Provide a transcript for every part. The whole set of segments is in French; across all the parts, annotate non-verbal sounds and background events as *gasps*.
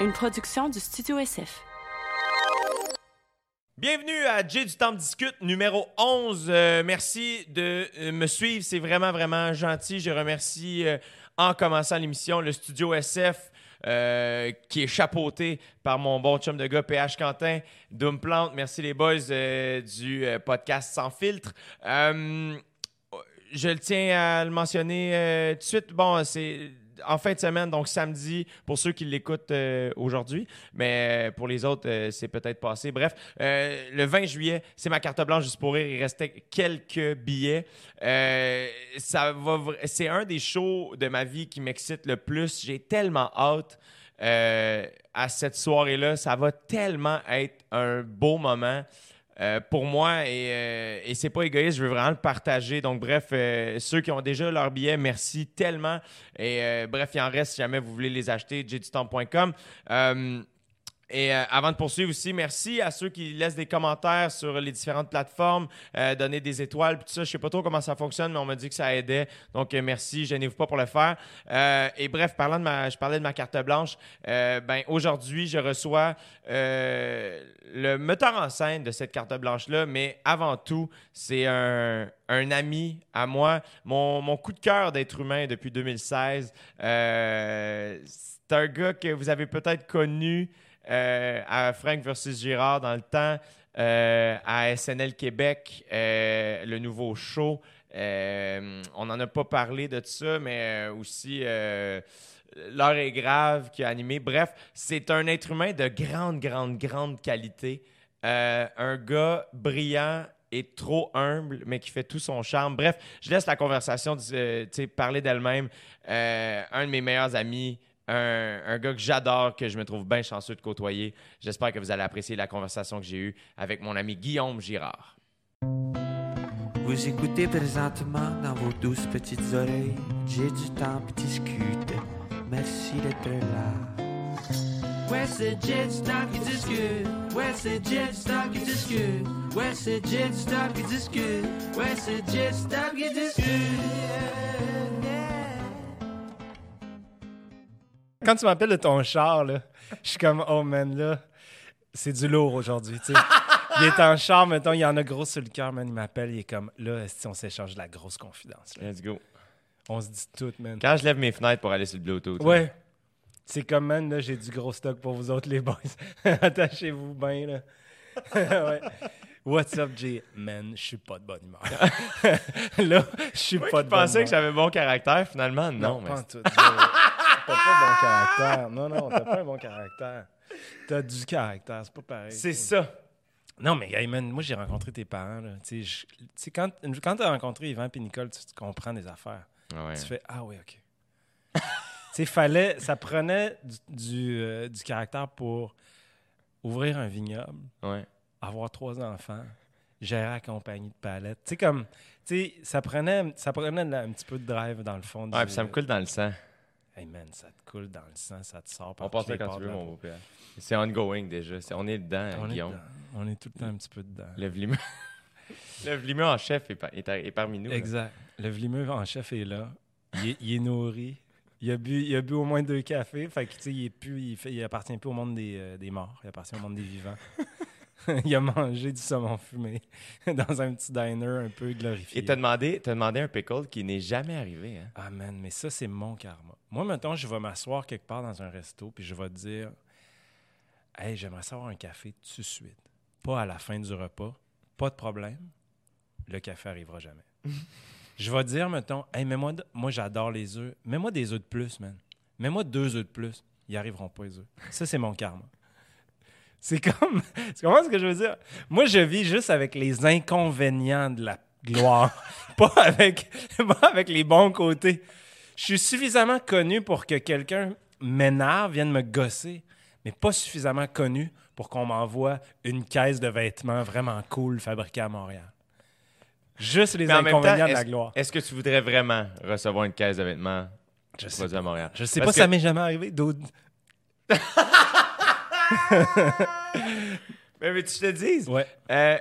une production du Studio SF. Bienvenue à J du Temps discute numéro 11. Euh, merci de euh, me suivre, c'est vraiment vraiment gentil. Je remercie euh, en commençant l'émission le Studio SF qui est chapeauté par mon bon chum de gars PH Quentin Doomplante. Merci les boys du podcast Sans filtre. Je le tiens à le mentionner tout de suite. Bon, c'est en fin de semaine, donc samedi, pour ceux qui l'écoutent euh, aujourd'hui, mais euh, pour les autres, euh, c'est peut-être passé. Bref, le 20 juillet, c'est ma carte blanche juste pour rire. Il restait quelques billets. Ça va, c'est un des shows de ma vie qui m'excite le plus. J'ai tellement hâte à cette soirée-là. Ça va tellement être un beau moment. Euh, pour moi, et, euh, et c'est pas égoïste, je veux vraiment le partager. Donc, bref, euh, ceux qui ont déjà leur billet, merci tellement. Et euh, bref, il en reste si jamais vous voulez les acheter, jdutemps.com. Et euh, avant de poursuivre aussi, merci à ceux qui laissent des commentaires sur les différentes plateformes, euh, donner des étoiles, tout ça. Je sais pas trop comment ça fonctionne, mais on m'a dit que ça aidait. Donc euh, merci, gênez-vous pas pour le faire. Et bref, parlant de ma, je parlais de ma carte blanche. ben aujourd'hui, je reçois le metteur en scène de cette carte blanche là, mais avant tout, c'est un, un ami à moi, mon, mon coup de cœur d'être humain depuis 2016. Euh, c'est un gars que vous avez peut-être connu euh, à Frank versus Girard dans le temps, euh, à SNL Québec, euh, le nouveau show. On n'en a pas parlé de ça, mais aussi L'heure est grave qui a animé. Bref, c'est un être humain de grande, grande, grande qualité. Un gars brillant et trop humble, mais qui fait tout son charme. Bref, je laisse la conversation euh, parler d'elle-même. Un de mes meilleurs amis, un, un gars que j'adore, que je me trouve bien chanceux de côtoyer. J'espère que vous allez apprécier la conversation que j'ai eue avec mon ami Guillaume Girard. Vous écoutez présentement dans vos douces petites oreilles. J'ai du temps pour discuter. Merci d'être là. Ouais, c'est Jet Stop qui discute. Ouais, c'est Jet Stop qui discute. Ouais, c'est Jet Stop qui discute. Ouais, c'est Jet Stop qui discute. Quand tu m'appelles de ton char, là, je suis comme, oh man, là, c'est du lourd aujourd'hui, tu sais. Il est en char, mettons, il y en a gros sur le cœur, man. Il m'appelle, il est comme, là, si on s'échange de la grosse confidence. là. Let's go. On se dit tout, man. Quand je lève mes fenêtres pour aller sur le Bluetooth. Ouais. C'est comme, man, là, j'ai du gros stock pour vous autres, les boys. *laughs* Attachez-vous bien, là. *laughs* ouais. What's up, Jay? Man, je suis pas de bonne humeur. *laughs* là, je suis pas de bonne pensais humeur. que j'avais bon caractère, finalement, non. Non, mais pas en tout. T'as pas bon caractère. Non, non, t'as pas un bon caractère. T'as du caractère, c'est pas pareil. c'est ça. Non, mais hey, man, moi, j'ai rencontré tes parents. Là. Je- quand, quand t'as rencontré Yvan et Nicole, tu, tu comprends des affaires. Ouais. Tu fais Ah oui, OK. *laughs* tu sais, fallait, ça prenait du, du, euh, du caractère pour ouvrir un vignoble, Ouais. avoir trois enfants, gérer la compagnie de palette. Tu sais, comme, tu sais, ça prenait, ça prenait un petit peu de drive dans le fond. Ouais, du- puis ça me coule dans le sang. Hey man, ça te coule dans le sang, ça te sort par On passe les quand tu veux, mon beau-père. C'est ongoing déjà. C'est- on est dedans, On est, Guillaume. dedans. on est tout le temps un petit peu dedans. Le vlimeux. *laughs* le vlimeux en chef est, par- est, est parmi nous. là. Exact. Le vlimeux en chef est là. Il est, il est nourri. Il a, bu, il a bu au moins deux cafés. Fait que, tu sais, il, est plus, il, fait, il appartient plus au monde des, euh, des morts. Il appartient au monde des vivants. *laughs* *laughs* il a mangé du saumon fumé *laughs* dans un petit diner un peu glorifié. Et t'as demandé, demandé un pickle qui n'est jamais arrivé. Hein? Ah man, mais ça, c'est mon karma. Moi, maintenant, je vais m'asseoir quelque part dans un resto, puis je vais te dire Hey, j'aimerais savoir un café tout de suite. Pas à la fin du repas. Pas de problème. Le café arrivera jamais. *laughs* je vais te dire, mettons, Hey, mets-moi, de- moi, j'adore les œufs. Mets-moi des œufs de plus, man. Mets-moi deux œufs de plus. Ils arriveront pas, les œufs. Ça, c'est mon karma. C'est comme. *laughs* Tu comprends ce que je veux dire? Moi, je vis juste avec les inconvénients de la gloire, *laughs* pas, avec, *laughs* pas avec les bons côtés. Je suis suffisamment connu pour que quelqu'un m'énerve, vienne me gosser, mais pas suffisamment connu pour qu'on m'envoie une caisse de vêtements vraiment cool fabriquée à Montréal. Juste les Mais temps, inconvénients de la gloire. Est-ce que tu voudrais vraiment recevoir une caisse de vêtements Je sais produits à Montréal? Je sais Parce pas, que- ça m'est jamais arrivé. dude. Mais, mais tu te dises, Ouais. euh,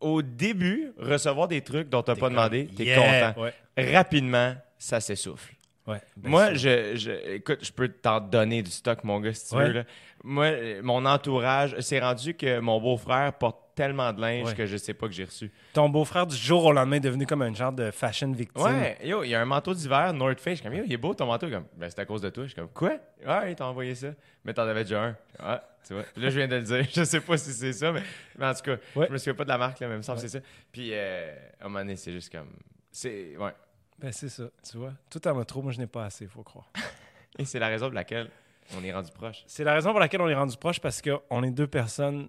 au début, recevoir des trucs dont tu n'as pas comme, demandé, tu es yeah, content. ouais. Rapidement, ça s'essouffle. Ouais. ben Moi, je, je- écoute, je peux t'en donner du stock, mon gars, si tu Ouais. veux. là. Moi, mon entourage, c'est rendu que mon beau-frère porte tellement de linge Ouais. que je sais pas que j'ai reçu. Ton beau-frère, du jour au lendemain, est devenu comme un genre de fashion victime. Ouais, yo, il y a un manteau d'hiver, North Face. Je suis comme, yo, il est beau ton manteau. Comme, ben, c'est à cause de toi. Je suis comme, quoi? Ah, il t'a envoyé ça. Mais t'en avais déjà un. Ah, tu vois. Là, je viens de le dire. *laughs* Je sais pas si c'est ça, mais, mais en tout cas, Ouais. je me souviens pas de la marque, là, mais il me semble que c'est ça. Puis, euh, à un moment donné, c'est juste comme. C'est. Ouais. Ben, c'est ça, tu vois. Tout en trop, moi, je n'ai pas assez, faut croire. *laughs* Et c'est la raison pour laquelle on est rendu proche. C'est la raison pour laquelle on est rendu proche parce qu'on est deux personnes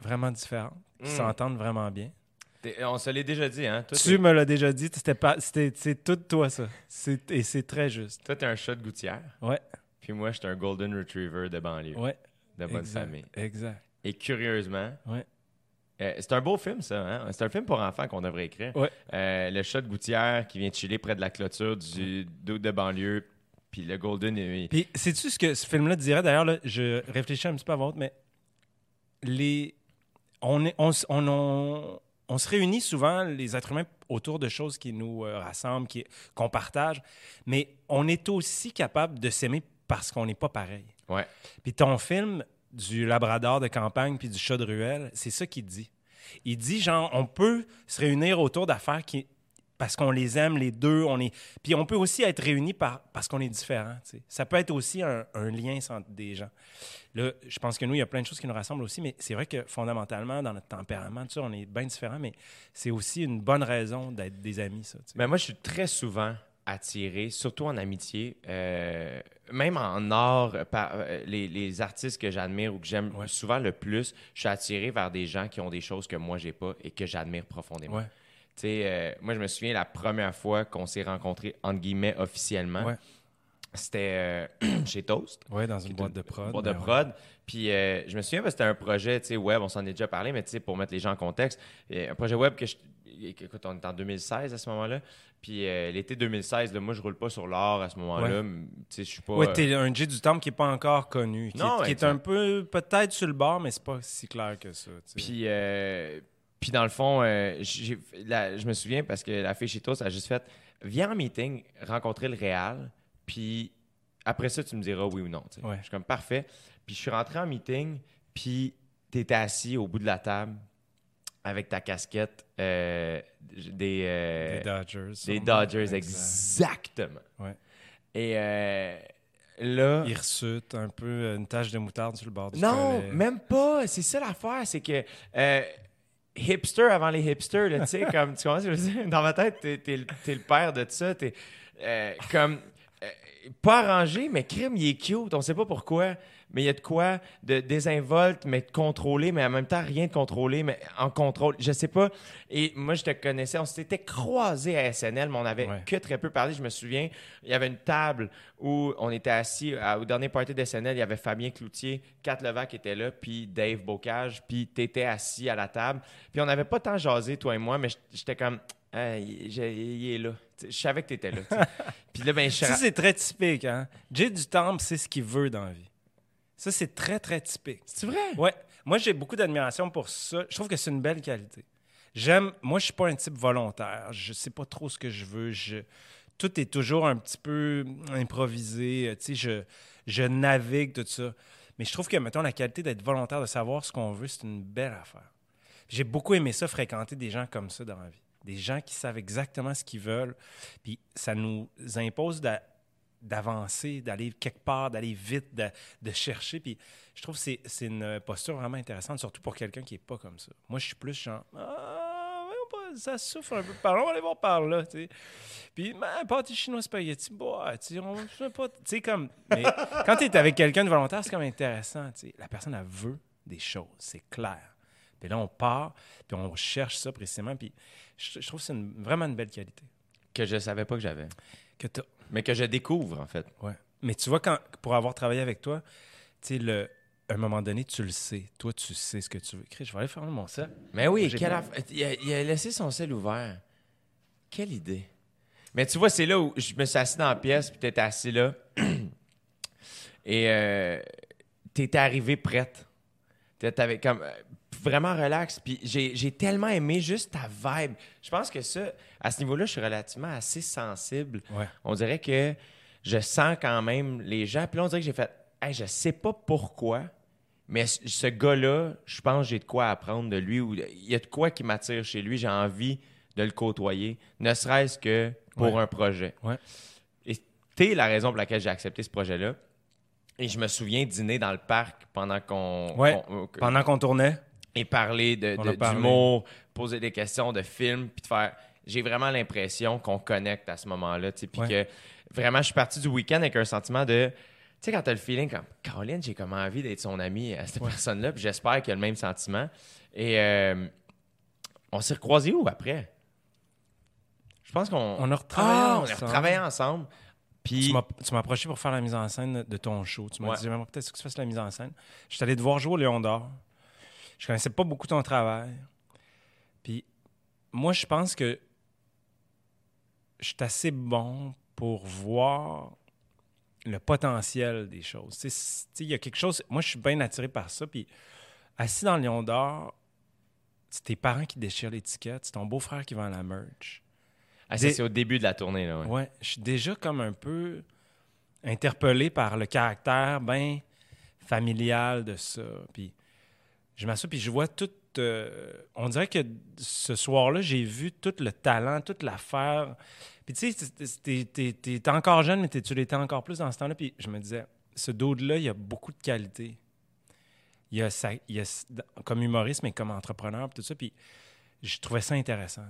vraiment différentes qui Mm. s'entendent vraiment bien. On se l'est déjà dit, hein? Toi, tu me l'as déjà dit, c'était pas, c'était, c'est tout toi ça. Et c'est très juste. toi, t'es un chat de gouttière. Ouais, Puis moi, j'étais un Golden Retriever de banlieue. ouais. De bonne exact, famille. Exact. Et curieusement, Ouais. euh, c'est un beau film, ça. Hein? C'est un film pour enfants qu'on devrait écrire. Ouais. Euh, le chat de gouttière qui vient chiller près de la clôture du doute de banlieue. Puis le Golden, il- Puis, sais-tu ce que ce film-là dirait? D'ailleurs là, Je réfléchis un petit peu à votre, mais les, on, est, on, s- on, on- on se réunit souvent les êtres humains autour de choses qui nous euh, rassemblent, qui, qu'on partage, mais on est aussi capable de s'aimer parce qu'on n'est pas pareil. Ouais. Puis ton film du Labrador de campagne puis du chat de ruelle, c'est ça qu'il dit. Il dit genre on peut se réunir autour d'affaires qui parce qu'on les aime les deux, on est puis on peut aussi être réunis par parce qu'on est différents, tu sais. Ça peut être aussi un, un lien entre des gens. Là, je pense que nous il y a plein de choses qui nous rassemblent aussi, mais c'est vrai que fondamentalement dans notre tempérament, tout ça, on est bien différents, mais c'est aussi une bonne raison d'être des amis ça, tu sais. Ben, moi, je suis très souvent attiré, surtout en amitié, euh, même en art, par euh, les, les artistes que j'admire ou que j'aime Ouais. souvent le plus, je suis attiré vers des gens qui ont des choses que moi, j'ai pas et que j'admire profondément. Ouais. Euh, moi, je me souviens la première fois qu'on s'est rencontrés, entre guillemets, officiellement. Ouais. C'était euh, *clears throat* chez Toast. Ouais, dans une est boîte de prod. boîte de ben ouais. prod. Puis euh, je me souviens parce que c'était un projet, tu sais, web, on s'en est déjà parlé, mais tu sais, pour mettre les gens en contexte, euh, un projet web que je. Écoute, on est en 2016 à ce moment-là. Puis euh, l'été 2016, là, moi, je roule pas sur l'or à ce moment-là. Tu sais, je suis pas. Euh, t'es un J du Temple qui n'est pas encore connu, qui, Non, est, qui est un peu peut-être sur le bord, mais c'est pas si clair que ça. Puis, puis dans le fond, euh, la- je me souviens parce que la fille chez Toast a juste fait Viens en meeting, rencontrer le Réal, puis après ça, tu me diras oui ou non. Ouais. Je suis comme parfait. Puis je suis rentré en meeting, puis tu étais assis au bout de la table avec ta casquette euh, des, euh, des Dodgers. des sûrement. Dodgers, Exact. exactement. Ouais. Et euh, là. Hirsute, un peu euh, une tache de moutarde sur le bord du Non, même pas. C'est ça l'affaire, c'est que hipster avant les hipsters, là, tu sais, *laughs* comme tu commences, je veux dire, dans ma tête, t'es, t'es le- t'es le père de ça, t'es euh, comme euh, pas arrangé, mais crime, il est cute, on sait pas pourquoi, mais il y a de quoi de désinvolte, mais de contrôler, mais en même temps rien de contrôlé, mais en contrôle, je sais pas. Et moi, je te connaissais, on s'était croisés à SNL, mais on avait Ouais. que très peu parlé. Je me souviens, il y avait une table où on était assis à- au dernier party de SNL. Il y avait Fabien Cloutier, Kat Levac était là, puis Dave Bocage, puis t'étais assis à la table. Puis on n'avait pas tant jasé, toi et moi, mais j'étais comme, Ah, il, est là. Je savais que là. tu sais. *laughs* puis là, ben, je Ça, c'est très typique. Hein? Jay du Temple, c'est ce qu'il veut dans la vie. Ça, c'est très, très typique. C'est vrai? Ouais. Moi, j'ai beaucoup d'admiration pour ça. Je trouve que c'est une belle qualité. J'aime. Moi, je suis pas un type volontaire. Je sais pas trop ce que je veux. Je, tout est toujours un petit peu improvisé. Euh, Tu sais, je, je navigue, tout ça. Mais je trouve que, mettons, la qualité d'être volontaire, de savoir ce qu'on veut, c'est une belle affaire. J'ai beaucoup aimé ça, fréquenter des gens comme ça dans la vie. Des gens qui savent exactement ce qu'ils veulent. Puis ça nous impose d'avancer, d'aller quelque part, d'aller vite, de, de chercher. Puis je trouve que c'est, une posture vraiment intéressante, surtout pour quelqu'un qui n'est pas comme ça. Moi, je suis plus genre, ah, ça souffre un peu par là, on va aller voir par là, tu sais. Puis, ben, pâté chinois spaghetti, bah, tu sais, on sait pas, tu sais, comme, mais quand tu es avec quelqu'un de volontaire, c'est comme intéressant, tu sais. La personne, elle veut des choses, c'est clair. Puis là, on part, puis on cherche ça précisément, puis je, je trouve que c'est vraiment une belle qualité. Que je savais pas que j'avais. Que t'as- Mais que je découvre, en fait. Ouais. Mais tu vois, quand, pour avoir travaillé avec toi, tu sais, le, à un moment donné, tu le sais. Toi, tu sais ce que tu veux. Chris, je vais aller faire mon sel. Mais oui, quelle aff- il, a, il a laissé son sel ouvert. Quelle idée. Mais tu vois, c'est là où je me suis assis dans la pièce, puis t'étais assis là. *clears throat* Et euh, t'étais arrivé prête. T'étais comme euh, vraiment relax. Puis j'ai tellement aimé juste ta vibe. Je pense que ça, à ce niveau-là, je suis relativement assez sensible. Ouais. On dirait que je sens quand même les gens. Puis là, on dirait que j'ai fait, hey, je sais pas pourquoi, mais ce gars-là, je pense que j'ai de quoi apprendre de lui ou il y a de quoi qui m'attire chez lui. J'ai envie de le côtoyer, ne serait-ce que pour Ouais. un projet. Ouais. Et t'es la raison pour laquelle j'ai accepté ce projet-là. Et je me souviens dîner dans le parc pendant qu'on. Ouais. qu'on- Pendant qu'on tournait, et parler de, On de- d'humour, poser des questions de films, puis de faire. J'ai vraiment l'impression qu'on connecte à ce moment-là, tu sais, puis Ouais. que vraiment, je suis parti du week-end avec un sentiment de. Tu sais, quand t'as le feeling comme Caroline, j'ai comme envie d'être son ami à cette personne-là, puis j'espère qu'il a le même sentiment. Et euh, on s'est recroisés où après? Je pense qu'on. On a retravaillé Ah, on a ensemble. retravaillé ensemble. Puis. tu m'as approché pour faire la mise en scène de ton show. Tu m'as Ouais. dit, j'aimerais peut-être que tu fasses la mise en scène. Je suis allé te voir jouer au Léon d'Or. Je connaissais pas beaucoup ton travail. Puis moi, je pense que je suis assez bon pour voir le potentiel des choses. Il y a quelque chose... Moi, je suis bien attiré par ça. Puis assis dans le Lion d'Or, c'est tes parents qui déchirent l'étiquette, c'est ton beau-frère qui vend la merch. Ah, c'est au début de la tournée, là. ouais. Ouais, je suis déjà comme un peu interpellé par le caractère bien familial de ça. Puis je m'assois puis je vois tout. euh, on dirait que ce soir-là, j'ai vu tout le talent, toute l'affaire. Puis tu sais, t'es- encore jeune, mais tu l'étais encore plus dans ce temps-là. Puis je me disais, ce dude-là, il y a beaucoup de qualités. Il a, ça, il a comme humoriste, mais comme entrepreneur, puis tout ça. Puis je trouvais ça intéressant.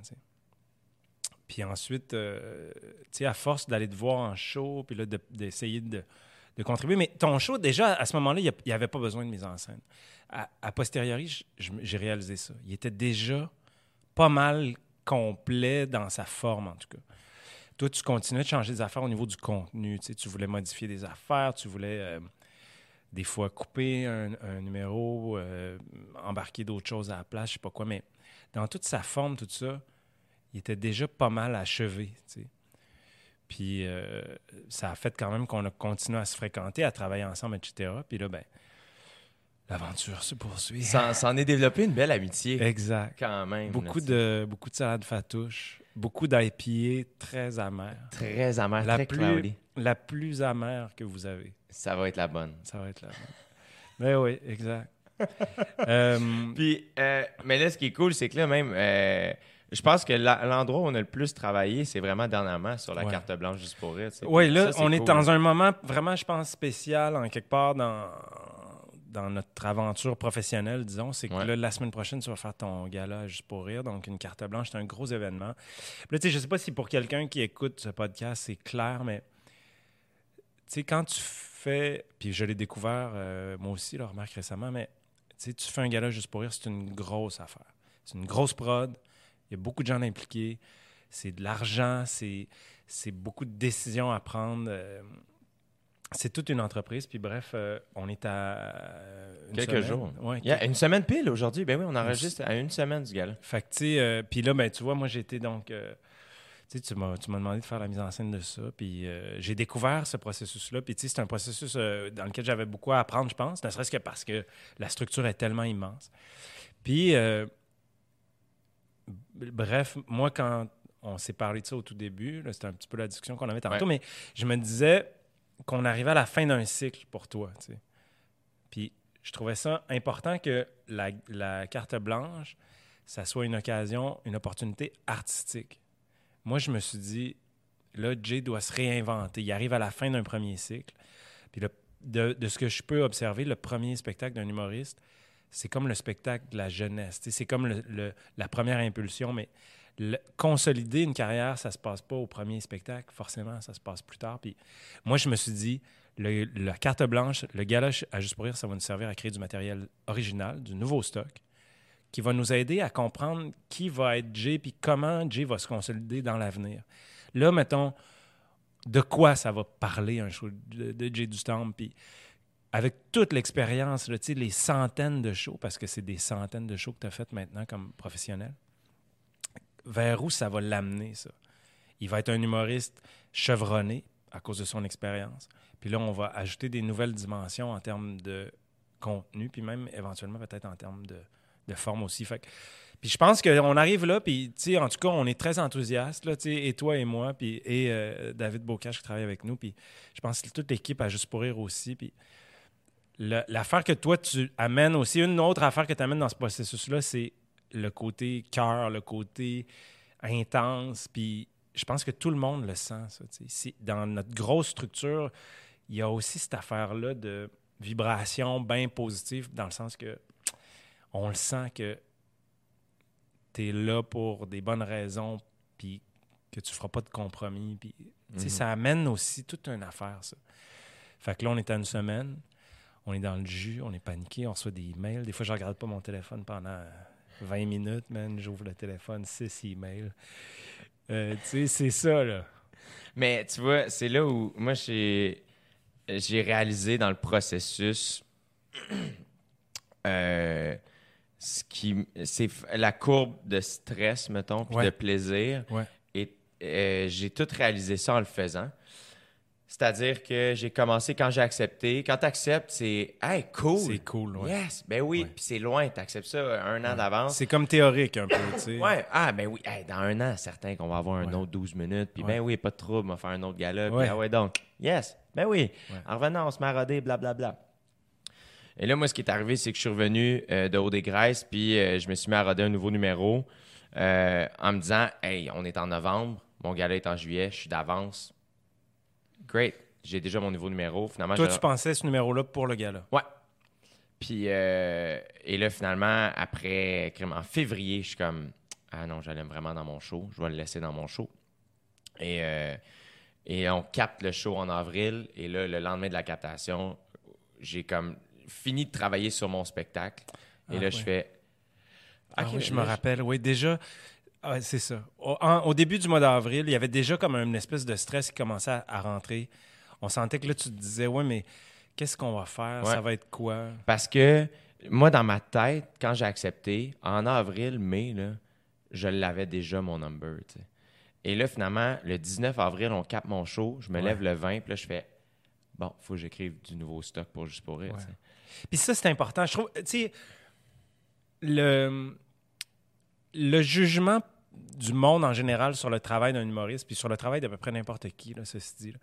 Puis ensuite, euh, tu sais, à force d'aller te voir en show, puis là, de- d'essayer de, de contribuer. Mais ton show, déjà, à ce moment-là, il n'y avait pas besoin de mise en scène. À, posteriori, j'ai réalisé ça. Il était déjà pas mal complet dans sa forme, en tout cas. Toi, tu continuais de changer des affaires au niveau du contenu. Tu, voulais modifier des affaires, tu voulais euh, des fois couper un, numéro, euh, embarquer d'autres choses à la place, je sais pas quoi. Mais dans toute sa forme, tout ça, il était déjà pas mal achevé. Puis euh, ça a fait quand même qu'on a continué à se fréquenter, à travailler ensemble, etc. Puis là, ben, l'aventure se poursuit. Ça, ça en est développé une belle amitié, Exact. quand même. Beaucoup de, beaucoup de salade fatouche, beaucoup d'IPA très amère. Très amer, La très plus, cloudy. la plus amère que vous avez. Ça va être la bonne. Ça va être là. Mais oui, exact. *laughs* Euh, Puis, euh, mais là, ce qui est cool, c'est que là, même, euh, je pense que l'endroit où on a le plus travaillé, c'est vraiment dernièrement sur la Ouais. carte blanche juste pour rire. oui, là, ça, on est cool. dans un moment vraiment, je pense, spécial, en quelque part, dans, dans notre aventure professionnelle, disons. C'est que Ouais. là, la semaine prochaine, tu vas faire ton gala juste pour rire. Donc, une carte blanche, c'est un gros événement. Puis là, tu sais, je sais pas si pour quelqu'un qui écoute ce podcast, c'est clair, mais tu sais, quand tu fais, puis je l'ai découvert euh, moi aussi, là, remarque récemment, mais tu sais, tu fais un gala juste pour rire, c'est une grosse affaire. C'est une grosse prod. Il y a beaucoup de gens impliqués. C'est de l'argent, c'est, c'est beaucoup de décisions à prendre. euh, c'est toute une entreprise. Puis bref, euh, on est à euh, une Quelques semaine. jours. Ouais, a une semaine pile aujourd'hui. Ben oui, on enregistre à une semaine du gala. fait que, tu sais, euh, puis là, ben, tu vois, moi, été donc. euh, tu sais, tu m'as, demandé de faire la mise en scène de ça. Puis euh, j'ai découvert ce processus-là. Puis, tu sais, c'est un processus euh, dans lequel j'avais beaucoup à apprendre, je pense, ne serait-ce que parce que la structure est tellement immense. Puis, euh, bref, moi, quand on s'est parlé de ça au tout début, c'était un petit peu la discussion qu'on avait tantôt, Ouais. mais je me disais qu'on arrivait à la fin d'un cycle pour toi, tu sais. Puis, je trouvais ça important que la, la carte blanche, ça soit une occasion, une opportunité artistique. Moi, je me suis dit, là, Jay doit se réinventer. Il arrive à la fin d'un premier cycle. Puis le- de, de ce que je peux observer, le premier spectacle d'un humoriste, c'est comme le spectacle de la jeunesse. C'est comme la première impulsion, mais consolider une carrière, ça se passe pas au premier spectacle. Forcément, ça se passe plus tard. Puis moi, je me suis dit, la carte blanche, le gala à Juste pour rire, ça va nous servir à créer du matériel original, du nouveau stock, qui va nous aider à comprendre qui va être Jay, puis comment Jay va se consolider dans l'avenir. Là, mettons, de quoi ça va parler un show de, de Jay Dustamp, puis avec toute l'expérience, les centaines de shows, parce que c'est des centaines de shows que tu as faites maintenant comme professionnel, vers où ça va l'amener, ça? Il va être un humoriste chevronné à cause de son expérience. Puis là, on va ajouter des nouvelles dimensions en termes de contenu, puis même éventuellement peut-être en termes de, forme aussi. Puis je pense qu'on arrive là, puis en tout cas, on est très enthousiaste, là, et toi et moi, puis et euh, David Bocage qui travaille avec nous, puis je pense que toute l'équipe a juste pour rire aussi, puis l'affaire que toi, tu amènes aussi, une autre affaire que tu amènes dans ce processus-là, c'est le côté cœur, le côté intense, puis je pense que tout le monde le sent, ça. Si- Dans notre grosse structure, il y a aussi cette affaire-là de vibration bien positive, dans le sens que on le sent que tu es là pour des bonnes raisons, puis que tu feras pas de compromis. Puis, Mhm. Ça amène aussi toute une affaire, ça. Fait que là, on est à une semaine, on est dans le jus, on est paniqué, on reçoit des emails. Des fois, je regarde pas mon téléphone pendant 20 minutes, man. J'ouvre le téléphone, 6 emails. Euh, tu sais, c'est ça, là. Mais tu vois, c'est là où moi j'ai j'ai réalisé dans le processus euh, ce qui c'est la courbe de stress mettons puis Ouais. de plaisir Ouais. et euh, j'ai tout réalisé ça en le faisant. C'est-à-dire que j'ai commencé quand j'ai accepté. Quand tu acceptes, c'est hey cool. C'est cool, ouais. Yes, ben oui, Ouais. puis c'est loin, tu acceptes ça un an d'avance. C'est comme théorique, un peu, tu sais. Ouais, ah ben oui, Hey, dans un an, certain qu'on va avoir un autre 12 minutes, puis ben oui, pas de trouble, on va faire un autre gala, puis ah ouais donc, yes, ben oui, en revenant, on se roder, blablabla. Et là, moi, ce qui est arrivé, c'est que je suis revenu euh, de Haut-des-Grèces, puis euh, je me suis mis à roder un nouveau numéro euh, en me disant, hey, on est en novembre, mon gala est en juillet, je suis d'avance. Great, j'ai déjà mon nouveau numéro. Finalement, Toi, je- tu pensais ce numéro-là pour le gars-là? Ouais. Puis, euh, et là, finalement, après, en février, je suis comme, ah non, je l'aime vraiment dans mon show. Je vais le laisser dans mon show. Et, euh, et on capte le show en avril. Et là, le lendemain de la captation, j'ai comme fini de travailler sur mon spectacle. Et Ah, là, je fais. Ah oui, je là, me rappelle. Oui, déjà, ah, c'est ça. Au, en- au début du mois d'avril, il y avait déjà comme une espèce de stress qui commençait à, à rentrer. On sentait que là, tu te disais, ouais, mais qu'est-ce qu'on va faire? Ouais. Ça va être quoi? Parce que moi, dans ma tête, quand j'ai accepté, en avril, mai, là, je l'avais déjà, mon number. tu sais. Et là, finalement, le 19 avril, on capte mon show. Je me Ouais. lève le 20, puis là, je fais bon, faut que j'écrive du nouveau stock pour juste pour rire. Ouais. Puis ça, c'est important. Je trouve, tu sais, le, le jugement du monde en général sur le travail d'un humoriste, puis sur le travail d'à peu près n'importe qui, là, ceci dit, là,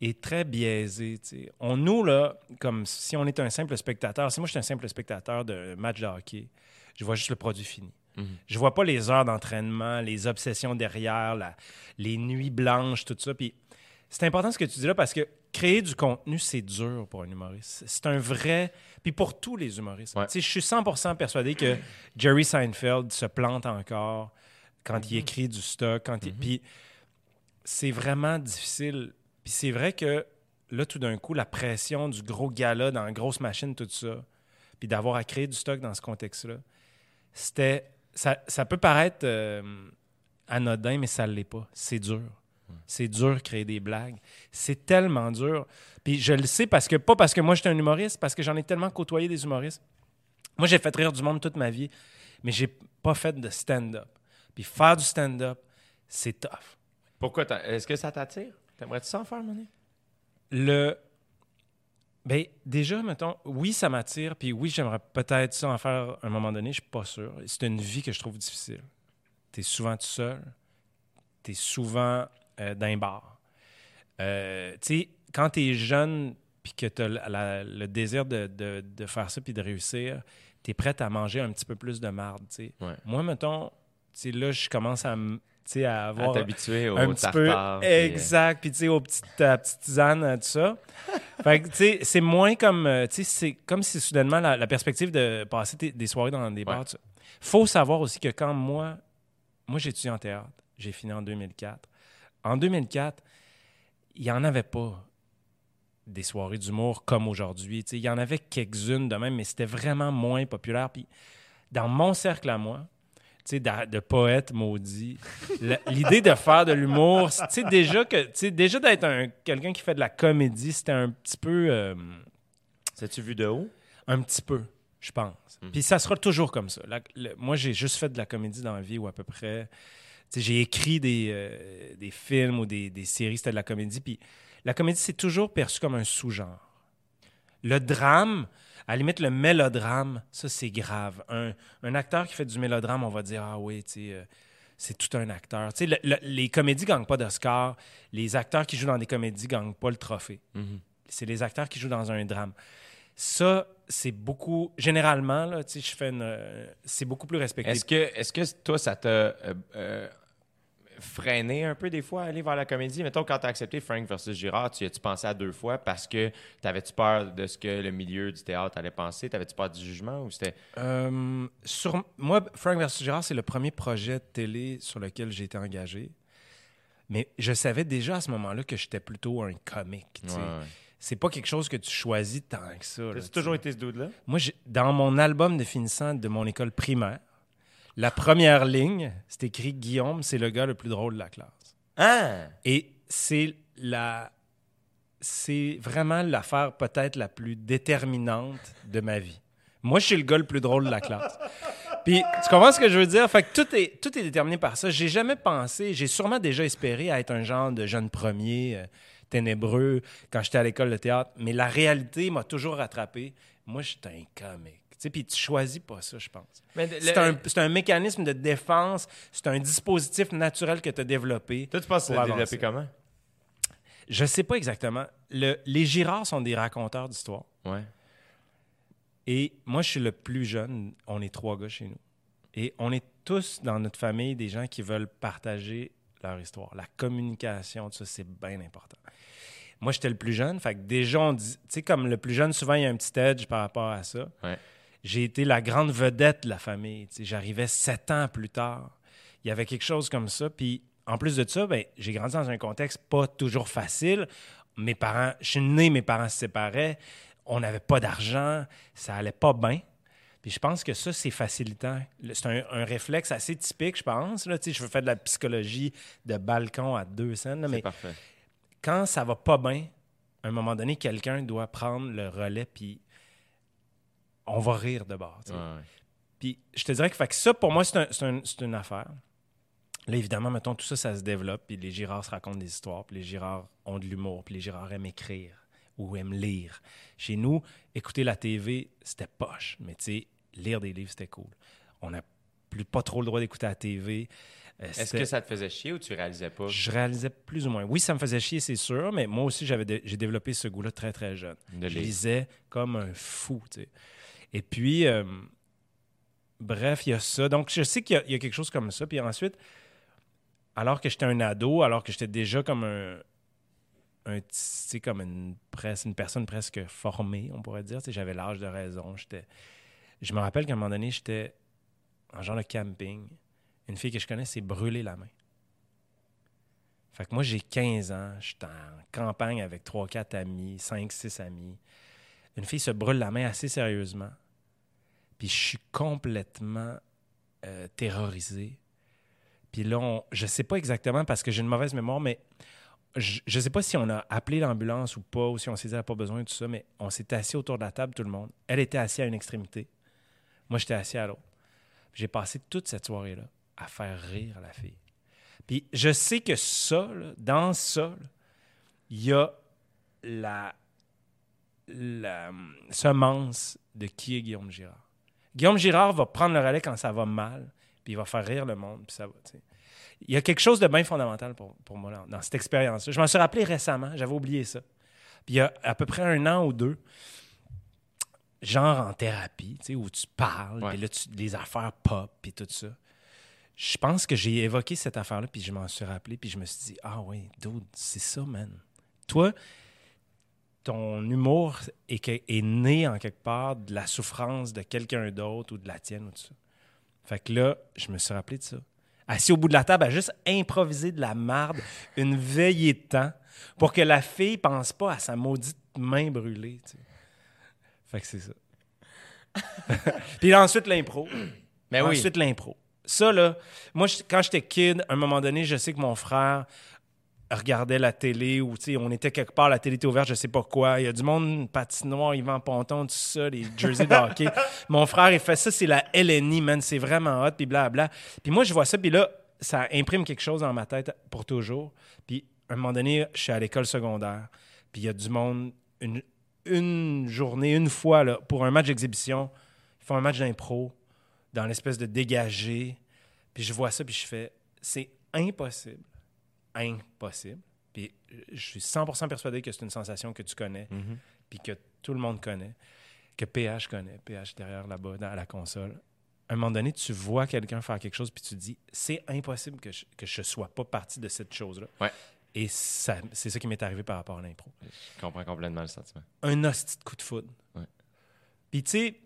est très biaisé. On, nous, là, comme si on est un simple spectateur, si moi je suis un simple spectateur de match de hockey, je vois juste le produit fini. Mhm. Je vois pas les heures d'entraînement, les obsessions derrière, la- les nuits blanches, tout ça. Puis c'est important ce que tu dis là parce que créer du contenu, c'est dur pour un humoriste. C'est un vrai. Puis pour tous les humoristes. Ouais. Je suis 100% persuadé que Jerry Seinfeld se plante encore quand il écrit du stock. Quand il... Puis c'est vraiment difficile. Puis c'est vrai que là, tout d'un coup, la pression du gros gala dans la grosse machine, tout ça, puis d'avoir à créer du stock dans ce contexte-là, c'était. Ça, ça peut paraître euh, anodin, mais ça ne l'est pas. C'est dur. C'est dur de créer des blagues. C'est tellement dur. Puis je le sais parce que, pas parce que moi j'étais un humoriste, parce que j'en ai tellement côtoyé des humoristes. Moi, j'ai fait rire du monde toute ma vie, mais j'ai pas fait de stand-up. Puis faire du stand-up, c'est tough. Pourquoi Est-ce que ça t'attire? T'aimerais-tu ça en faire, Mané Le. Ben, déjà, mettons, oui, ça m'attire, puis oui, j'aimerais peut-être ça en faire à un moment donné, je suis pas sûr. C'est une vie que je trouve difficile. Tu es souvent tout seul, tu es souvent euh, dans un bar. Euh, tu sais, quand tu es jeune, puis que tu as le désir de, de- de faire ça, puis de réussir, tu es prête à manger un petit peu plus de marde. Ouais. Moi, mettons, là, je commence à, à À avoir t'habituer au un petit peu puis, euh, exact puis tu sais aux petites à petites tisanes euh, tout ça *laughs* fait que tu sais c'est moins comme euh, tu sais c'est comme si soudainement la, la perspective de passer des soirées dans des bars Ouais. faut savoir aussi que quand moi moi j'ai étudié en théâtre j'ai fini en 2004 en 2004 il y en avait pas des soirées d'humour comme aujourd'hui Tu sais, il y en avait quelques-unes de même mais c'était vraiment moins populaire puis dans mon cercle à moi tu sais, de, de poète maudit. *laughs* L'idée de faire de l'humour, tu sais, déjà que, tu sais, déjà d'être un, quelqu'un qui fait de la comédie, c'était un petit peu, euh, T'as-tu vu de haut? un petit peu, je pense. Puis ça sera toujours comme ça. La- le- moi, j'ai juste fait de la comédie dans la vie ou à peu près. Tu j'ai écrit des, euh, des films ou des, des séries, c'était de la comédie. Puis la comédie, c'est toujours perçu comme un sous-genre. Le drame, à la limite, le mélodrame, ça, c'est grave. Un, un acteur qui fait du mélodrame, on va dire, ah oui, tu sais, euh, c'est tout un acteur. Tu sais, le- le- les comédies gagnent pas d'Oscar. Les acteurs qui jouent dans des comédies gagnent pas le trophée. C'est les acteurs qui jouent dans un drame. Ça, c'est beaucoup. Généralement, là, tu sais, je fais une. euh, c'est beaucoup plus respecté. Est-ce que, est-ce que toi, ça t'a euh, euh, freiné un peu des fois à aller vers la comédie? Mettons, quand t'as accepté Frank versus Girard, tu y as-tu pensé à deux fois parce que t'avais-tu peur de ce que le milieu du théâtre allait penser? T'avais-tu peur du jugement ou c'était... Euh, sur, moi, Frank versus Girard, c'est le premier projet de télé sur lequel j'ai été engagé. Mais je savais déjà à ce moment-là que j'étais plutôt un comique. tu. Ouais, ouais. C'est pas quelque chose que tu choisis tant que ça. là, T'as-tu tu toujours été ce dude-là? Moi, j'ai- dans mon album de finissant de mon école primaire, la première ligne, c'est écrit Guillaume, c'est le gars le plus drôle de la classe. Ah! Et c'est la. C'est vraiment l'affaire peut-être la plus déterminante de ma vie. Moi, je suis le gars le plus drôle de la classe. Puis, tu comprends ce que je veux dire? Fait que tout est, tout est déterminé par ça. J'ai jamais pensé, j'ai sûrement déjà espéré à être un genre de jeune premier euh, ténébreux quand j'étais à l'école de théâtre. Mais la réalité m'a toujours rattrapé. Moi, je suis un comique. Tu sais, puis tu choisis pas ça, je pense. Le- C'est un, c'est un mécanisme de défense, c'est un dispositif naturel que tu as développé. Toi, tu penses que avancer. développé comment? Je sais pas exactement. Le- les Girards sont des raconteurs d'histoire. Ouais. Et moi, je suis le plus jeune. On est trois gars chez nous. Et on est tous dans notre famille des gens qui veulent partager leur histoire. La communication, tout ça, c'est bien important. Moi, j'étais le plus jeune. Fait que déjà, on dit, tu sais, comme le plus jeune, souvent, il y a un petit edge par rapport à ça. Ouais. J'ai été la grande vedette de la famille. J'arrivais sept ans plus tard. Il y avait quelque chose comme ça. Puis, en plus de ça, ben, j'ai grandi dans un contexte pas toujours facile. Mes parents, je suis né, mes parents se séparaient. On n'avait pas d'argent. Ça allait pas bien. Puis je pense que ça, c'est facilitant. C'est un, un réflexe assez typique, je pense. Là. Je veux faire de la psychologie de balcon à deux scènes. là, mais parfait. quand ça va pas bien, à un moment donné, quelqu'un doit prendre le relais, puis on va rire de bord. Ouais, ouais. Puis je te dirais que, fait que ça, pour moi, c'est un- c'est un- c'est une affaire. Là, évidemment, mettons, tout ça, ça se développe, puis les Girards se racontent des histoires, puis les Girards ont de l'humour, puis les Girards aiment écrire ou aiment lire. Chez nous, écouter la TV, c'était poche, mais tu sais, lire des livres, c'était cool. On n'a plus pas trop le droit d'écouter la TV. Euh, Est-ce que ça te faisait chier ou tu réalisais pas? je réalisais plus ou moins. Oui, ça me faisait chier, c'est sûr, mais moi aussi, j'avais dé- j'ai développé ce goût-là très, très jeune. De je lisais comme un fou, tu sais. Et puis, euh, bref, il y a ça. Donc, je sais qu'il y a- quelque chose comme ça. Puis ensuite, alors que j'étais un ado, alors que j'étais déjà comme un, comme une, presse, une personne presque formée, on pourrait dire, j'avais l'âge de raison. Je me rappelle qu'à un moment donné, j'étais en genre de camping. Une fille que je connais s'est brûlée la main. Fait que moi, j'ai 15 ans, je suis en campagne avec 3-4 amis, 5-6 amis. Une fille se brûle la main assez sérieusement. Puis je suis complètement euh, terrorisé. Puis là, on- je sais pas exactement parce que j'ai une mauvaise mémoire, mais je, je sais pas si on a appelé l'ambulance ou pas, ou si on s'est dit, elle a pas besoin de tout ça, mais on s'est assis autour de la table, tout le monde. Elle était assise à une extrémité. Moi, j'étais assis à l'autre. J'ai passé toute cette soirée-là à faire rire la fille. Puis je sais que ça, dans ça, il y a la, la semence de qui est Guillaume Girard. Guillaume Girard va prendre le relais quand ça va mal, puis il va faire rire le monde, puis ça va. Il y a quelque chose de bien fondamental pour, pour moi là, dans cette expérience-là. Je m'en suis rappelé récemment, j'avais oublié ça. Puis il y a à peu près un an ou deux, genre en thérapie, où tu parles, puis là, tu- les affaires pop, puis tout ça. Je pense que j'ai évoqué cette affaire-là, puis je m'en suis rappelé, puis je me suis dit, ah oui, dude, c'est ça, man. Toi, ton humour est, né en quelque part de la souffrance de quelqu'un d'autre ou de la tienne ou de ça. Fait que là, je me suis rappelé de ça. Assis au bout de la table, à juste improviser de la marde, une veillée de temps, pour que la fille pense pas à sa maudite main brûlée. tu sais. Fait que c'est ça. *laughs* Puis ensuite, l'impro. Mais oui. Ensuite, l'impro. Ça, là, moi, je- quand j'étais kid, à un moment donné, je sais que mon frère regardait la télé ou, on était quelque part, la télé était ouverte, je sais pas quoi. Il y a du monde, patinoire, Yvan Ponton, tout ça, les jerseys de hockey. *laughs* mon frère, il fait ça, c'est la LNI, man, c'est vraiment hot, puis blabla. Puis moi, je vois ça, puis là, ça imprime quelque chose dans ma tête pour toujours. Puis à un moment donné, je suis à l'école secondaire, puis il y a du monde, une, une journée, une fois, là, pour un match d'exhibition, ils font un match d'impro dans l'espèce de dégagé. Puis je vois ça, puis je fais, c'est impossible. Impossible. Puis je suis 100% persuadé que c'est une sensation que tu connais, Mhm. puis que tout le monde connaît, que PH connaît, PH derrière là-bas, dans la console. À un moment donné, tu vois quelqu'un faire quelque chose, puis tu te dis, c'est impossible que je, que je sois pas partie de cette chose-là. Ouais. Et c'est ça qui m'est arrivé par rapport à l'impro. Je comprends complètement le sentiment. Un hostie de coup de foudre. Ouais. Puis tu sais,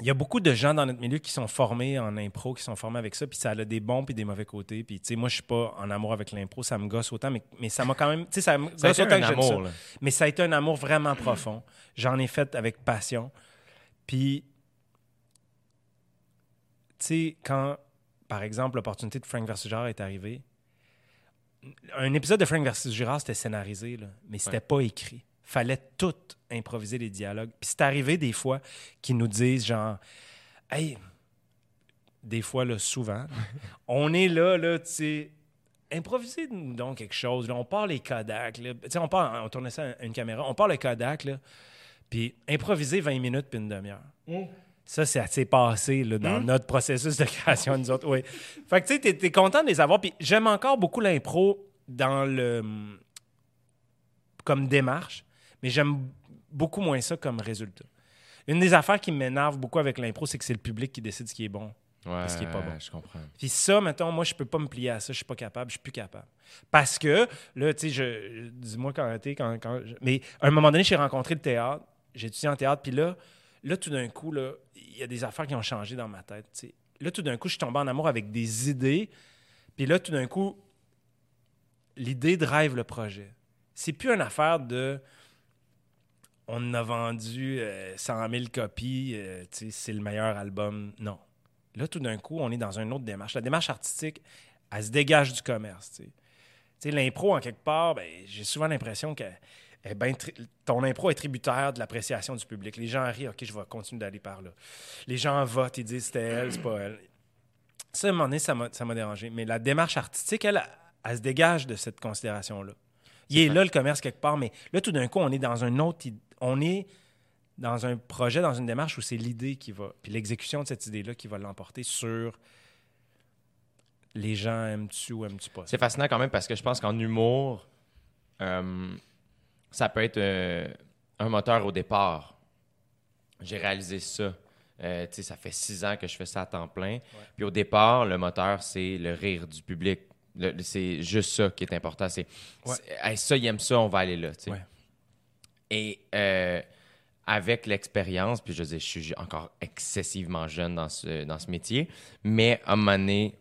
il y a beaucoup de gens dans notre milieu qui sont formés en impro, qui sont formés avec ça, puis ça a des bons puis des mauvais côtés. Puis tu sais, moi, je suis pas en amour avec l'impro, ça me gosse autant, mais, mais ça m'a quand même... Tu sais, ça me gosse autant que ça. amour. Mais ça a été un amour vraiment profond. J'en ai fait avec passion. Puis, tu sais, quand, par exemple, l'opportunité de Frank versus Girard est arrivée, un épisode de Frank versus Girard, c'était scénarisé, là, mais c'était Ouais. pas écrit. Fallait tout improviser les dialogues. Puis c'est arrivé des fois qu'ils nous disent genre, hey, des fois, là, souvent, *laughs* on est là, là, tu sais, improvisez donc quelque chose. Là. On part les Kodak. Là. Tu sais, On, part, on tournait ça à une caméra. On part le Kodak, là, puis improviser 20 minutes puis une demi-heure. Ça, c'est assez passé là, dans notre processus de création, nous autres. Oui. Fait que tu sais, t'es, t'es content de les avoir. Puis j'aime encore beaucoup l'impro dans le. comme démarche, mais j'aime beaucoup moins ça comme résultat. Une des affaires qui m'énerve beaucoup avec l'impro, c'est que c'est le public qui décide ce qui est bon. Ouais, ce qui est pas bon. Je comprends. Puis ça, mettons, moi, je peux pas me plier à ça. Je suis pas capable. Je suis plus capable. Parce que, là, tu sais, je, dis-moi quand t'es, quand, quand je- mais à un moment donné, j'ai rencontré le théâtre. J'ai étudié en théâtre. Puis là, là, tout d'un coup, il y a des affaires qui ont changé dans ma tête. Là, tout d'un coup, je suis tombé en amour avec des idées. Puis là, tout d'un coup, l'idée drive le projet. C'est plus une affaire de on en a vendu euh, 100 000 copies, euh, c'est le meilleur album. Non. Là, tout d'un coup, on est dans une autre démarche. La démarche artistique, elle se dégage du commerce. l'impro, en quelque part, ben, j'ai souvent l'impression que eh ben, ton impro est tributaire de l'appréciation du public. Les gens rient, OK, je vais continuer d'aller par là. Les gens votent, ils disent c'était elle, c'est pas elle. Ça, à un moment donné, ça m'a ça m'a dérangé. Mais la démarche artistique, elle, elle, se dégage de cette considération-là. Il est là, le commerce, quelque part, mais là, tout d'un coup, on est dans un autre... On est dans un projet, dans une démarche où c'est l'idée qui va... Puis l'exécution de cette idée-là qui va l'emporter sur les gens aiment-tu ou aiment-tu pas? C'est fascinant quand même parce que je pense qu'en humour, euh, ça peut être euh, un moteur au départ. J'ai réalisé ça. Euh, tu sais, ça fait six ans que je fais ça à temps plein. Puis au départ, le moteur, c'est le rire du public. C'est juste ça qui est important. C'est Ouais. c'est- Hey, ça, il aime ça, on va aller là. Ouais. Et euh, avec l'expérience, puis je dire, je suis encore excessivement jeune dans ce, dans ce métier, mais à un moment donné,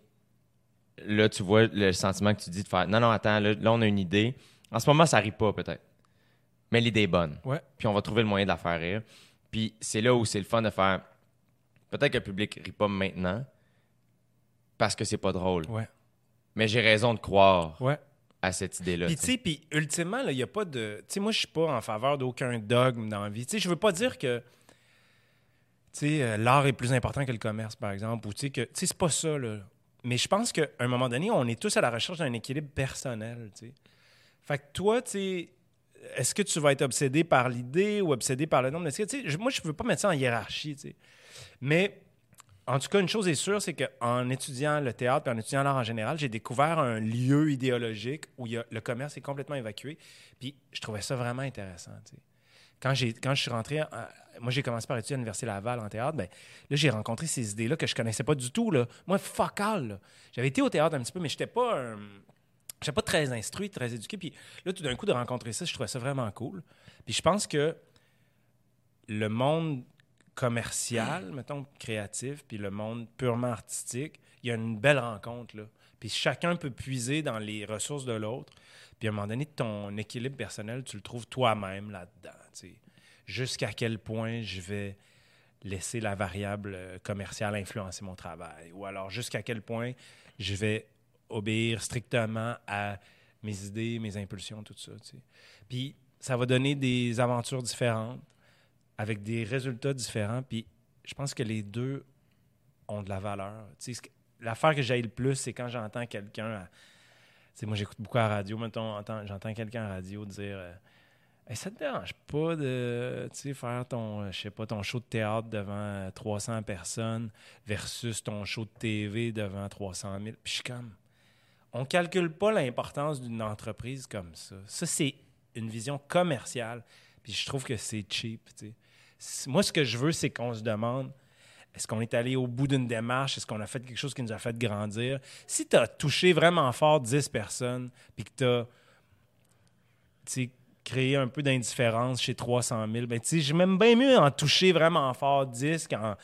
là, tu vois le sentiment que tu dis de faire non, non, attends, là, là, on a une idée. En ce moment, ça rit pas peut-être, mais l'idée est bonne. Ouais. Puis on va trouver le moyen de la faire rire. Puis c'est là où c'est le fun de faire. Peut-être que le public rit pas maintenant parce que c'est pas drôle, Ouais. mais j'ai raison de croire Ouais. À cette idée-là. Puis, tu sais. puis ultimement, il n'y a pas de. Tu sais, moi, je suis pas en faveur d'aucun dogme dans la vie. Tu sais, je veux pas dire que. Tu sais, euh, l'art est plus important que le commerce, par exemple. Ou tu sais, que. Tu sais, c'est pas ça, là. Mais je pense qu'à un moment donné, on est tous à la recherche d'un équilibre personnel, tu sais. Fait que toi, tu sais. Est-ce que tu vas être obsédé par l'idée ou obsédé par le nombre? Est-ce que, tu sais, je- moi, je veux pas mettre ça en hiérarchie, tu sais. Mais en tout cas, une chose est sûre, c'est qu'en étudiant le théâtre et en étudiant l'art en général, j'ai découvert un lieu idéologique où le commerce est complètement évacué. Puis je trouvais ça vraiment intéressant. Quand, je suis rentré, moi j'ai commencé par étudier à l'Université Laval en théâtre, ben, là j'ai rencontré ces idées-là que je connaissais pas du tout. Là. Moi, là. J'avais été au théâtre un petit peu, mais j'étais pas un- j'étais pas très instruit, très éduqué. Puis là, tout d'un coup, de rencontrer ça, je trouvais ça vraiment cool. Puis je pense que le monde commercial, mettons, créatif, puis le monde purement artistique, il y a une belle rencontre, là. Puis chacun peut puiser dans les ressources de l'autre. Puis à un moment donné, ton équilibre personnel, tu le trouves toi-même là-dedans. Jusqu'à quel point je vais laisser la variable euh, commerciale influencer mon travail? Ou alors jusqu'à quel point je vais obéir strictement à mes idées, mes impulsions, tout ça. Puis ça va donner des aventures différentes avec des résultats différents. Puis je pense que les deux ont de la valeur. L'affaire que j'aille le plus, c'est quand j'entends quelqu'un. moi, j'écoute beaucoup à la radio. Mettons, entends- j'entends quelqu'un à la radio dire euh, Hey, ça te dérange pas de faire ton, euh, pas, ton show de théâtre devant euh, 300 personnes versus ton show de TV devant 300 000? Puis je suis comme, on calcule pas l'importance d'une entreprise comme ça. Ça, c'est une vision commerciale. Puis je trouve que c'est cheap. Moi, ce que je veux, c'est qu'on se demande est-ce qu'on est allé au bout d'une démarche? Est-ce qu'on a fait quelque chose qui nous a fait grandir? Si tu as touché vraiment fort 10 personnes, puis que tu as créé un peu d'indifférence chez 300 000, ben, j'ai même bien mieux en toucher vraiment fort 10 qu'en,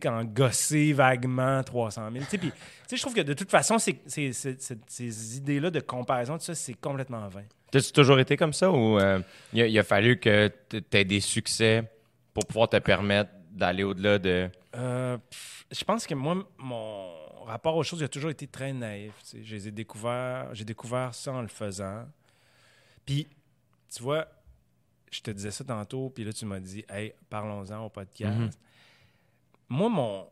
qu'en gosser vaguement 300 000. Tu sais, puis, je trouve que de toute façon, ces idées-là de comparaison, ça, c'est complètement vain. T'as-tu toujours été comme ça ou euh, il, a, il a fallu que tu aies des succès pour pouvoir te permettre d'aller au-delà de. Euh, pff, je pense que moi, mon rapport aux choses, il a toujours été très naïf. tu sais. Je les ai découvert, j'ai découvert ça en le faisant. Puis, tu vois, je te disais ça tantôt, puis là, tu m'as dit, hey, parlons-en au podcast. Mhm. Moi, mon,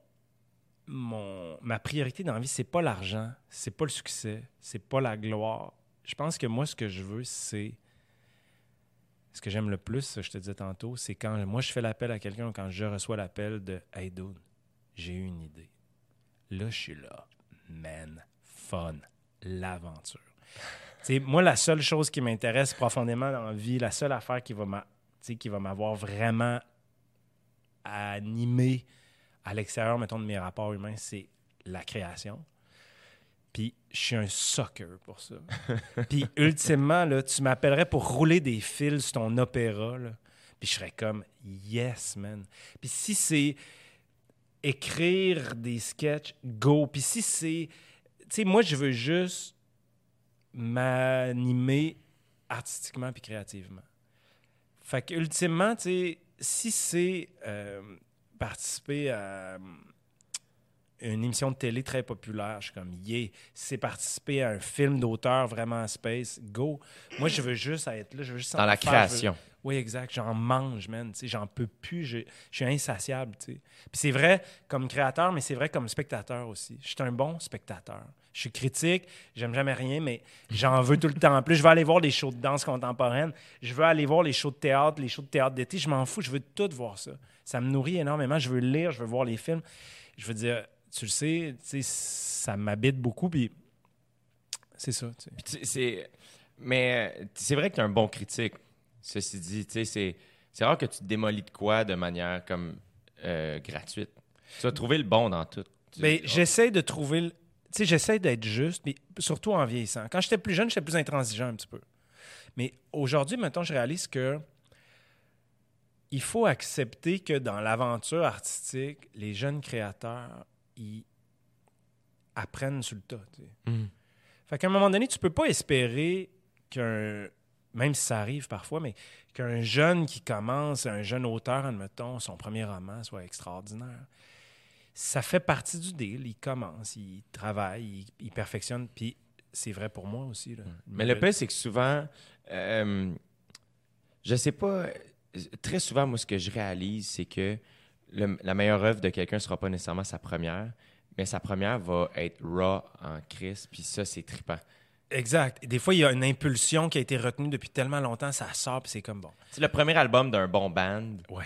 mon, ma priorité dans la vie, c'est pas l'argent, c'est pas le succès, c'est pas la gloire. Je pense que moi, ce que je veux, c'est. Ce que j'aime le plus, je te disais tantôt, c'est quand moi je fais l'appel à quelqu'un, quand je reçois l'appel de Hey dude, j'ai eu une idée. Là, je suis là. Man, fun, l'aventure. *laughs* Moi, la seule chose qui m'intéresse profondément dans la vie, la seule affaire qui va m'avoir vraiment animé à l'extérieur, mettons, de mes rapports humains, c'est la création. Puis je suis un sucker pour ça. *laughs* Puis ultimement, là, tu m'appellerais pour rouler des fils sur ton opéra, là, puis je serais comme yes, man. Puis si c'est écrire des sketchs, go. Puis si c'est. Tu sais, moi, je veux juste m'animer artistiquement puis créativement. Fait que, ultimement, tu sais, si c'est euh, participer à une émission de télé très populaire, je suis comme, yeah. C'est participer à un film d'auteur vraiment space, go. Moi, je veux juste être là. Je veux juste Dans la faire, je veux- création. oui, exact. J'en mange, man. J'en peux plus. Je, je suis insatiable. tu sais. Puis c'est vrai comme créateur, mais c'est vrai comme spectateur aussi. Je suis un bon spectateur. Je suis critique, j'aime jamais rien, mais j'en veux tout le temps plus. Je veux aller voir les shows de danse contemporaine. Je veux aller voir les shows de théâtre, les shows de théâtre d'été. Je m'en fous. Je veux tout voir ça. Ça me nourrit énormément. Je veux lire, je veux voir les films. Je veux dire, tu le sais, tu sais, ça m'habite beaucoup. Puis c'est ça. c'est- Mais c'est vrai que tu es un bon critique. Ceci dit, tu sais, c'est c'est rare que tu te démolis de quoi de manière comme euh, gratuite. Tu vas trouver le bon dans tout. Ben, j'essaie de trouver. le- Tu sais, j'essaie d'être juste, mais surtout en vieillissant. Quand j'étais plus jeune, j'étais plus intransigeant un petit peu. Mais aujourd'hui, maintenant, je réalise que il faut accepter que dans l'aventure artistique, les jeunes créateurs, ils apprennent sur le tas. tu sais. Mhm. Fait qu'à un moment donné, tu peux pas espérer qu'un, même si ça arrive parfois, mais qu'un jeune qui commence, un jeune auteur, admettons, son premier roman soit extraordinaire. Ça fait partie du deal. Il commence, il travaille, il, il perfectionne. Puis c'est vrai pour moi aussi. là. Mais le pire, c'est que souvent, euh, je sais pas, très souvent, moi, ce que je réalise, c'est que le- la meilleure œuvre de quelqu'un ne sera pas nécessairement sa première, mais sa première va être raw en crise, puis ça, c'est trippant. Exact. Des fois, il y a une impulsion qui a été retenue depuis tellement longtemps, ça sort, puis c'est comme bon. C'est le premier album d'un bon band. Ouais.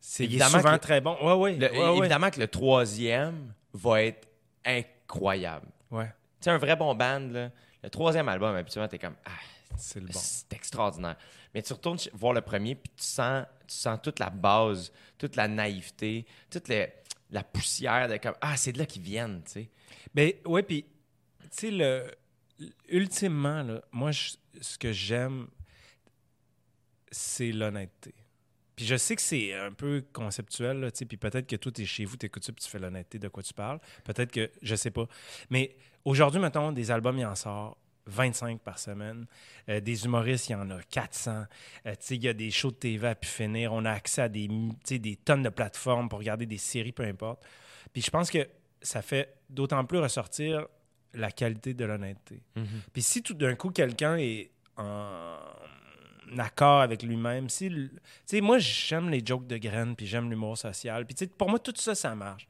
C'est souvent que- très bon. Ouais, ouais. Le- ouais, ouais. Évidemment que le troisième va être incroyable. Ouais. Tu sais, un vrai bon band, là, le troisième album, habituellement, t'es comme, ah, C'est le bon. c'est extraordinaire. Mais tu retournes voir le premier, puis tu sens, tu sens toute la base, toute la naïveté, toute la poussière de comme, ah, c'est de là qu'ils viennent, tu sais. Ben oui, puis tu sais le ultimement là, moi ce que j'aime c'est l'honnêteté. Puis je sais que c'est un peu conceptuel là, puis peut-être que toi tu es chez vous, tu ça, puis tu fais l'honnêteté de quoi tu parles. Peut-être que je sais pas. Mais aujourd'hui mettons des albums il en sort 25 par semaine. Euh, des humoristes, il y en a 400. Euh, il y a des shows de TV à pu finir. On a accès à des, des tonnes de plateformes pour regarder des séries, peu importe. Puis je pense que ça fait d'autant plus ressortir la qualité de l'honnêteté. Puis si tout d'un coup quelqu'un est en accord avec lui-même, si le- tu sais moi j'aime les jokes de graines puis j'aime l'humour social, puis pour moi tout ça ça marche.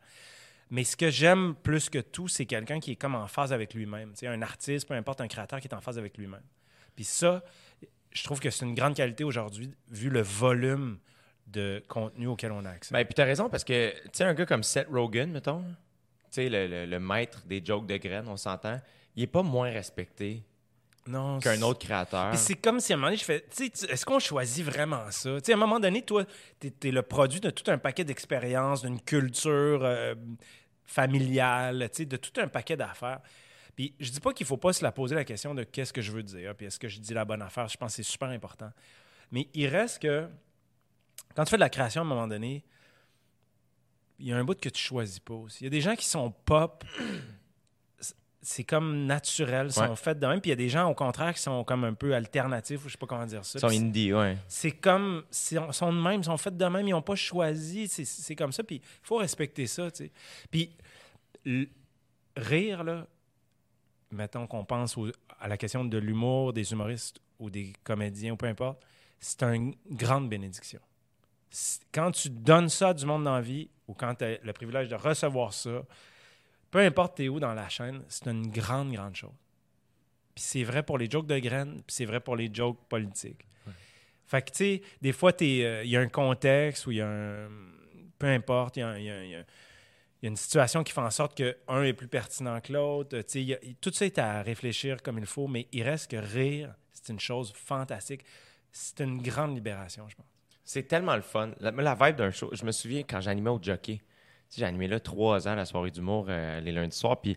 Mais ce que j'aime plus que tout, c'est quelqu'un qui est comme en phase avec lui-même. Tu sais, un artiste, peu importe, un créateur qui est en phase avec lui-même. Puis ça, je trouve que c'est une grande qualité aujourd'hui, vu le volume de contenu auquel on a accès. Ben, puis t'as raison, parce que, tu sais, un gars comme Seth Rogen, mettons, tu sais, le, le- le maître des jokes de graines, on s'entend, il est pas moins respecté non, qu'un autre créateur. Puis c'est comme si à un moment donné, je fais, tu sais, tu- est-ce qu'on choisit vraiment ça? Tu sais, à un moment donné, toi, t'es es le produit de tout un paquet d'expériences, d'une culture euh, familiale, de tout un paquet d'affaires. Puis je dis pas qu'il faut pas se la poser la question de qu'est-ce que je veux dire, puis est-ce que je dis la bonne affaire. Je pense que c'est super important. Mais il reste que, quand tu fais de la création à un moment donné, il y a un bout que tu choisis pas aussi. Il y a des gens qui sont pop, c'est comme naturel, sont Ouais. faits de même. Puis il y a des gens, au contraire, qui sont comme un peu alternatifs, ou je sais pas comment dire ça. Ils sont Puis indie, ouais. c'est comme, ils sont de même, ils sont faits de même, ils n'ont pas choisi, c'est- comme ça, puis il faut respecter ça, tu sais. Puis, rire, là, mettons qu'on pense au- à la question de l'humour des humoristes ou des comédiens, ou peu importe, c'est une grande bénédiction. Quand tu donnes ça à du monde dans la vie, ou quand tu as le privilège de recevoir ça, peu importe t'es où dans la chaîne, c'est une grande, grande chose. Puis c'est vrai pour les jokes de graines, puis c'est vrai pour les jokes politiques. Fait que, tu sais, des fois, t'es, euh, il y a un contexte ou il y a un. Peu importe, il y a, un- il y a- il y a- il y a une situation qui fait en sorte qu'un est plus pertinent que l'autre. Tout ça est à réfléchir comme il faut, mais il reste que rire, c'est une chose fantastique. C'est une grande libération, je pense. C'est tellement le fun. La, la vibe d'un show, je me souviens quand j'animais au jockey. J'ai animé là trois ans la soirée d'humour euh, les lundis soirs. Puis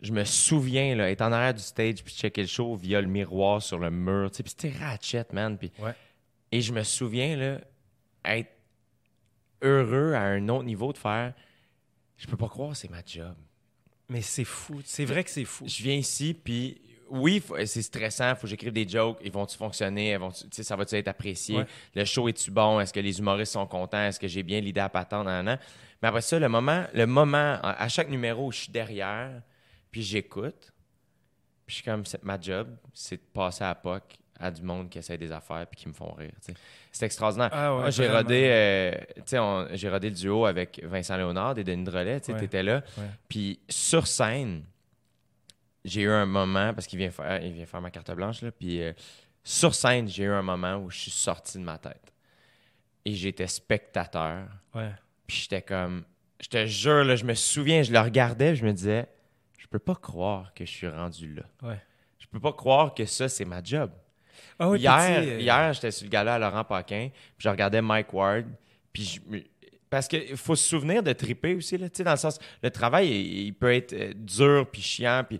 je me souviens là, être en arrière du stage puis checker le show via le miroir sur le mur. Puis c'était ratchet, man. Ouais. Et je me souviens là, être heureux à un autre niveau de faire. Je peux pas croire c'est ma job. Mais c'est fou. C'est vrai que c'est fou. Je viens ici, puis oui, c'est stressant, faut que j'écrive des jokes, ils vont-tu fonctionner, tu ça va-tu être apprécié, Ouais. le show est-tu bon, est-ce que les humoristes sont contents, est-ce que j'ai bien l'idée à patente, nan. Mais après ça, le moment, le moment, à chaque numéro, je suis derrière, puis j'écoute, puis je suis comme, ma job, c'est de passer à la POC à du monde qui essaie des affaires puis qui me font rire. C'est extraordinaire. Ah ouais, j'ai rodé, euh, j'ai rodé le duo avec Vincent Léonard et Denis Drolet, tu Ouais. t'étais là. Ouais. Puis sur scène, j'ai eu un moment, parce qu'il vient faire, il vient faire ma carte blanche, là, puis euh, sur scène, j'ai eu un moment où je suis sorti de ma tête. Et j'étais spectateur, Ouais. Puis j'étais comme, je te jure, là, je me souviens, je le regardais, je me disais, je peux pas croire que je suis rendu là. Ouais. Je peux pas croire que ça, c'est ma job. Ah oui, hier, euh, hier j'étais sur le gala à Laurent Paquin, puis je regardais Mike Ward, puis je parce qu'il faut se souvenir de triper aussi, là, tu sais, dans le sens, le travail, il, il peut être euh, dur, puis chiant, puis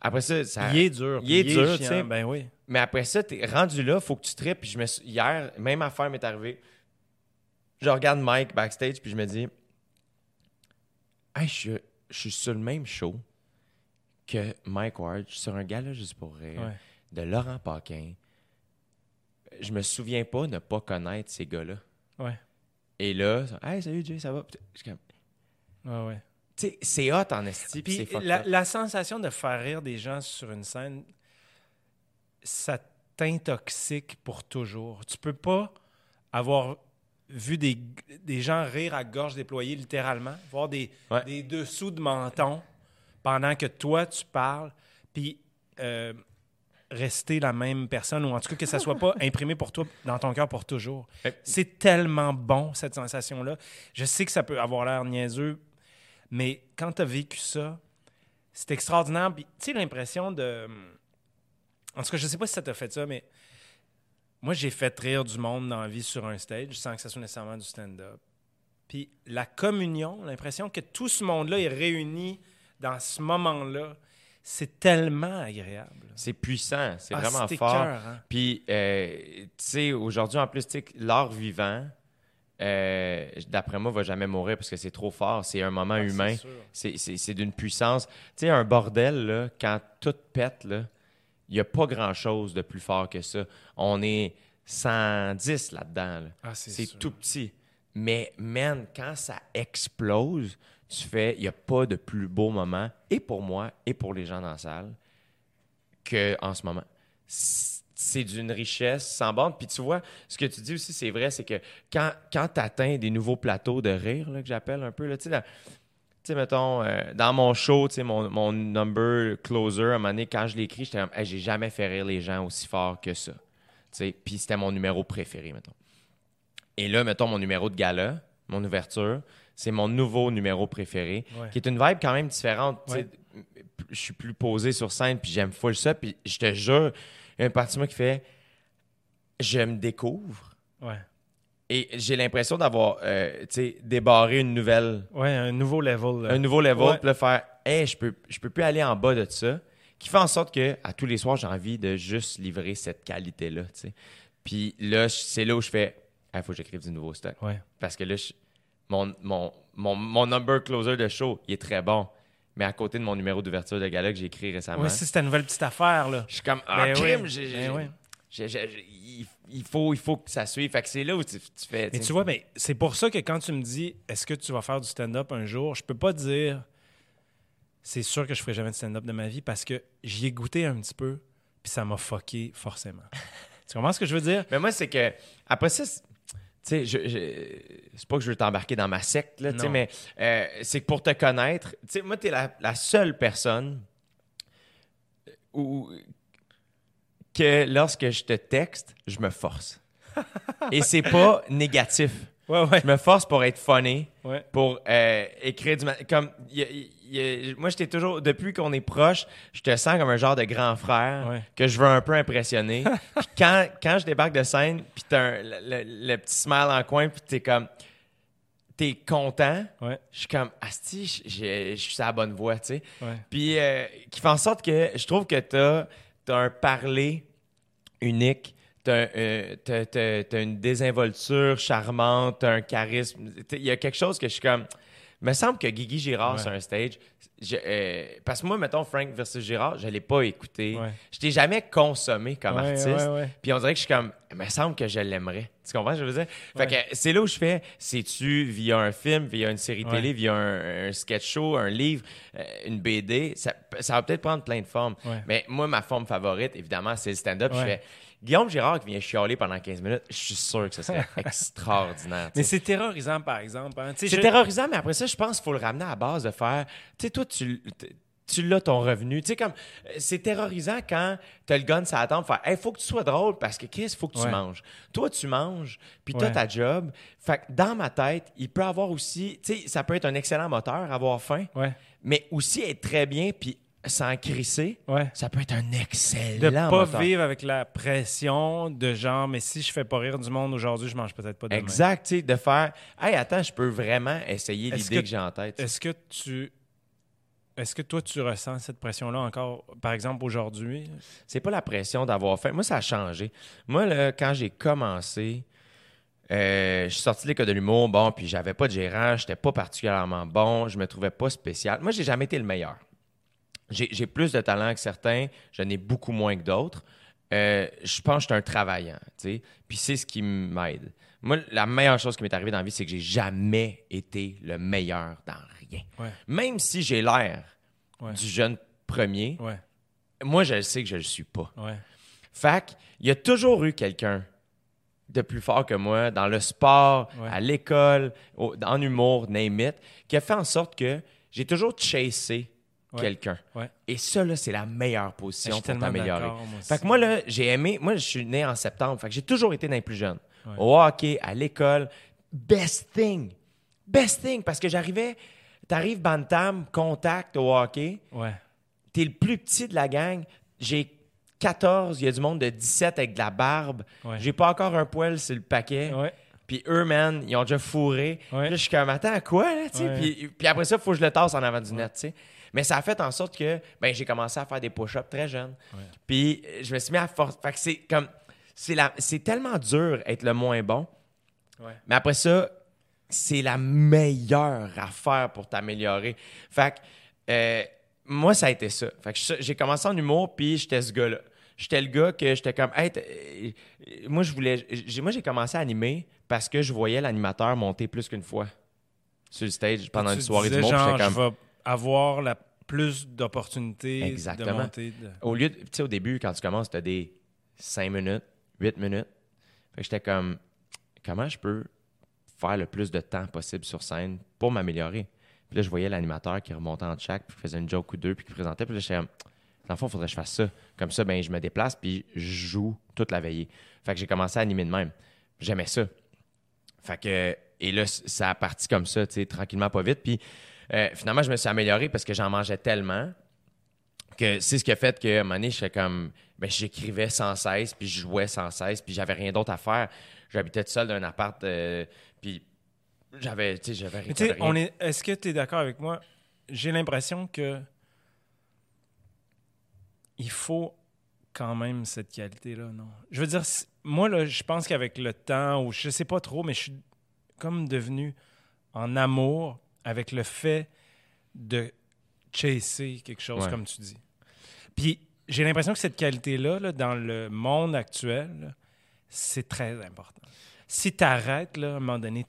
après ça, ça... Il est dur. Il est dur, tu sais. Ben oui. Mais après ça, t'es rendu là, faut que tu tripes, puis je me hier, même affaire m'est arrivée, je regarde Mike backstage, puis je me dis, hey, je, suis- je suis sur le même show que Mike Ward, je suis sur un gala juste pour rire Ouais. de Laurent Paquin. Je me souviens pas ne pas connaître ces gars-là. Ouais. Et là, hey, salut Jay, ça va? Puis je suis comme, Ouais, ouais. Tu sais, c'est hot en esti, puis la, la sensation de faire rire des gens sur une scène, ça t'intoxique pour toujours. Tu peux pas avoir vu des, des gens rire à gorge déployée littéralement, voir des, Ouais. des dessous de menton pendant que toi tu parles, puis euh, rester la même personne, ou en tout cas que ça soit pas *laughs* imprimé pour toi dans ton cœur pour toujours. Ouais. C'est tellement bon, cette sensation-là. Je sais que ça peut avoir l'air niaiseux, mais quand tu as vécu ça, c'est extraordinaire. Puis, tu sais, l'impression de. En tout cas, je sais pas si ça t'a fait ça, mais moi, j'ai fait rire du monde dans la vie sur un stage sans que ça soit nécessairement du stand-up. Puis la communion, l'impression que tout ce monde-là est réuni dans ce moment-là, c'est tellement agréable. C'est puissant, c'est Ah, vraiment c'est fort. écœurant. Puis, euh, tu sais, aujourd'hui, en plus, l'art vivant, euh, d'après moi, va jamais mourir parce que c'est trop fort. C'est un moment Ah, humain. c'est d'une puissance. Tu sais, un bordel, là, quand tout pète, là, il n'y a pas grand-chose de plus fort que ça. On est 110 là-dedans. là. Ah, c'est tout petit. Mais, man, quand ça explose, tu fais, il n'y a pas de plus beau moment, et pour moi, et pour les gens dans la salle, qu'en ce moment. C'est d'une richesse sans bande. Puis tu vois, ce que tu dis aussi, c'est vrai, c'est que quand, quand tu atteins des nouveaux plateaux de rire, là, que j'appelle un peu, là, tu sais, dans- tu sais, mettons, euh, dans mon show, tu sais, mon, mon number closer, à un moment donné, quand je l'ai écrit, j'étais comme, Hey, j'ai jamais fait rire les gens aussi fort que ça. sais. Puis c'était mon numéro préféré, mettons. Et là, mettons, mon numéro de gala, mon ouverture, c'est mon nouveau numéro préféré, Ouais. qui est une vibe quand même différente. tu. Ouais. Je suis plus posé sur scène, puis j'aime full ça. Puis je te jure, il y a une partie de moi qui fait Je me découvre. Ouais. Et j'ai l'impression d'avoir euh, tu sais, débarré une nouvelle, Ouais, un nouveau level. là. un nouveau level, Ouais. puis faire Hey, je peux, je peux plus aller en bas de ça. Qui fait en sorte que à tous les soirs, j'ai envie de juste livrer cette qualité-là. tu sais. Puis là, c'est là où je fais Il faut que j'écrive du nouveau stock. Ouais. Parce que là, je- mon, mon, mon, mon number closer de show, il est très bon. Mais à côté de mon numéro d'ouverture de gala que j'ai écrit récemment, Ouais, ça, c'est ta nouvelle petite affaire, là. je suis comme Ah, Ben crime, oui, j'ai- ben oui. il, il faut, il faut que ça suive. Fait que c'est là où tu, tu fais. Mais tu vois, mais c'est pour ça que quand tu me dis est-ce que tu vas faire du stand-up un jour, je peux pas dire c'est sûr que je ferai jamais de stand-up de ma vie parce que j'y ai goûté un petit peu puis ça m'a fucké forcément. *laughs* tu comprends ce que je veux dire? Mais moi, c'est que, après ça, c'est- tu sais, je, je- c'est pas que je veux t'embarquer dans ma secte, là, mais euh, c'est que pour te connaître, tu sais, moi, t'es la, la seule personne où, que lorsque je te texte, je me force. Et c'est pas négatif. Ouais, ouais. Je me force pour être funny, Ouais. pour euh, écrire du... Comme, y a- y a- moi, j'étais toujours... Depuis qu'on est proche, je te sens comme un genre de grand frère que je veux un peu impressionner. *laughs* Puis quand, quand je débarque de scène, puis t'as le, le- le petit smile en coin, puis t'es comme... T'es content. Je suis comme, asti, je- suis sur la bonne voie, tu sais. Puis euh, qui fait en sorte que je trouve que t'as as un parler unique, t'as euh, une désinvolture charmante, t'as un charisme. Il y a quelque chose que je suis comme. me semble que Guigui Girard Ouais. sur un stage. je- euh, parce que moi, mettons, Frank versus Girard, je l'ai pas écouté. Ouais. Je t'ai jamais consommé comme Ouais, artiste. Puis on dirait que je suis comme, il me semble que je l'aimerais. Tu comprends ce que je veux dire? Fait que c'est là où je fais, c'est-tu via un film, via une série Ouais. télé, via un, un sketch show, un livre, euh, une BD, ça, ça va peut-être prendre plein de formes. Ouais. Mais moi, ma forme favorite, évidemment, c'est le stand-up. Je fais, Guillaume Girard qui vient chialer pendant 15 minutes, je suis sûr que ce serait *laughs* extraordinaire. Mais c'est terrorisant, par exemple. hein. C'est je- terrorisant, mais après ça, je pense qu'il faut le ramener à la base de faire. Tu sais, toi, tu. Tu l'as ton revenu. Tu sais, comme. euh, C'est terrorisant quand t'as le gun la tempe, faire. Hey, faut que tu sois drôle parce que qu'est-ce faut que tu Ouais. manges. Toi, tu manges, puis t'as Ouais. ta job. Fait que dans ma tête, il peut avoir aussi. Tu sais, ça peut être un excellent moteur, avoir faim, Ouais. mais aussi être très bien, puis sans crisser. Ouais. Ça peut être un De excellent pas moteur. vivre avec la pression de genre, mais si je fais pas rire du monde aujourd'hui, je mange peut-être pas demain. Exact, tu sais, de faire. Hey, attends, je peux vraiment essayer l'idée que- que j'ai en tête. Est-ce que tu. Est-ce que toi, tu ressens cette pression-là encore, par exemple, aujourd'hui? C'est pas la pression d'avoir faim. Moi, ça a changé. Moi, quand j'ai commencé, euh, je suis sorti de l'école de l'humour, bon, puis j'avais pas de gérant, j'étais pas particulièrement bon, je me trouvais pas spécial. Moi, j'ai jamais été le meilleur. J'ai j'ai plus de talent que certains, j'en ai beaucoup moins que d'autres. Euh, je pense que je suis un travaillant, tu sais, puis c'est ce qui m'aide. Moi, la meilleure chose qui m'est arrivée dans la vie, c'est que j'ai jamais été le meilleur dans rien. Ouais. Même si j'ai l'air Ouais. du jeune premier, Ouais. moi, je sais que je le suis pas. Fait il y a toujours eu quelqu'un de plus fort que moi dans le sport, à l'école, en humour, name it, qui a fait en sorte que j'ai toujours chassé quelqu'un. Et ça, là, c'est la meilleure position pour t'améliorer. Fait que moi, là, j'ai aimé. Moi, je suis né en septembre. Fait que j'ai toujours été dans les plus jeunes. Au hockey, à l'école. Best thing. Best thing. Parce que j'arrivais. T'arrives Bantam, contact au hockey. Ouais. T'es le plus petit de la gang. J'ai 14. Il y a du monde de 17 avec de la barbe. Ouais. J'ai pas encore un poil sur le paquet. Ouais. Puis eux, man, ils ont déjà fourré. Ouais. Puis là, je suis comme, attends, quoi, là. Puis, puis après ça, il faut que je le tasse en avant du net, tu sais. Mais ça a fait en sorte que, ben, j'ai commencé à faire des push-ups très jeune. Puis je me suis mis à force. Fait que c'est comme, c'est la, c'est tellement dur être le moins bon. Ouais. Mais après ça, c'est la meilleure affaire pour t'améliorer. Fait que, euh, moi, ça a été ça. Fait que j'ai commencé en humour, puis j'étais ce gars-là. J'étais le gars que j'étais comme, hey, euh, moi, je voulais, j'ai- moi, j'ai commencé à animer parce que je voyais l'animateur monter plus qu'une fois sur le stage pendant Tu une soirée d'humour. genre, comme, je vais avoir la plus d'opportunités de Exactement. monter. de- au lieu de, tu sais, au début, quand tu commences, tu as des 5 minutes, 8 minutes. Fait que j'étais comme, comment je peux faire le plus de temps possible sur scène pour m'améliorer? Puis là, je voyais l'animateur qui remontait en chaque, puis faisait une joke ou deux, puis qui présentait. Puis là, j'étais comme, Dans le fond, il faudrait que je fasse ça. Comme ça, ben, je me déplace puis je joue toute la veillée. Fait que j'ai commencé à animer de même. J'aimais ça. Fait que, et là, ça a parti comme ça, tu sais, tranquillement, pas vite. Puis euh, finalement, je me suis amélioré parce que j'en mangeais tellement que c'est ce qui a fait que, à un moment donné, j'étais comme, ben, j'écrivais sans cesse, puis je jouais sans cesse, puis j'avais rien d'autre à faire. J'habitais tout seul dans un appart, euh, puis j'avais, tu sais, j'avais Mais on est. Est-ce que tu es d'accord avec moi? J'ai l'impression que il faut quand même cette qualité-là, non? Je veux dire, moi, là, je pense qu'avec le temps, ou je sais pas trop, mais je suis comme devenu en amour avec le fait de chasser quelque chose, Ouais. comme tu dis. Puis j'ai l'impression que cette qualité-là, là, dans le monde actuel, c'est très important. Si tu arrêtes, là, à un moment donné,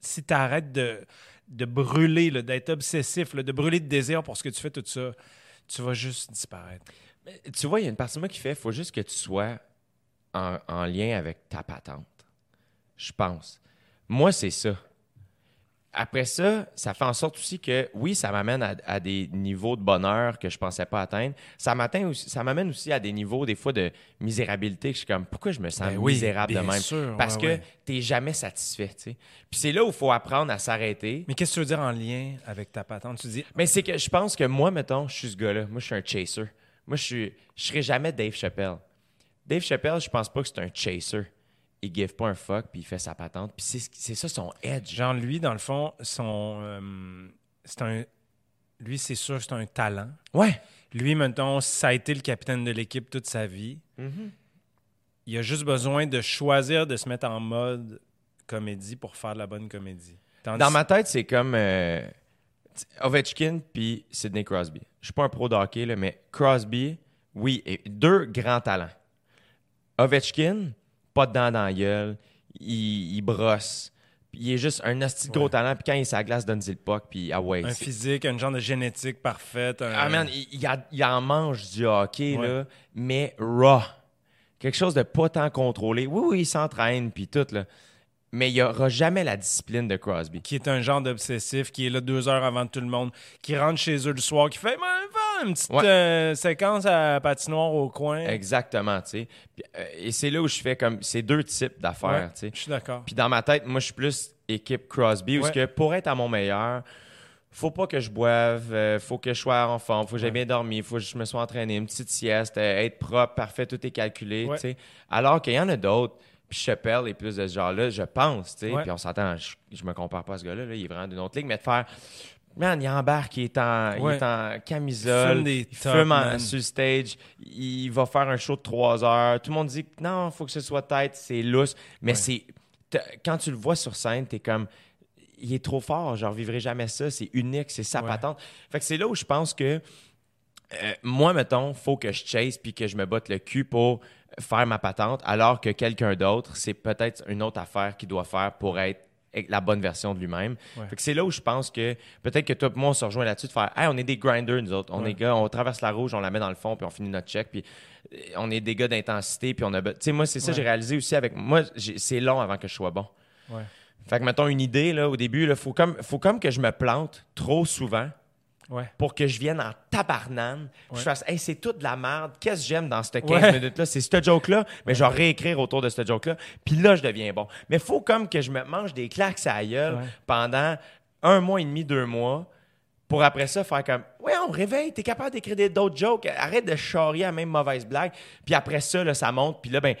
si tu arrêtes de, de brûler, d'être obsessif, de brûler de désir pour ce que tu fais, tout ça, tu vas juste disparaître. Tu vois, il y a une partie moi qui fait, faut juste que tu sois en lien avec ta patente. Je pense. Moi, c'est ça. Après ça, ça fait en sorte aussi que, oui, ça m'amène à, à des niveaux de bonheur que je pensais pas atteindre. Ça m'atteint aussi- ça m'amène aussi à des niveaux, des fois, de misérabilité que je suis comme, pourquoi je me sens Ben oui, misérable de même? sûr, Parce ouais, que ouais. t'es jamais satisfait, tu sais. Puis c'est là où il faut apprendre à s'arrêter. Mais qu'est-ce que tu veux dire en lien avec ta patente? Tu dis, Mais c'est que je pense que moi, mettons, je suis ce gars-là. Moi, je suis un chaser. Moi, je suis, je serai jamais Dave Chappelle. Dave Chappelle, je pense pas que c'est un chaser. Il give pas un fuck, puis il fait sa patente. Puis c'est, ça son edge. genre, lui, dans le fond, son. euh, c'est un. Lui, c'est sûr c'est un talent. Ouais. Lui, mettons, ça a été le capitaine de l'équipe toute sa vie. Il a juste besoin de choisir de se mettre en mode comédie pour faire de la bonne comédie. Tandis- Dans ma tête, c'est comme euh, Ovechkin puis Sidney Crosby. Je suis pas un pro de hockey, là, mais Crosby, oui, et deux grands talents. Ovechkin, pas de dents dans la gueule, il, il brosse. Puis il est juste un asti de gros Ouais. talent, puis quand il est la glace, donne-y le puck, puis ah ouais. un physique, un genre de génétique parfaite. un- Ah man, il, il a- il en mange du hockey, Ouais. là, mais raw. Quelque chose de pas tant contrôlé. Oui, oui, il s'entraîne, puis tout, là. Mais il n'y aura jamais la discipline de Crosby. qui est un genre d'obsessif, qui est là deux heures avant tout le monde, qui rentre chez eux le soir, qui fait une petite Ouais. euh, séquence à patinoire au coin. Exactement, tu sais. Euh, Et c'est là où je fais comme ces deux types d'affaires, Ouais, tu sais. Je suis d'accord. Puis dans ma tête, moi, je suis plus équipe Crosby, où Ouais. que pour être à mon meilleur, faut pas que je boive, euh, faut que je sois en forme, faut que j'ai bien dormi, faut que je me sois entraîné, une petite sieste, euh, être propre, parfait, tout est calculé, tu sais. Alors qu'il y en a d'autres, puis Chappelle est plus de ce genre-là, je pense, tu sais. Puis on s'entend, je, je me compare pas à ce gars-là, là, il est vraiment d'une autre ligue, mais de faire... Man, il embarque, il est en, il est en camisole, il fume en- sur stage, il va faire un show de trois heures. Tout le monde dit non, il faut que ce soit tête, c'est lousse. Mais Ouais. c'est. t'as- Quand tu le vois sur scène, t'es comme. Il est trop fort, je revivrai jamais ça, c'est unique, c'est sa Ouais. patente. Fait que c'est là où je pense que. euh, moi, mettons, faut que je chase puis que je me botte le cul pour faire ma patente, alors que quelqu'un d'autre, c'est peut-être une autre affaire qu'il doit faire pour être la bonne version de lui-même. Ouais. C'est là où je pense que peut-être que toi et moi, on se rejoint là-dessus de faire Hey, on est des grinders, nous autres. On Ouais. est gars, on traverse la rouge, on la met dans le fond, puis on finit notre check, puis euh, on est des gars d'intensité, puis on a. Tu sais, moi, c'est ça que j'ai réalisé aussi avec. Moi, c'est long avant que je sois bon. Fait que, mettons, une idée, là, au début, il faut comme, faut comme que je me plante trop souvent Ouais. pour que je vienne en tabarnane. Ouais. Je fasse, hey, c'est toute de la merde. Qu'est-ce que j'aime dans cette 15 Ouais. minutes-là? C'est ce joke-là, mais je vais réécrire autour de ce joke-là. Puis là, je deviens bon. Mais faut comme que je me mange des claques à la gueule Ouais. pendant un mois et demi, deux mois, pour après ça faire comme, ouais, on réveille, t'es capable d'écrire d'autres jokes, arrête de charrier la même mauvaise blague. Puis après ça, là, ça monte. Puis là, ben,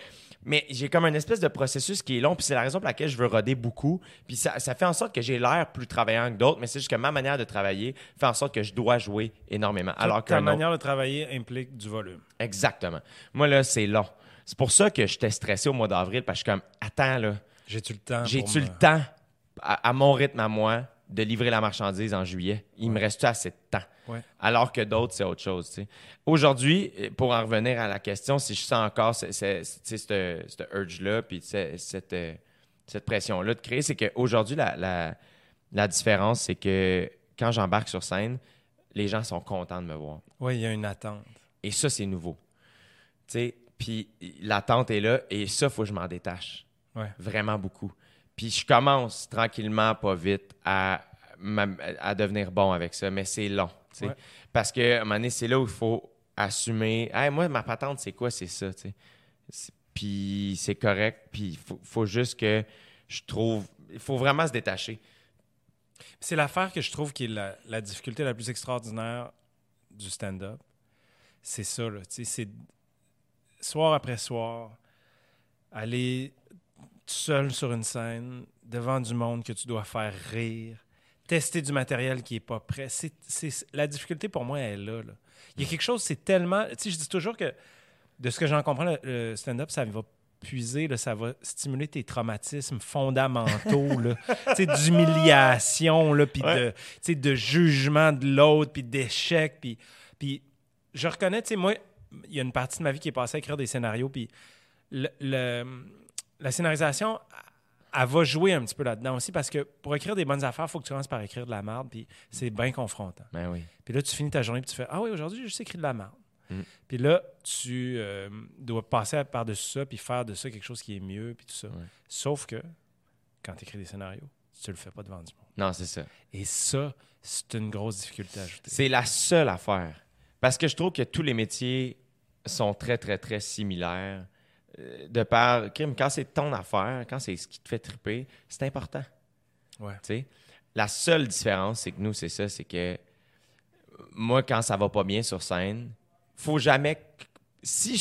mais j'ai comme un espèce de processus qui est long, puis c'est la raison pour laquelle je veux roder beaucoup. Puis ça, ça fait en sorte que j'ai l'air plus travaillant que d'autres, mais c'est juste que ma manière de travailler fait en sorte que je dois jouer énormément. Alors ta qu'un autre- manière de travailler implique du volume. Exactement. Moi, là, c'est long. C'est pour ça que j'étais stressé au mois d'avril, parce que je suis comme, attends, là, J'ai-tu le temps? j'ai-tu le temps, à, à mon rythme à moi, de livrer la marchandise en juillet? Il me reste assez de temps? Ouais. Alors que d'autres, c'est autre chose. Aujourd'hui, euh, pour en revenir à la question, si je sens encore cette, urge-là, puis cette, euh, cette pression-là de créer, c'est qu'aujourd'hui, la, la, la différence, c'est que quand j'embarque sur scène, les gens sont contents de me voir. Ouais, il y a une attente. Et ça, c'est nouveau. Puis l'attente est là, et ça, il faut que je m'en détache. Ouais. Vraiment beaucoup. Puis je commence tranquillement, pas vite, à, à devenir bon avec ça, mais c'est long. Ouais. Parce que, à un moment donné, c'est là où il faut assumer. Hey, moi, ma patente, c'est quoi? C'est ça, Puis c'est correct. Puis il faut, faut juste que je trouve. Il faut vraiment se détacher. C'est l'affaire que je trouve qui est la, la difficulté la plus extraordinaire du stand-up. C'est ça, là. C'est soir après soir, aller seul sur une scène, devant du monde que tu dois faire rire, tester du matériel qui est pas prêt. C'est, c'est- la difficulté pour moi, elle est là, là. Il y a quelque chose, c'est tellement. Tu sais, je dis toujours que, de ce que j'en comprends, le, le stand-up, ça va puiser, là, ça va stimuler tes traumatismes fondamentaux, là. *laughs* tu sais, d'humiliation, puis de, de jugement de l'autre, puis d'échec, puis, puis je reconnais, tu sais, moi, il y a une partie de ma vie qui est passée à écrire des scénarios, puis le- le- la scénarisation, elle va jouer un petit peu là-dedans aussi, parce que pour écrire des bonnes affaires, il faut que tu commences par écrire de la merde, puis c'est bien confrontant. Ben oui. Puis là, tu finis ta journée, puis tu fais Ah oui, aujourd'hui, j'ai juste écrit de la merde. Mm. Puis là, tu euh, dois passer par-dessus ça, puis faire de ça quelque chose qui est mieux, puis tout ça. Sauf que, quand tu écris des scénarios, tu le fais pas devant du monde. Non, c'est ça. Et ça, c'est une grosse difficulté à ajouter. C'est la seule affaire. Parce que je trouve que tous les métiers sont très, très, très similaires. Euh, De par, crime, quand c'est ton affaire, quand c'est ce qui te fait triper, c'est important. Ouais. Tu sais? La seule différence, c'est que nous, c'est ça, c'est que moi, quand ça va pas bien sur scène, faut jamais. Si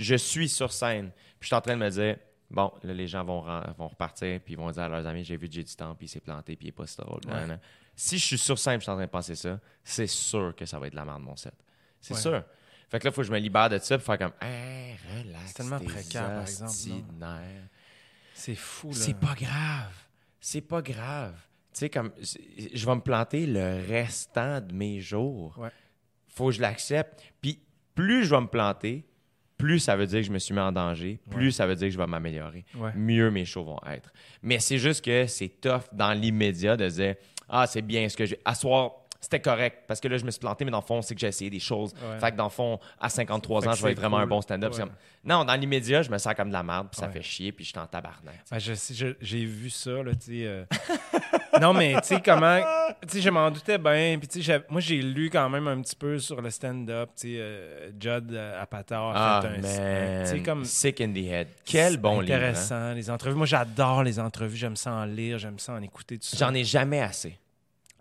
je suis sur scène, puis je suis en train de me dire, bon, là, les gens vont, vont repartir, puis ils vont dire à leurs amis, j'ai vu Jay du temps, puis il s'est planté, puis il est pas si drôle. Ouais. Si je suis sur scène, puis je suis en train de penser ça, c'est sûr que ça va être de la merde, mon set. C'est Ouais. sûr. Fait que là, il faut que je me libère de ça, puis faire comme, hey, relax. C'est tellement précaire, par exemple. C'est fou, là. C'est pas grave. C'est pas grave. Tu sais, comme, je vais me planter le restant de mes jours. Ouais. Faut que je l'accepte. Puis, plus je vais me planter, plus ça veut dire que je me suis mis en danger, plus ça veut dire que je vais m'améliorer. Ouais. Mieux mes shows vont être. Mais c'est juste que c'est tough dans l'immédiat de dire Ah, c'est bien ce que j'ai. À soir, c'était correct parce que là, je me suis planté, mais dans le fond, c'est que j'ai essayé des choses. Ouais. Fait que dans le fond, à 53 Fait ans, je vais être vraiment cool. un bon stand-up. Ouais. C'est comme- Non, dans l'immédiat, je me sens comme de la merde, puis ça Ouais. fait chier, puis je suis en tabarnak. Ben, j'ai vu ça, là, tu sais. euh. non, mais tu sais, comment. Tu sais, je m'en doutais bien. Puis, tu sais, moi, j'ai lu quand même un petit peu sur le stand-up. Tu sais, euh, Judd euh, Apatow a Ah, fait un. comme. Sick in the head. Quel bon livre. hein? Intéressant, les entrevues. Moi, j'adore les entrevues. J'aime ça en lire, j'aime ça en écouter, tout ça. J'en ai jamais assez.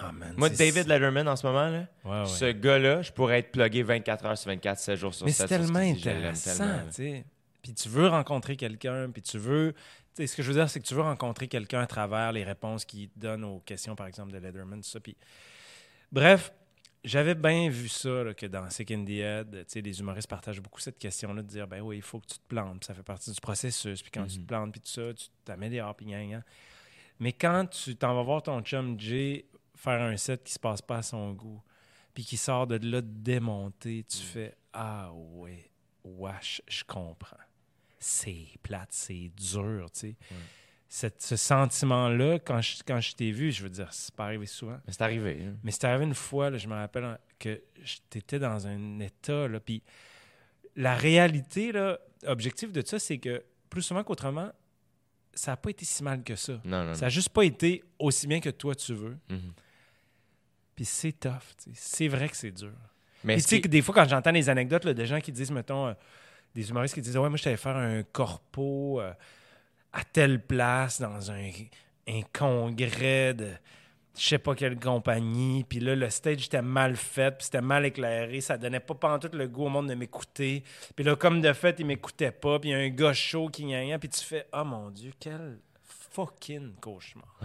Ah, man, Moi, c'est- David Letterman, en ce moment, là, Ouais, ouais. ce gars-là, je pourrais être plugué 24 heures sur 24, 7 jours sur Mais 7. c'est sur ce tellement intéressant, tellement. tu sais. Puis tu veux rencontrer quelqu'un, puis tu veux... Ce que je veux dire, c'est que tu veux rencontrer quelqu'un à travers les réponses qu'il te donne aux questions, par exemple, de Letterman, tout ça. Puis... Bref, j'avais bien vu ça, là, que dans Sick in the Head, tu sais, les humoristes partagent beaucoup cette question-là, de dire, ben oui, il faut que tu te plantes, puis ça fait partie du processus, puis quand tu te plantes, puis tout ça, tu t'améliores, puis gna, gna. Mais quand tu t'en vas voir ton chum Jay faire un set qui se passe pas à son goût, puis qui sort de là démonté, tu fais Ah ouais, wesh, je comprends. C'est plate, c'est dur, tu sais. Cette- ce sentiment-là, quand je, quand je t'ai vu, je veux dire, c'est pas arrivé souvent. Mais c'est arrivé. hein. Mais c'est arrivé une fois, là, je me rappelle hein, que j'étais dans un état, là, puis la réalité, là, objective de ça, c'est que plus souvent qu'autrement, ça n'a pas été si mal que ça. Non, non, Ça n'a juste pas été aussi bien que toi tu veux. Mhm. Puis c'est tough, c'est vrai que c'est dur. Mais tu sais que des fois, quand j'entends des anecdotes là, de gens qui disent, mettons, euh, des humoristes qui disent Ouais, moi, je t'allais faire un corpo euh, à telle place, dans un, un congrès de je sais pas quelle compagnie, puis là, le stage était mal fait, puis c'était mal éclairé, ça donnait pas pantoute le goût au monde de m'écouter. Puis là, comme de fait, il m'écoutait pas, puis il y a un gars chaud qui gna gna, puis tu fais Oh mon Dieu, quel fucking cauchemar.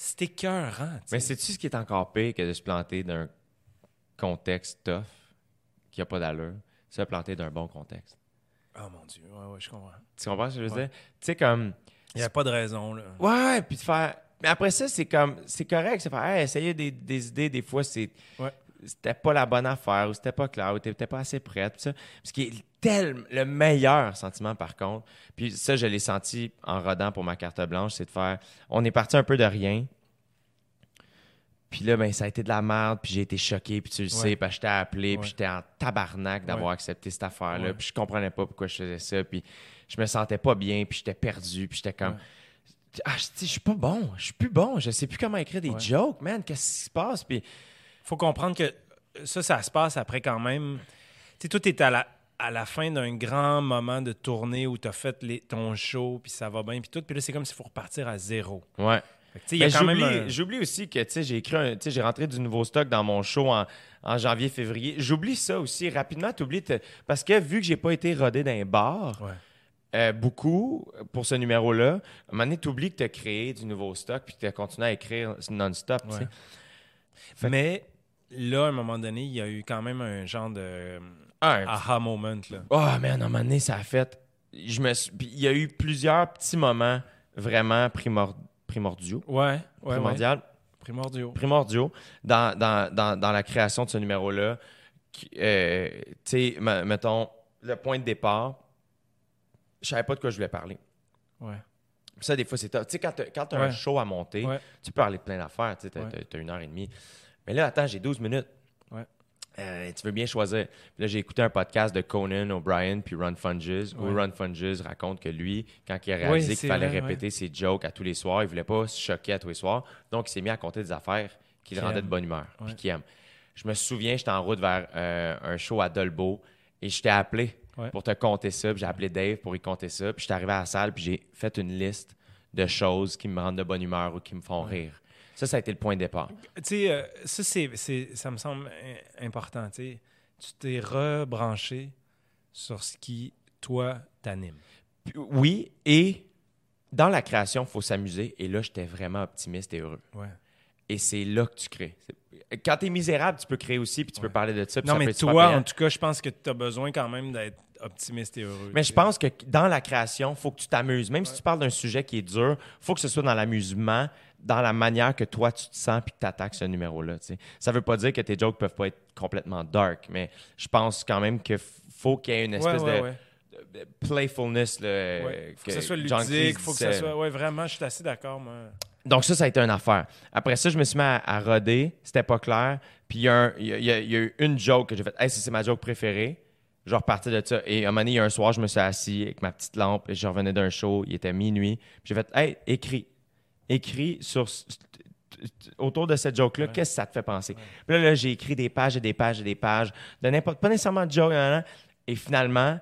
C'était écœurant, tu Mais sais. sais-tu ce qui est encore pire que de se planter d'un contexte tough, qui a pas d'allure, se planter d'un bon contexte? Oh mon Dieu, ouais, ouais, je comprends. Tu comprends ce que je veux Ouais. dire? Tu sais, comme. Il n'y a pas de raison, là. Ouais, puis de faire. Mais après ça, c'est comme. C'est correct, c'est faire. Hey, essayer des, des idées, des fois, c'est. Ouais. C'était pas la bonne affaire, ou c'était pas clair, ou t'étais pas assez prête. tout ça. Ce qui est tel, le meilleur sentiment, par contre, puis ça, je l'ai senti en rodant pour ma carte blanche, c'est de faire. On est parti un peu de rien. Puis là, ben, ça a été de la merde, puis j'ai été choqué, puis tu le sais, puis je t'ai appelé, Ouais. puis j'étais en tabarnak d'avoir Ouais. accepté cette affaire-là, puis je comprenais pas pourquoi je faisais ça, puis je me sentais pas bien, puis j'étais perdu, puis j'étais comme... Ah, je suis pas bon, je suis plus bon, je sais plus comment écrire des jokes, man, qu'est-ce qui se passe? Puis faut comprendre que ça, ça se passe après quand même. sais, toi, t'es à la, à la fin d'un grand moment de tournée où t'as fait les, ton show, puis ça va bien, puis tout. Puis là, c'est comme s'il faut repartir à zéro. Ouais. Fait tu j'oublie, un- aussi que tu sais, j'ai écrit tu j'ai rentré du nouveau stock dans mon show en, en janvier février. J'oublie ça aussi rapidement. T'oublies parce que vu que j'ai pas été rodé dans un bar Ouais. euh, beaucoup pour ce numéro-là, à un moment donné, t'oublies que tu as créé du nouveau stock puis que tu as continué à écrire non-stop. tu sais. Ouais. Mais là, à un moment donné, il y a eu quand même un genre de un aha moment. Là. Oh, man, à un moment donné, ça a fait. Je me suis- Il y a eu plusieurs petits moments vraiment primor- primordiaux. Ouais, ouais, ouais. primordial- Primordiaux. primordiaux dans, dans, dans, dans la création de ce numéro-là. Euh, tu sais, me- mettons, le point de départ, je savais pas de quoi je voulais parler. Ouais. Ça, des fois, c'est tough. Tu sais, quand tu as un Ouais. show à monter, Ouais. tu peux parler de plein d'affaires. Tu sais, Ouais. as, une heure et demie. Mais là, attends, j'ai 12 minutes. Euh, tu veux bien choisir. Puis là, j'ai écouté un podcast de Conan O'Brien puis Ron Funges, où. Ron Funges raconte que lui, quand il a réalisé Oui, qu'il fallait vrai, répéter ses jokes à tous les soirs, il voulait pas se choquer à tous les soirs. Donc, il s'est mis à compter des affaires qui le rendaient de bonne humeur, puis qu'il aime. Je me souviens, j'étais en route vers euh, un show à Dolbeau et je t'ai appelé pour te compter ça. J'ai appelé Dave pour y compter ça. Puis je suis arrivé à la salle, puis j'ai fait une liste de choses qui me rendent de bonne humeur ou qui me font rire. Ça, ça a été le point de départ. Tu sais, euh, ça, c'est, c'est- ça me semble im- important. tu t'es rebranché sur ce qui, toi, t'anime. Oui, et dans la création, il faut s'amuser. Et là, j'étais vraiment optimiste et heureux. Ouais. Et c'est là que tu crées. Quand tu es misérable, tu peux créer aussi, puis tu peux parler de ça. Non, ça mais toi, en tout cas, je pense que tu as besoin quand même d'être optimiste et heureux. Mais je pense que dans la création, il faut que tu t'amuses. Même si tu parles d'un sujet qui est dur, il faut que ce soit dans l'amusement, dans la manière que toi, tu te sens puis que tu attaques ce numéro-là. tu sais. Ça veut pas dire que tes jokes peuvent pas être complètement dark, mais je pense quand même qu'il faut qu'il y ait une espèce ouais, de, ouais. playfulness. là, Ouais. Faut que, ça soit ludique, faut que ça soit. Ouais, vraiment, je suis assez d'accord, moi. Donc ça, ça a été une affaire. Après ça, je me suis mis à, à roder. C'était pas clair. Puis il y, a eu une joke que j'ai faite. Hey, c'est ma joke préférée. Je repartais de ça. Et à un moment donné, il y a un soir, je me suis assis avec ma petite lampe et je revenais d'un show. Il était minuit. Puis j'ai fait Hey, écris. Écris sur, autour de cette joke-là. Ouais. Qu'est-ce que ça te fait penser? Puis là, là, j'ai écrit des pages et des pages et des pages de n'importe pas nécessairement de joke. Et finalement,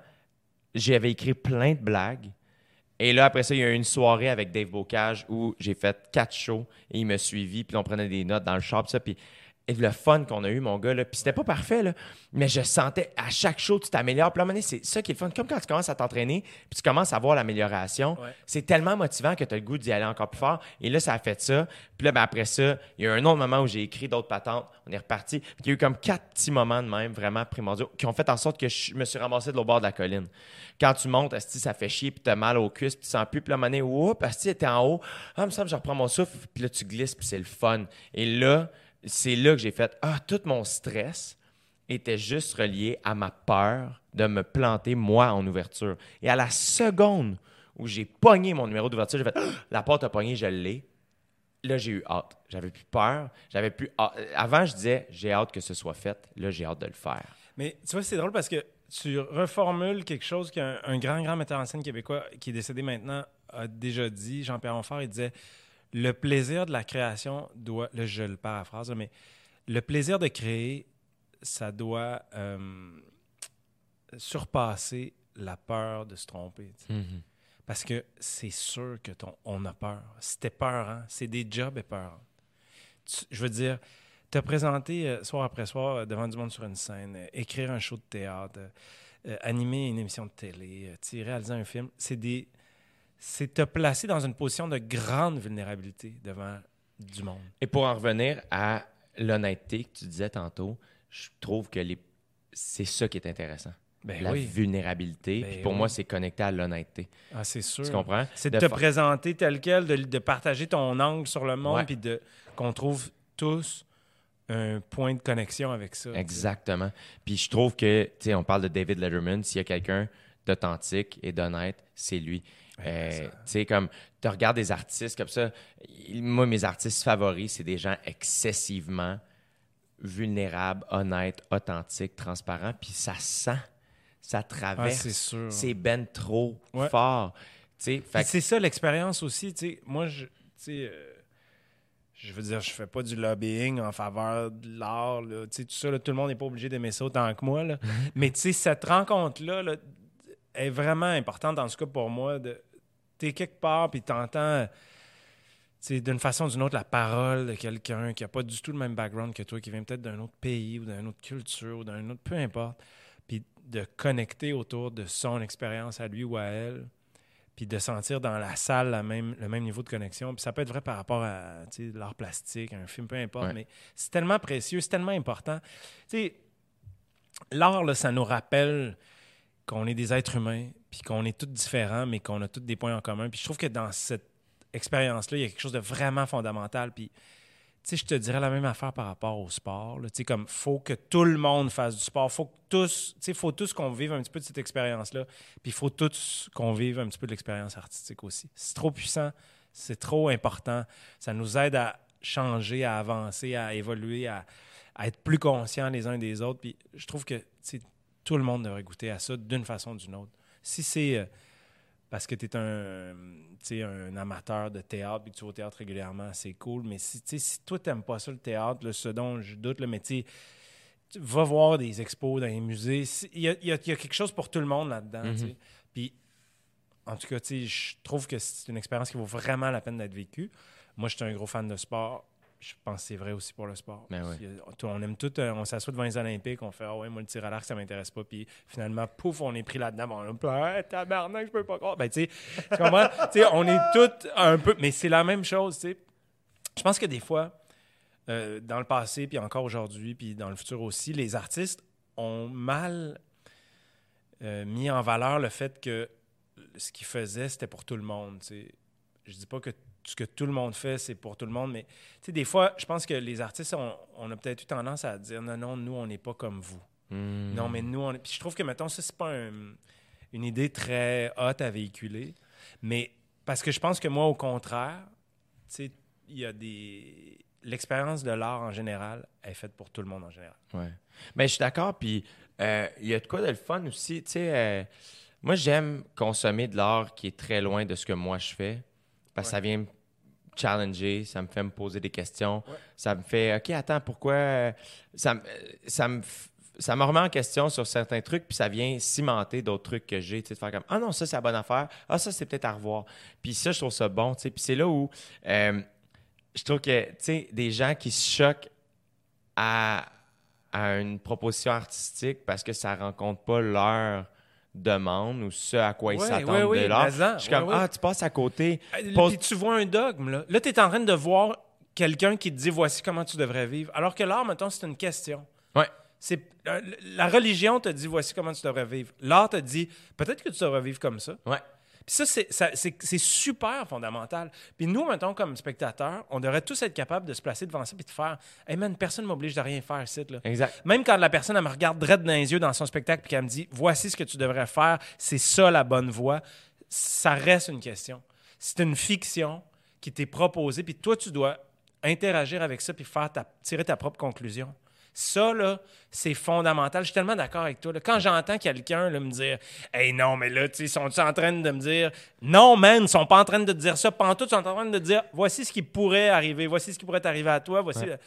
j'avais écrit plein de blagues. Et là, après ça, il y a eu une soirée avec Dave Bocage où j'ai fait quatre shows et il me suivi. Puis on prenait des notes dans le shop, ça. Puis et le fun qu'on a eu, mon gars, là. Puis c'était pas parfait, là. Mais je sentais à chaque show, tu t'améliores. Puis à un moment donné, c'est ça qui est le fun. Comme quand tu commences à t'entraîner, puis tu commences à voir l'amélioration. Ouais. C'est tellement motivant que tu as le goût d'y aller encore plus fort. Et là, ça a fait ça. Puis là, ben, après ça, il y a eu un autre moment où j'ai écrit d'autres patentes. On est reparti. Puis il y a eu comme quatre petits moments de même, vraiment primordiaux, qui ont fait en sorte que je me suis ramassé de l'autre bord de la colline. Quand tu montes, asti, ça fait chier, puis t'as mal aux cuisses, puis tu sens plus. Puis là, à un moment donné, oups, asti, t'es en haut. Ah, il me semble que je reprends mon souffle. Puis là, tu glisses, puis c'est le fun. Et là, c'est là que j'ai fait, ah, tout mon stress était juste relié à ma peur de me planter, moi, en ouverture. Et à la seconde où j'ai pogné mon numéro d'ouverture, j'ai fait, la porte a pogné, je l'ai. Là, j'ai eu hâte. J'avais plus peur. J'avais plus hâte. Avant, je disais, j'ai hâte que ce soit fait. Là, j'ai hâte de le faire. Mais tu vois, c'est drôle parce que tu reformules quelque chose qu'un un grand, grand metteur en scène québécois qui est décédé maintenant a déjà dit, Jean-Pierre Onfort, il disait Le plaisir de la création doit, là je le paraphrase, mais le plaisir de créer, ça doit euh, surpasser la peur de se tromper. sais. Parce que c'est sûr que ton, on a peur. C'était peurant. C'est des jobs épeurants. Tu- je veux dire, te présenter euh, soir après soir euh, devant du monde sur une scène, euh, écrire un show de théâtre, animer une émission de télé, réaliser un film, c'est des. C'est te placer dans une position de grande vulnérabilité devant du monde. Et pour en revenir à l'honnêteté que tu disais tantôt, je trouve que les... c'est ça qui est intéressant. Ben la oui. vulnérabilité. Ben Puis pour oui. moi, c'est connecté à l'honnêteté. Ah, c'est sûr. Tu comprends? C'est de te fa- présenter tel quel, de, de partager ton angle sur le monde, puis de qu'on trouve tous un point de connexion avec ça. Exactement. Puis je trouve que, tu sais, on parle de David Letterman, s'il y a quelqu'un d'authentique et d'honnête, c'est lui. Euh, tu sais, comme, tu regardes des artistes comme ça. Moi, mes artistes favoris, c'est des gens excessivement vulnérables, honnêtes, authentiques, transparents. Puis ça sent, ça Ah, traverse. c'est sûr. c'est ben trop Ouais. fort. Fait C'est ça l'expérience aussi. tu sais. Moi, je, tu sais, euh, je veux dire, je fais pas du lobbying en faveur de l'art. tout ça, là, tout le monde n'est pas obligé d'aimer ça autant que moi. là. Mais tu sais, cette rencontre-là là, est vraiment importante, en tout cas pour moi. De, t'es quelque part, puis t'entends, d'une façon ou d'une autre, la parole de quelqu'un qui a pas du tout le même background que toi, qui vient peut-être d'un autre pays ou d'une autre culture ou d'un autre... Peu importe. Puis de connecter autour de son expérience à lui ou à elle puis de sentir dans la salle la même, le même niveau de connexion. Puis ça peut être vrai par rapport à l'art plastique, un film, peu importe, Ouais. mais c'est tellement précieux, c'est tellement important. Tu sais, l'art, ça nous rappelle qu'on est des êtres humains, puis qu'on est tous différents, mais qu'on a tous des points en commun. Puis je trouve que dans cette expérience-là, il y a quelque chose de vraiment fondamental. Puis, tu sais, je te dirais la même affaire par rapport au sport. Tu sais, comme, faut que tout le monde fasse du sport. Faut que tous, tu sais, faut tous qu'on vive un petit peu de cette expérience-là. Puis, il faut tous qu'on vive un petit peu de l'expérience artistique aussi. C'est trop puissant, c'est trop important. Ça nous aide à changer, à avancer, à évoluer, à, à être plus conscients les uns des autres. Puis, je trouve que, tu sais, tout le monde devrait goûter à ça d'une façon ou d'une autre. Si c'est euh, parce que tu es un, un amateur de théâtre et que tu vas au théâtre régulièrement, c'est cool. Mais si, si toi, tu n'aimes pas ça, le théâtre, là, ce dont je doute, là, mais tu sais, tu vas voir des expos dans les musées. Il y a, il y a- il y a quelque chose pour tout le monde là-dedans. sais. Puis, en tout cas, je trouve que c'est une expérience qui vaut vraiment la peine d'être vécue. Moi, je suis un gros fan de sport. Je pense que c'est vrai aussi pour le sport. Ben tout- On aime tout, euh, on s'assoit devant les Olympiques, on fait Ah ouais, moi le tir à l'arc, ça m'intéresse pas. Puis finalement, pouf, on est pris là-dedans. On est là, tabarnak, je peux pas croire. Ben, tu sais? Tu *laughs* on est tous un peu. Mais c'est la même chose, tu sais. Je pense que des fois, euh, dans le passé, puis encore aujourd'hui, puis dans le futur aussi, les artistes ont mal euh, mis en valeur le fait que ce qu'ils faisaient, c'était pour tout le monde. tu sais. Je dis pas que ce que tout le monde fait, c'est pour tout le monde, mais tu sais, des fois, je pense que les artistes, on, on a peut-être eu tendance à dire non, non, nous, on n'est pas comme vous. Hmm. Non, mais nous, on est... Puis je trouve que, mettons, ça, c'est pas un- une idée très haute à véhiculer. Mais parce que je pense que moi, au contraire, tu sais, il y a des. L'expérience de l'art en général est faite pour tout le monde en général. Ouais. Ben, je suis d'accord. Puis, euh, il y a de quoi de le fun aussi. Tu sais, euh, moi, j'aime consommer de l'art qui est très loin de ce que moi je fais. Parce que ça vient me challenger, ça me fait me poser des questions. Ça me fait, OK, attends, pourquoi. euh, Ça, me- euh, ça me. f- Ça me remet en question sur certains trucs, puis ça vient cimenter d'autres trucs que j'ai, tu sais, de faire comme Ah non, ça c'est la bonne affaire, ah ça c'est peut-être à revoir. Puis ça, je trouve ça bon, tu sais. Puis c'est là où euh, je trouve que, tu sais, des gens qui se choquent à, à une proposition artistique parce que ça rencontre pas leur demande ou ce à quoi ils Ouais, s'attendent ouais, oui, de l'art. Je suis comme, ah, tu passes à côté. Euh, Pose- Puis tu vois un dogme, là. Là, tu es en train de voir quelqu'un qui te dit voici comment tu devrais vivre. Alors que l'art, mettons, c'est une question. Ouais. C'est, euh, la religion te dit voici comment tu devrais vivre. L'art te dit peut-être que tu devrais vivre comme ça. Ouais. Puis ça, c'est, super fondamental. Puis nous, mettons, comme spectateurs, on devrait tous être capables de se placer devant ça et de faire Hey man, personne ne m'oblige de rien faire ici. Là. Exact. Même quand la personne elle me regarde droit dans les yeux dans son spectacle et qu'elle me dit voici ce que tu devrais faire, c'est ça la bonne voie, ça reste une question. C'est une fiction qui t'est proposée, puis toi, tu dois interagir avec ça puis faire ta- tirer ta propre conclusion. Ça, là, c'est fondamental. Je suis tellement d'accord avec toi. là. Quand j'entends quelqu'un me dire Hey, non, mais là, tu sais, sont-ils en train de me dire Non, man, ils sont pas en train de te dire ça. Pantoute, ils sont en train de te dire Voici ce qui pourrait arriver, voici ce qui pourrait t'arriver à toi, voici. le-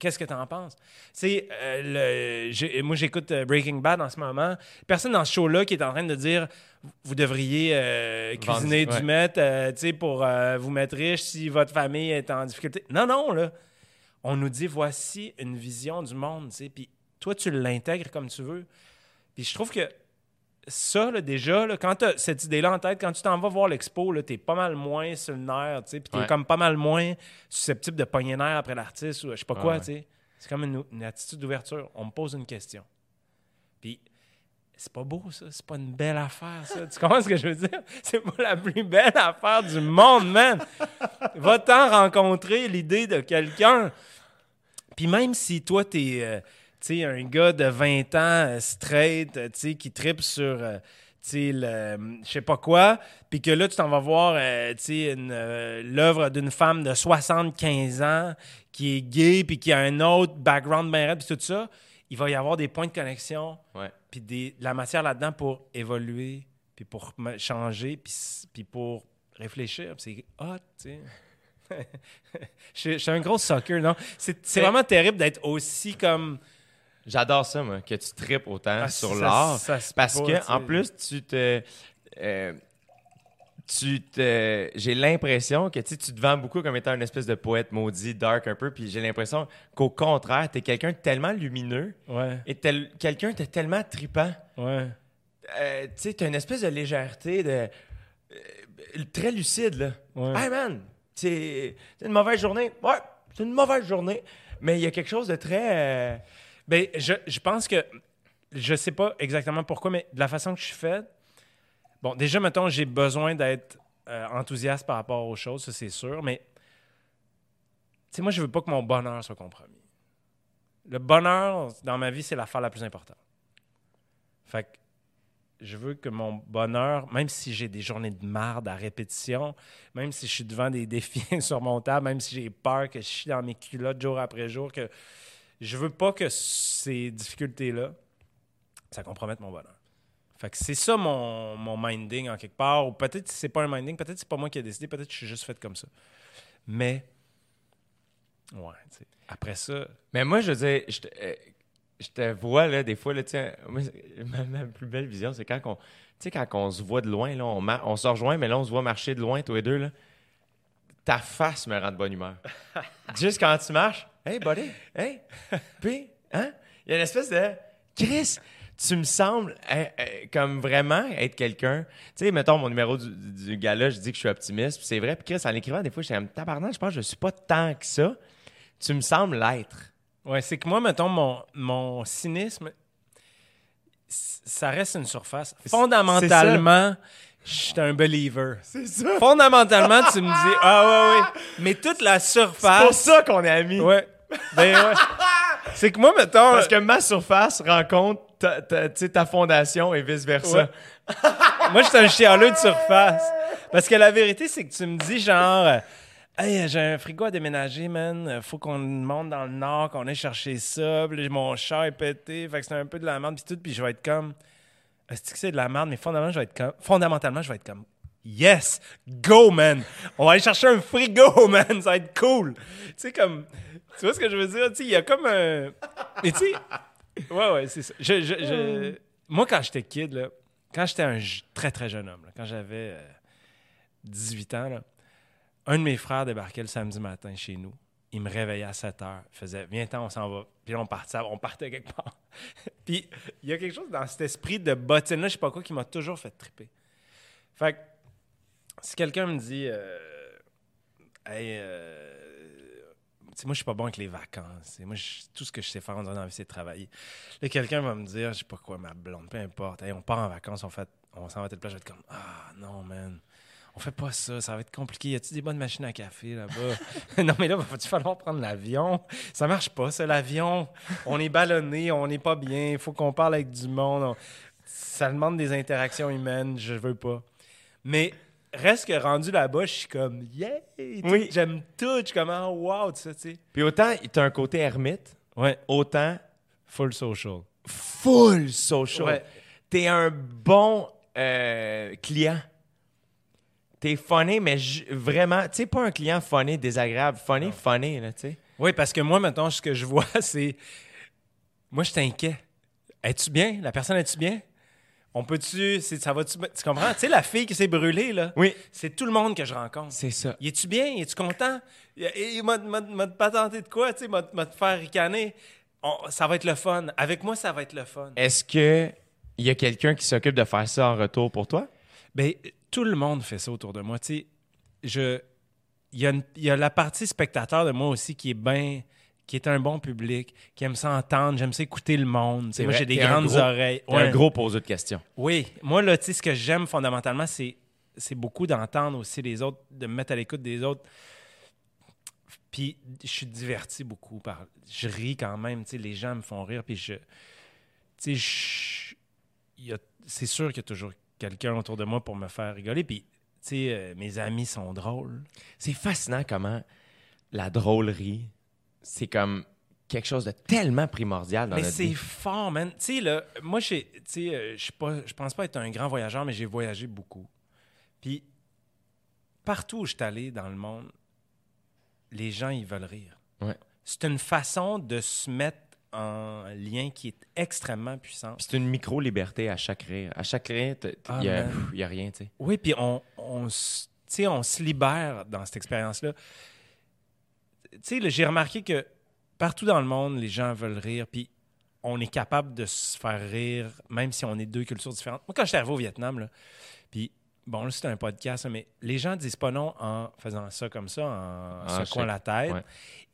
Qu'est-ce que tu en penses? C'est euh, le- moi, j'écoute euh, Breaking Bad en ce moment. Personne dans ce show-là qui est en train de dire vous devriez euh, cuisiner du ouais. mètre euh, pour euh, vous mettre riche si votre famille est en difficulté. Non, non, là. On nous dit voici une vision du monde, tu sais, puis toi, tu l'intègres comme tu veux. Puis je trouve que ça, là, déjà, là, quand tu as cette idée-là en tête, quand tu t'en vas voir l'expo, tu es pas mal moins sur le nerf, tu sais, puis tu es Ouais. comme pas mal moins susceptible de pogner nerf après l'artiste ou je sais pas quoi, Ouais. tu sais. C'est comme une, une attitude d'ouverture. On me pose une question. Puis c'est pas beau, ça. C'est pas une belle affaire, ça. tu comprends ce que je veux dire? *laughs* C'est pas la plus belle affaire du monde, man. Va-t'en rencontrer l'idée de quelqu'un. Puis même si toi, t'es euh, un gars de 20 ans, euh, straight, euh, qui tripe sur, euh, je sais pas quoi, puis que là, tu t'en vas voir, l'œuvre d'une femme de 75 ans qui est gay, puis qui a un autre background bien puis tout ça, il va y avoir des points de connexion, Ouais. Puis des- de la matière là-dedans pour évoluer, puis pour changer, puis, pour réfléchir. C'est hot, tu sais. *laughs* je, suis- je suis un gros soccer, non? C'est vraiment terrible d'être aussi comme. J'adore ça, moi, que tu tripes autant Ah, sur l'art. Parce que, en plus, tu te. euh, tu te. J'ai l'impression que tu tu te vends beaucoup comme étant une espèce de poète maudit, dark un peu, puis j'ai l'impression qu'au contraire, t'es quelqu'un de tellement lumineux Ouais, et tel- quelqu'un de tellement tripant. ouais. Euh, tu sais, t'as une espèce de légèreté, de. euh, très lucide, là. Ouais. Hey man, c'est une mauvaise journée. Ouais, c'est une mauvaise journée. Mais il y a quelque chose de très. euh, Ben, je, je pense que. Je sais pas exactement pourquoi, mais de la façon que je suis fait. Bon, déjà, mettons, j'ai besoin d'être euh, enthousiaste par rapport aux choses, ça c'est sûr, mais. Tu sais, moi, je veux pas que mon bonheur soit compromis. Le bonheur dans ma vie, c'est l'affaire la plus importante. Fait que je veux que mon bonheur, même si j'ai des journées de marde à répétition, même si je suis devant des *laughs* défis insurmontables, même si j'ai peur que je chie dans mes culottes jour après jour, que je veux pas que ces difficultés-là, ça compromette mon bonheur. Fait que c'est ça mon, mon minding en quelque part. Ou peut-être que c'est pas un minding, peut-être que c'est pas moi qui ai décidé, peut-être que je suis juste fait comme ça. Mais, ouais. Après ça, Mais moi, je veux dire, je te, euh, je te vois, là, des fois, là, tu sais, moi, *laughs* ma, ma plus belle vision, c'est quand on, tu sais, quand on se voit de loin, là, on, on se rejoint, mais là, on se voit marcher de loin, tous les deux, là. Ta face me rend de bonne humeur. *laughs* Juste quand tu marches, hey, buddy, hey, *laughs* puis, hein? Il y a une espèce de, Chris, tu me sembles hein, euh, comme vraiment être quelqu'un. Tu sais, mettons mon numéro du, du gala, je dis que je suis optimiste, c'est vrai. Puis Chris, en l'écrivant, des fois, je suis comme tabarnak, je pense que je suis pas tant que ça. Tu me sembles l'être. Ouais, c'est que moi, mettons, mon, mon cynisme, ça reste une surface. Fondamentalement, je suis un believer. C'est ça. Fondamentalement, tu me dis, ah ouais, ouais. Mais toute la C'est surface. pour ça qu'on est amis. Ouais. Ben ouais. *laughs* C'est que moi, mettons. Parce que ma surface rencontre ta, ta, ta fondation et vice-versa. Ouais. *laughs* Moi, je suis un chialeux de surface. Parce que la vérité, c'est que tu me dis genre, hey, j'ai un frigo à déménager, man. Faut qu'on monte dans le nord, qu'on aille chercher ça. Puis mon chat est pété. Fait que c'est un peu de la merde. Puis tout. Puis je vais être comme, est-ce que c'est de la merde? Mais fondamentalement, je vais être comme, fondamentalement, je vais être comme, yes, go, man. On va aller chercher un frigo, *laughs* man. Ça va être cool. Tu sais, comme, tu vois ce que je veux dire? Tu sais, il y a comme un. Mais tu sais, Ouais, ouais, c'est ça. Je, je- je- Moi, quand j'étais kid, là, quand j'étais un très, très jeune homme, là, quand j'avais euh, 18 ans, là, un de mes frères débarquait le samedi matin chez nous. Il me réveillait à 7 heures. Il faisait Viens-t'en, on s'en va. Puis là, on partait, on partait quelque part. *laughs* Puis il y a quelque chose dans cet esprit de bottine-là, je sais pas quoi, qui m'a toujours fait triper. Fait que si quelqu'un me dit euh, Hey, euh, moi, je suis pas bon avec les vacances. Moi, tout ce que je sais faire dans la vie, c'est travailler. Là, quelqu'un va me dire, je sais pas quoi, ma blonde, peu importe. On part en vacances, on, on s'en va à telle place. Je vais être comme, ah non, man. On fait pas ça, ça va être compliqué. Y a-tu des bonnes machines à café là-bas? *laughs* non, mais là, va-tu falloir prendre l'avion? Ça marche pas, ça, l'avion. On est ballonné, on n'est pas bien. Il faut qu'on parle avec du monde. On- Ça demande des interactions humaines, je veux pas. Mais reste que rendu là-bas, je suis comme, yeah! Oui. J'aime tout. Je suis comme, oh, wow, tu sais, tu sais. Puis autant, t'as un côté ermite, Ouais, autant full social. full social. Ouais. T'es un bon euh, client. T'es funny, mais vraiment, tu sais, pas un client funny, désagréable. Funny, funny, là, tu sais. Oui, parce que moi, maintenant, ce que je vois, *laughs* c'est. Moi, je inquiet. Es-tu bien? La personne, es-tu bien? On peut-tu. Ça va-tu. Tu comprends? Tu sais, la fille qui s'est brûlée, là. Oui. C'est tout le monde que je rencontre. C'est ça. Y es-tu bien? Y es-tu content? Il m'a m'a- m'a pas tenté de quoi? Tu sais, m'a te faire ricaner? On- ça va être le fun. Avec moi, ça va être le fun. Est-ce que y a quelqu'un qui s'occupe de faire ça en retour pour toi? Ben, tout le monde fait ça autour de moi. Tu sais, je. Il y, y a la partie spectateur de moi aussi qui est bien. Qui est un bon public, qui aime s'entendre, j'aime ça écouter le monde. Moi, j'ai des grandes gros- oreilles. Ouais. un gros poseur de questions. Oui, moi, là, tu sais, ce que j'aime fondamentalement, c'est, beaucoup d'entendre aussi les autres, de me mettre à l'écoute des autres. Puis, je suis diverti beaucoup par. Je ris quand même, tu sais, les gens me font rire, puis je. Tu sais, je- a- c'est sûr qu'il y a toujours quelqu'un autour de moi pour me faire rigoler, puis, tu sais, euh, mes amis sont drôles. C'est fascinant comment la drôlerie, c'est comme quelque chose de tellement primordial dans Mais notre c'est vie. fort, man. Tu sais, là, moi, euh, je pense pas être un grand voyageur, mais j'ai voyagé beaucoup. Puis, partout où je suis allé dans le monde, les gens, ils veulent rire. Ouais. C'est une façon de se mettre en lien qui est extrêmement puissante. Puis c'est une micro-liberté à chaque rire. À chaque rire, Ah, il y, a- rien, tu sais. Oui, puis on, on, on se libère dans cette expérience-là. Tu sais, j'ai remarqué que partout dans le monde, les gens veulent rire, puis on est capable de se faire rire, même si on est deux cultures différentes. Moi, quand j'étais arrivé au Vietnam, là, puis bon, là, c'était un podcast, mais les gens disent pas non en faisant ça comme ça, en Ah, secouant la tête. Ouais.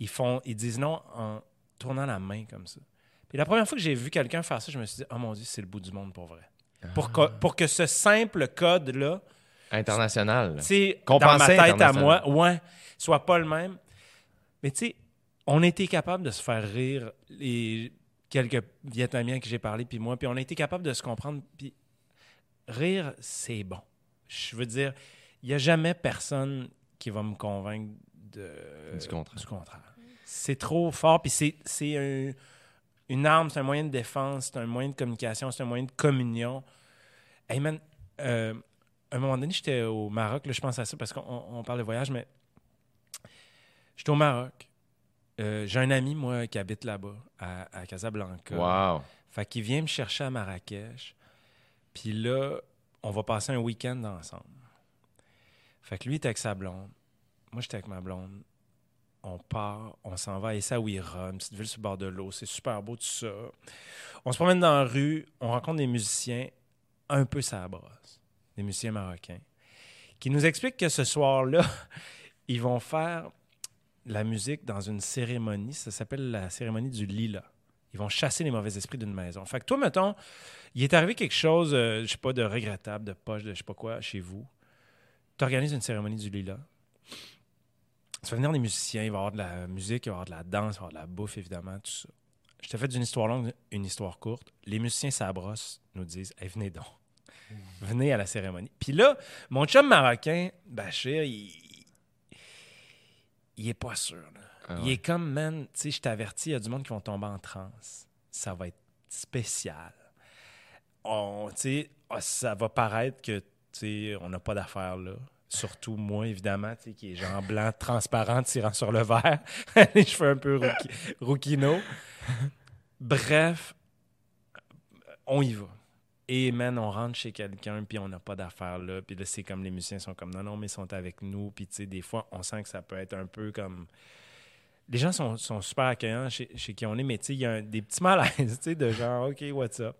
Ils, font, ils disent non en tournant la main comme ça. Puis la première fois que j'ai vu quelqu'un faire ça, je me suis dit, oh mon Dieu, c'est le bout du monde pour vrai. Pour, que, pour que ce simple code-là, International. tu sais, dans ma tête à moi, ouais, soit pas le même. Mais tu sais, on a été capable de se faire rire, les quelques Vietnamiens que j'ai parlé, puis moi, puis on a été capable de se comprendre. Puis rire, c'est bon. Je veux dire, il n'y a jamais personne qui va me convaincre de, Du contraire. du contraire. C'est trop fort, puis c'est- c'est un- une arme, c'est un moyen de défense, c'est un moyen de communication, c'est un moyen de communion. Hey man, euh, à un moment donné, j'étais au Maroc, là, je pense à ça parce qu'on on parle de voyage, mais j'étais au Maroc. Euh, J'ai un ami, moi, qui habite là-bas, à, à Casablanca. Wow. Fait qu'il vient me chercher à Marrakech. Puis là, on va passer un week-end ensemble. Fait que lui est avec sa blonde. Moi, j'étais avec ma blonde. On part, on s'en va à Essaouira, une petite ville sur le bord de l'eau. C'est super beau, tout ça. On se promène dans la rue, on rencontre des musiciens un peu ça brosse, des musiciens marocains, qui nous expliquent que ce soir-là, *laughs* ils vont faire la musique dans une cérémonie. Ça s'appelle la cérémonie du lilas. Ils vont chasser les mauvais esprits d'une maison. Fait que toi, mettons, il est arrivé quelque chose, euh, je sais pas, de regrettable, de poche, de je sais pas quoi, chez vous. Tu organises une cérémonie du lilas. Tu vas venir des musiciens, il va y avoir de la musique, il va y avoir de la danse, il va y avoir de la bouffe, évidemment, tout ça. Je te fais d'une histoire longue, une histoire courte. Les musiciens Sabros nous disent hey, venez donc. Venez à la cérémonie. Puis là, mon chum marocain, Bachir, il, il est pas sûr. là. Ah Il est comme, man, tu sais, je t'avertis, il y a du monde qui vont tomber en transe. Ça va être spécial. On, ah, ça va paraître que, tu sais, on n'a pas d'affaires là. Surtout moi, évidemment, tu sais, qui est genre blanc, transparent, tirant sur le verre. *laughs* Les cheveux un peu rouquino. *laughs* Bref, on y va. Et man, on rentre chez quelqu'un, puis on n'a pas d'affaires là. Puis là, c'est comme les musiciens sont comme non, non, mais ils sont avec nous. Puis tu sais, des fois, on sent que ça peut être un peu comme. Les gens sont, sont super accueillants chez, chez qui on est, mais tu sais, il y a des petits malaises, *laughs* tu sais, de genre, OK, what's up?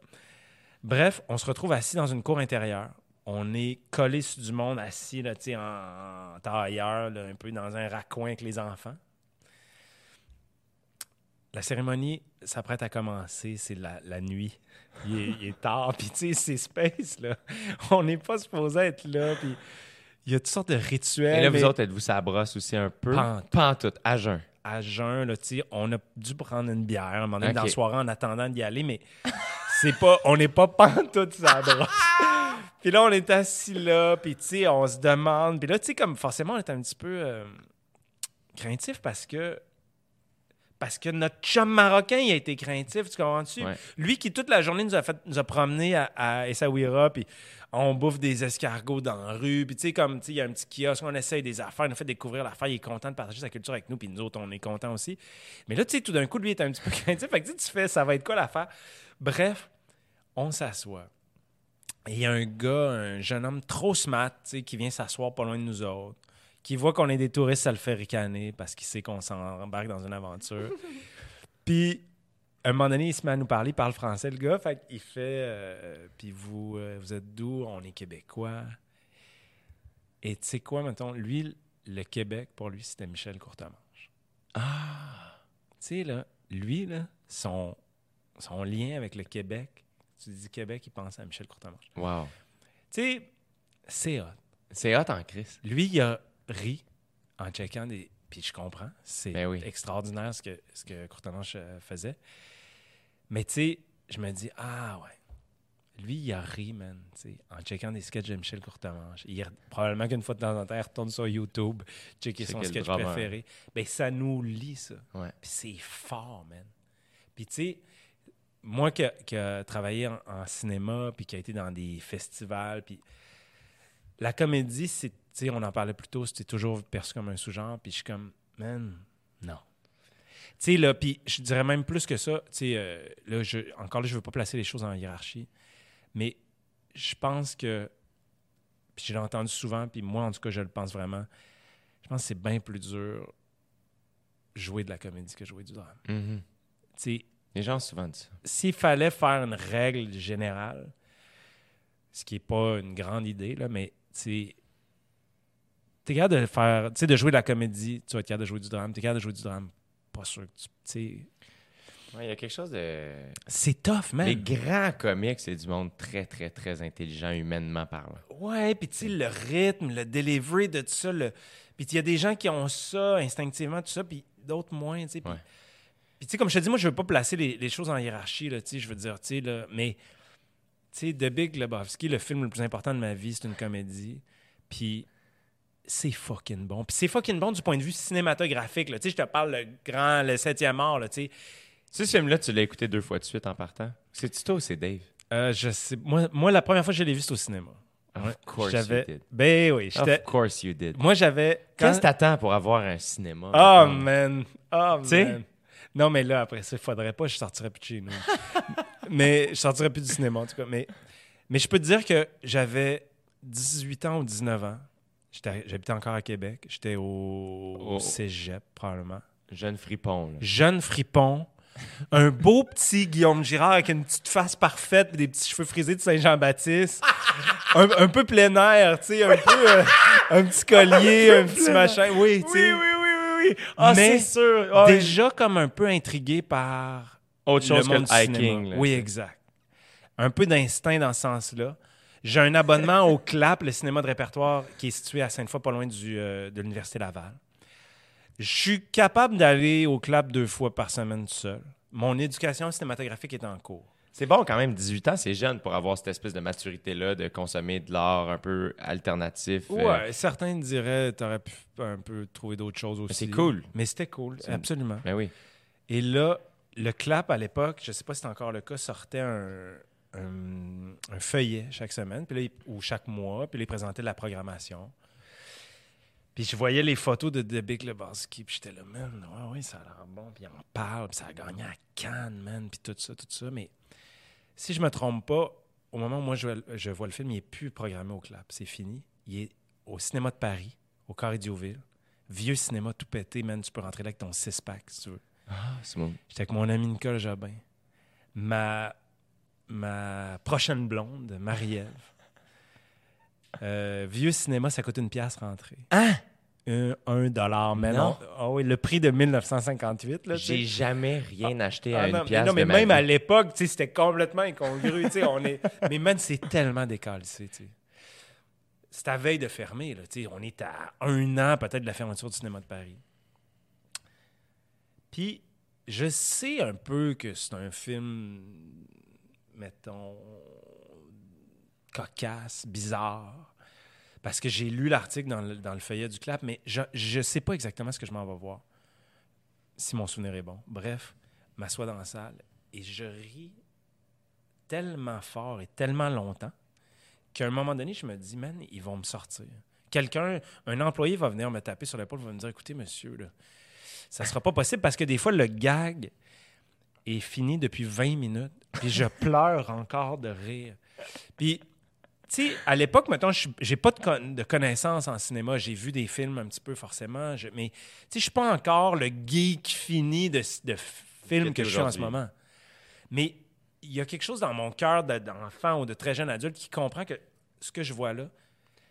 Bref, on se retrouve assis dans une cour intérieure. On est collé sur du monde, assis, là, tu sais, en, tailleur, un peu dans un raccoin avec les enfants. La cérémonie s'apprête à commencer, c'est la, la nuit. Il est, il est tard, *laughs* puis tu sais, c'est space, là. On n'est pas supposé être là, puis il y a toutes sortes de rituels. Et là, mais vous autres, êtes-vous ça brosse aussi un peu? Pas tout. À jeun. à jeun, là, tu sais, on a dû prendre une bière à un moment donné dans la soirée en attendant d'y aller, mais c'est pas, on n'est pas pantoute ça *laughs* brosse. Puis là, on est assis là, puis tu sais, on se demande. Puis là, tu sais, comme forcément, on est un petit peu euh, craintif parce que parce que notre chum marocain, il a été craintif, tu comprends-tu? Ouais. Lui qui, toute la journée, nous a, fait, nous a promenés à, à Essaouira, puis on bouffe des escargots dans la rue, puis tu sais, comme, tu sais, il y a un petit kiosque, on essaye des affaires, il nous fait découvrir l'affaire, il est content de partager sa culture avec nous, puis nous autres, on est contents aussi. Mais là, tu sais, tout d'un coup, lui, il est un petit peu *laughs* craintif, fait que tu sais, tu fais, ça va être quoi l'affaire? Bref, on s'assoit. Et il y a un gars, un jeune homme trop smart, tu sais, qui vient s'asseoir pas loin de nous autres, qui voit qu'on est des touristes, ça le fait ricaner parce qu'il sait qu'on s'embarque dans une aventure. *laughs* Puis, à un moment donné, il se met à nous parler, il parle français, le gars. Fait qu'il fait euh, Puis vous, euh, vous êtes d'où? On est Québécois. Et tu sais quoi, mettons, lui, le Québec, pour lui, c'était Michel Courtemanche. Ah Tu sais, là, lui, là, son, son lien avec le Québec, tu dis Québec, il pense à Michel Courtemanche. Wow. Tu sais, c'est hot. C'est hot en crise. Lui, il a ri en checkant des. Puis je comprends. C'est Ben oui. extraordinaire ce que, ce que Courtemanche euh, faisait. Mais tu sais, je me dis, ah ouais. Lui, il a ri, man, tu sais, en checkant des sketchs de Michel Courtemanche. Il, probablement qu'une fois de temps en temps, il retourne sur YouTube, checker son sketch drummer. préféré. Ben, ça nous lit, ça. Ouais. Puis c'est fort, man. Puis tu sais, moi qui, a- travaillé en, en cinéma, puis qui a été dans des festivals, puis la comédie, c'est, sais, on en parlait plus tôt, c'était toujours perçu comme un sous-genre, puis je suis comme, man, non. Tu sais, là, puis je dirais même plus que ça. Tu sais, euh, là, je, encore là, je veux pas placer les choses en hiérarchie, mais je pense que, puis je l'ai entendu souvent, puis moi, en tout cas, je le pense vraiment, je pense que c'est bien plus dur jouer de la comédie que jouer du drame. Mhm. Sais, Les gens ont souvent dit ça. s'il fallait faire une règle générale, ce qui n'est pas une grande idée, là, mais tu es capable de faire, tu sais, de jouer de la comédie, tu vas être capable de jouer du drame, tu es capable de jouer du drame, pas sûr que tu. sais, Ouais, Il y a quelque chose de. C'est tough, man. Les grands comiques, c'est du monde très, très, très intelligent, humainement parlant. Ouais, puis tu sais, le rythme, le delivery de tout ça, le... puis il y a des gens qui ont ça instinctivement, tout ça, puis d'autres moins, tu sais. Puis Ouais. tu sais, comme je te dis, moi, je veux pas placer les, les choses en hiérarchie, là, tu sais, je veux dire, tu sais, là, mais, tu sais, The Big Lebowski, le film le plus important de ma vie, c'est une comédie, puis c'est fucking bon. Puis c'est fucking bon du point de vue cinématographique, là, tu sais, je te parle le grand, le septième art, là, tu sais. Tu sais, ce film-là, tu l'as écouté deux fois de suite en partant. C'est-tu toi ou c'est Dave? Euh, je sais, moi, moi, la première fois que je l'ai vu, c'était au cinéma. Of course j'avais- you did. Ben oui, j'étais... Of course you did. Moi, j'avais... quand- Qu'est-ce que t'attends pour avoir un cinéma? Oh man, oh man. Non, mais là, après ça, il faudrait pas, je sortirais plus de chez nous. *laughs* mais je sortirais plus du cinéma, en tout cas. Mais, mais je peux te dire que j'avais 18 ans ou 19 ans. J'habitais encore à Québec. J'étais au, au cégep, probablement. Jeune fripon, là. Jeune fripon. Un beau petit Guillaume Girard avec une petite face parfaite des petits cheveux frisés de Saint-Jean-Baptiste. un, un peu plein air, tu sais, un peu... euh, un petit collier, un petit machin. Oui, tu sais. oui, oui, oui. Ah, Mais c'est sûr. Ah, déjà comme un peu intrigué par Autre chose le que monde le du hiking. là. Oui, exact. Un peu d'instinct dans ce sens-là. J'ai un abonnement au CLAP, le cinéma de répertoire, qui est situé à Sainte-Foy, pas loin du, euh, de l'Université Laval. Je suis capable d'aller au CLAP deux fois par semaine tout seul. Mon éducation cinématographique est en cours. C'est bon quand même, 18 ans, c'est jeune pour avoir cette espèce de maturité-là, de consommer de l'art un peu alternatif. euh, Ouais, certains diraient t'aurais pu un peu trouver d'autres choses aussi. c'est cool. Mais c'était cool, absolument. Ben oui. Et là, le clap à l'époque, je sais pas si c'est encore le cas, sortait un, un- un feuillet chaque semaine, puis là, ou chaque mois, puis là, il présentait la programmation. Puis je voyais les photos de Big Lebowski, puis j'étais là, man, ouais, ouais, ça a l'air bon, puis il en parle, puis ça a gagné à Cannes, man, puis tout ça, tout ça. Mais si je me trompe pas, au moment où moi je, vois- je vois le film, il est plus programmé au clap, c'est fini. Il est au cinéma de Paris, au Carré Diouville. Vieux cinéma tout pété, man, tu peux rentrer là avec ton six-pack si tu veux. Ah, c'est bon. J'étais avec mon ami Nicole Jobin. Ma, ma prochaine blonde, Marie-Ève. Euh, vieux cinéma, ça coûte une pièce rentrer. Hein? Un, un dollar. Mais Non. non. Ah oui, le prix de 1958. Là. J'ai jamais rien acheté Ah à non, une pièce non, mais de ma même à l'époque, tu sais, c'était complètement incongru. on est... *laughs* Mais man, c'est tellement décalcé. C'est à veille de fermer. Là, tu sais, on est à un an peut-être de la fermeture du cinéma de Paris. Puis, je sais un peu que c'est un film, mettons, cocasse, bizarre. Parce que j'ai lu l'article dans le, dans le feuillet du clap, mais je ne sais pas exactement ce que je m'en vais voir. Si mon souvenir est bon. Bref, m'assois dans la salle et je ris tellement fort et tellement longtemps qu'à un moment donné, je me dis, man, ils vont me sortir. Quelqu'un, un employé va venir me taper sur l'épaule, va me dire, écoutez, monsieur, là, ça sera pas possible parce que des fois, le gag est fini depuis 20 minutes, puis je *laughs* pleure encore de rire. Puis, tu sais, à l'époque, maintenant, j'ai pas de, con- de connaissances en cinéma. J'ai vu des films un petit peu, forcément. je- mais, tu sais, je suis pas encore le geek fini de, de films Que je suis en ce moment. Mais il y a quelque chose dans mon cœur de- d'enfant ou de très jeune adulte qui comprend que ce que je vois là,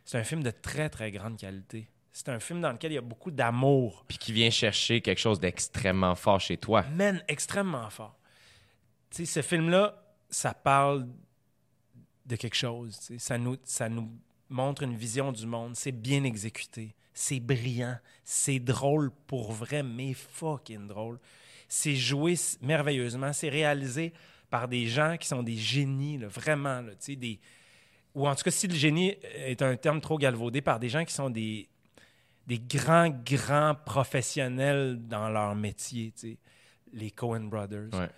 c'est un film de très, très grande qualité. C'est un film dans lequel il y a beaucoup d'amour. Puis qui vient chercher quelque chose d'extrêmement fort chez toi. mène extrêmement fort. Tu sais, ce film-là, ça parle de quelque chose. tu sais. Ça nous, ça nous montre une vision du monde. C'est bien exécuté. C'est brillant. C'est drôle pour vrai, mais fucking drôle. C'est joué merveilleusement. C'est réalisé par des gens qui sont des génies, là, vraiment. Là, tu sais, des... Ou en tout cas, si le génie est un terme trop galvaudé, par des gens qui sont des, des grands, grands professionnels dans leur métier, les Coen Brothers. Ouais.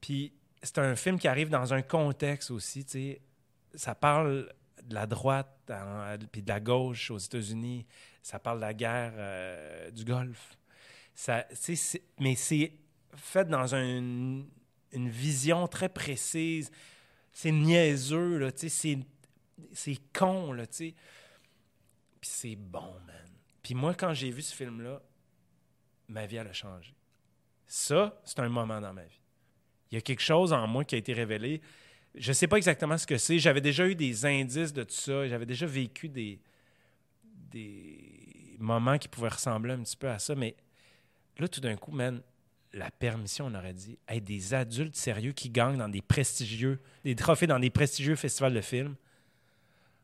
Puis c'est un film qui arrive dans un contexte aussi, tu sais. Ça parle de la droite en- puis de la gauche aux États-Unis Ça parle de la guerre euh, du Golfe. Ça, c'est- mais c'est fait dans un- une vision très précise. C'est niaiseux, là, c'est, c'est con, là, tu sais. Puis c'est bon, man. Puis moi, quand j'ai vu ce film-là, ma vie, elle a changé. Ça, c'est un moment dans ma vie. Il y a quelque chose en moi qui a été révélé. Je sais pas exactement ce que c'est. J'avais déjà eu des indices de tout ça. J'avais déjà vécu des, des moments qui pouvaient ressembler un petit peu à ça. Mais là, tout d'un coup, man, la permission, on aurait dit, hey, des adultes sérieux qui gagnent dans des prestigieux, des trophées dans des prestigieux festivals de films,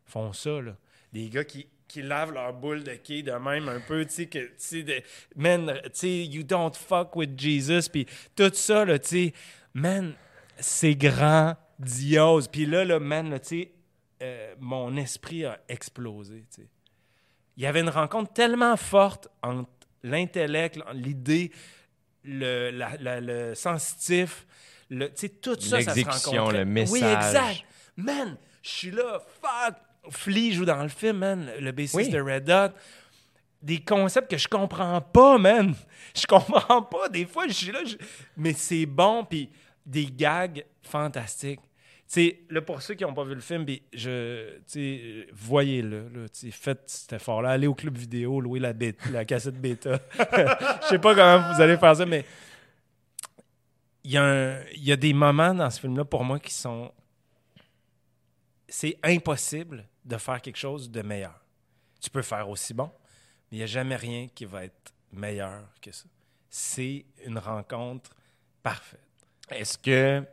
font ça, là. Des gars qui, qui lavent leur boule de quai de même un peu, tu sais, que, tu sais, de- man, tu sais, you don't fuck with Jesus, puis tout ça, là, tu sais, man, c'est grandiose. Puis là, là, man, là, tu sais, euh, mon esprit a explosé, tu sais. Il y avait une rencontre tellement forte entre l'intellect, l'idée, le, la- la- le sensitif, le, tu sais, tout ça, ça se rencontrait. le message. Oui, exact. Man, je suis là, fuck. Flea joue dans le film, man, le bassiste Oui. de Red Hot. Des concepts que je comprends pas, man. *laughs* Je comprends pas. Des fois, je suis là, je- mais c'est bon, puis des gags fantastiques. Tu sais, là, pour ceux qui n'ont pas vu le film, je, tu sais, voyez-le, faites cet effort-là, allez au club vidéo, louez la, bêta- la cassette bêta. *laughs* Je sais pas comment vous allez faire ça, mais il y, y a des moments dans ce film-là, pour moi, qui sont... C'est impossible de faire quelque chose de meilleur. Tu peux faire aussi bon, mais il n'y a jamais rien qui va être meilleur que ça. C'est une rencontre parfaite. Est-ce que.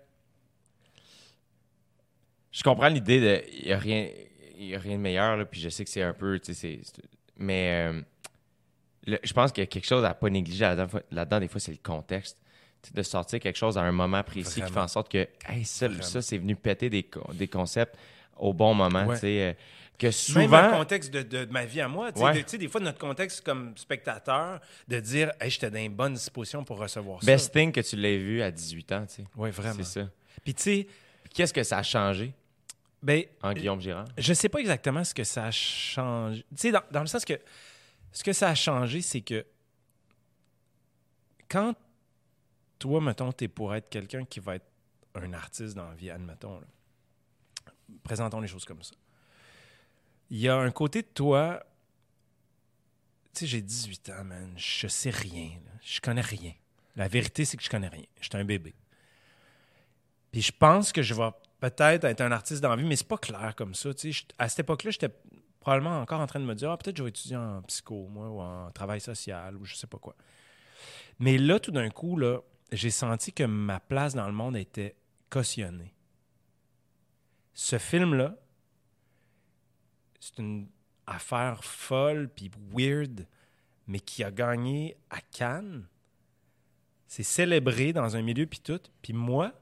Je comprends l'idée de. Il n'y a, rien- a rien de meilleur, là, puis je sais que c'est un peu. Mais euh, le- je pense qu'il y a quelque chose à ne pas négliger là-dedans, des fois, c'est le contexte. De sortir quelque chose à un moment précis qui fait en sorte que hey, ça, ça c'est venu péter des, co- des concepts au bon moment. Ouais. tu sais, euh, que Même souvent. le contexte de, de- de ma vie à moi. Tu sais, Ouais. de- tu sais, des fois, notre contexte comme spectateur, de dire hey, j'étais dans une bonne disposition pour recevoir Best ça. thing que tu l'aies vu à 18 ans, tu sais. Oui, vraiment. C'est ça. Puis, tu sais, Qu'est-ce que ça a changé? Ben, en Guillaume Girard? je sais pas exactement ce que ça a changé. Tu sais, dans, dans le sens que ce que ça a changé, c'est que quand toi, mettons, t'es pour être quelqu'un qui va être un artiste dans la vie, admettons, là, présentons les choses comme ça. Il y a un côté de toi, tu sais, j'ai 18 ans, man, je sais rien, là. je connais rien. La vérité, c'est que je connais rien. Je suis un bébé. Puis je pense que je vais peut-être être un artiste dans la vie, mais c'est pas clair comme ça. tu sais. À cette époque-là, j'étais probablement encore en train de me dire, ah, peut-être je vais étudier en psycho, moi, ou en travail social, ou je sais pas quoi. Mais là, tout d'un coup, là, j'ai senti que ma place dans le monde était cautionnée. Ce film-là, c'est une affaire folle puis weird, mais qui a gagné à Cannes. C'est célébré dans un milieu puis tout. Puis moi,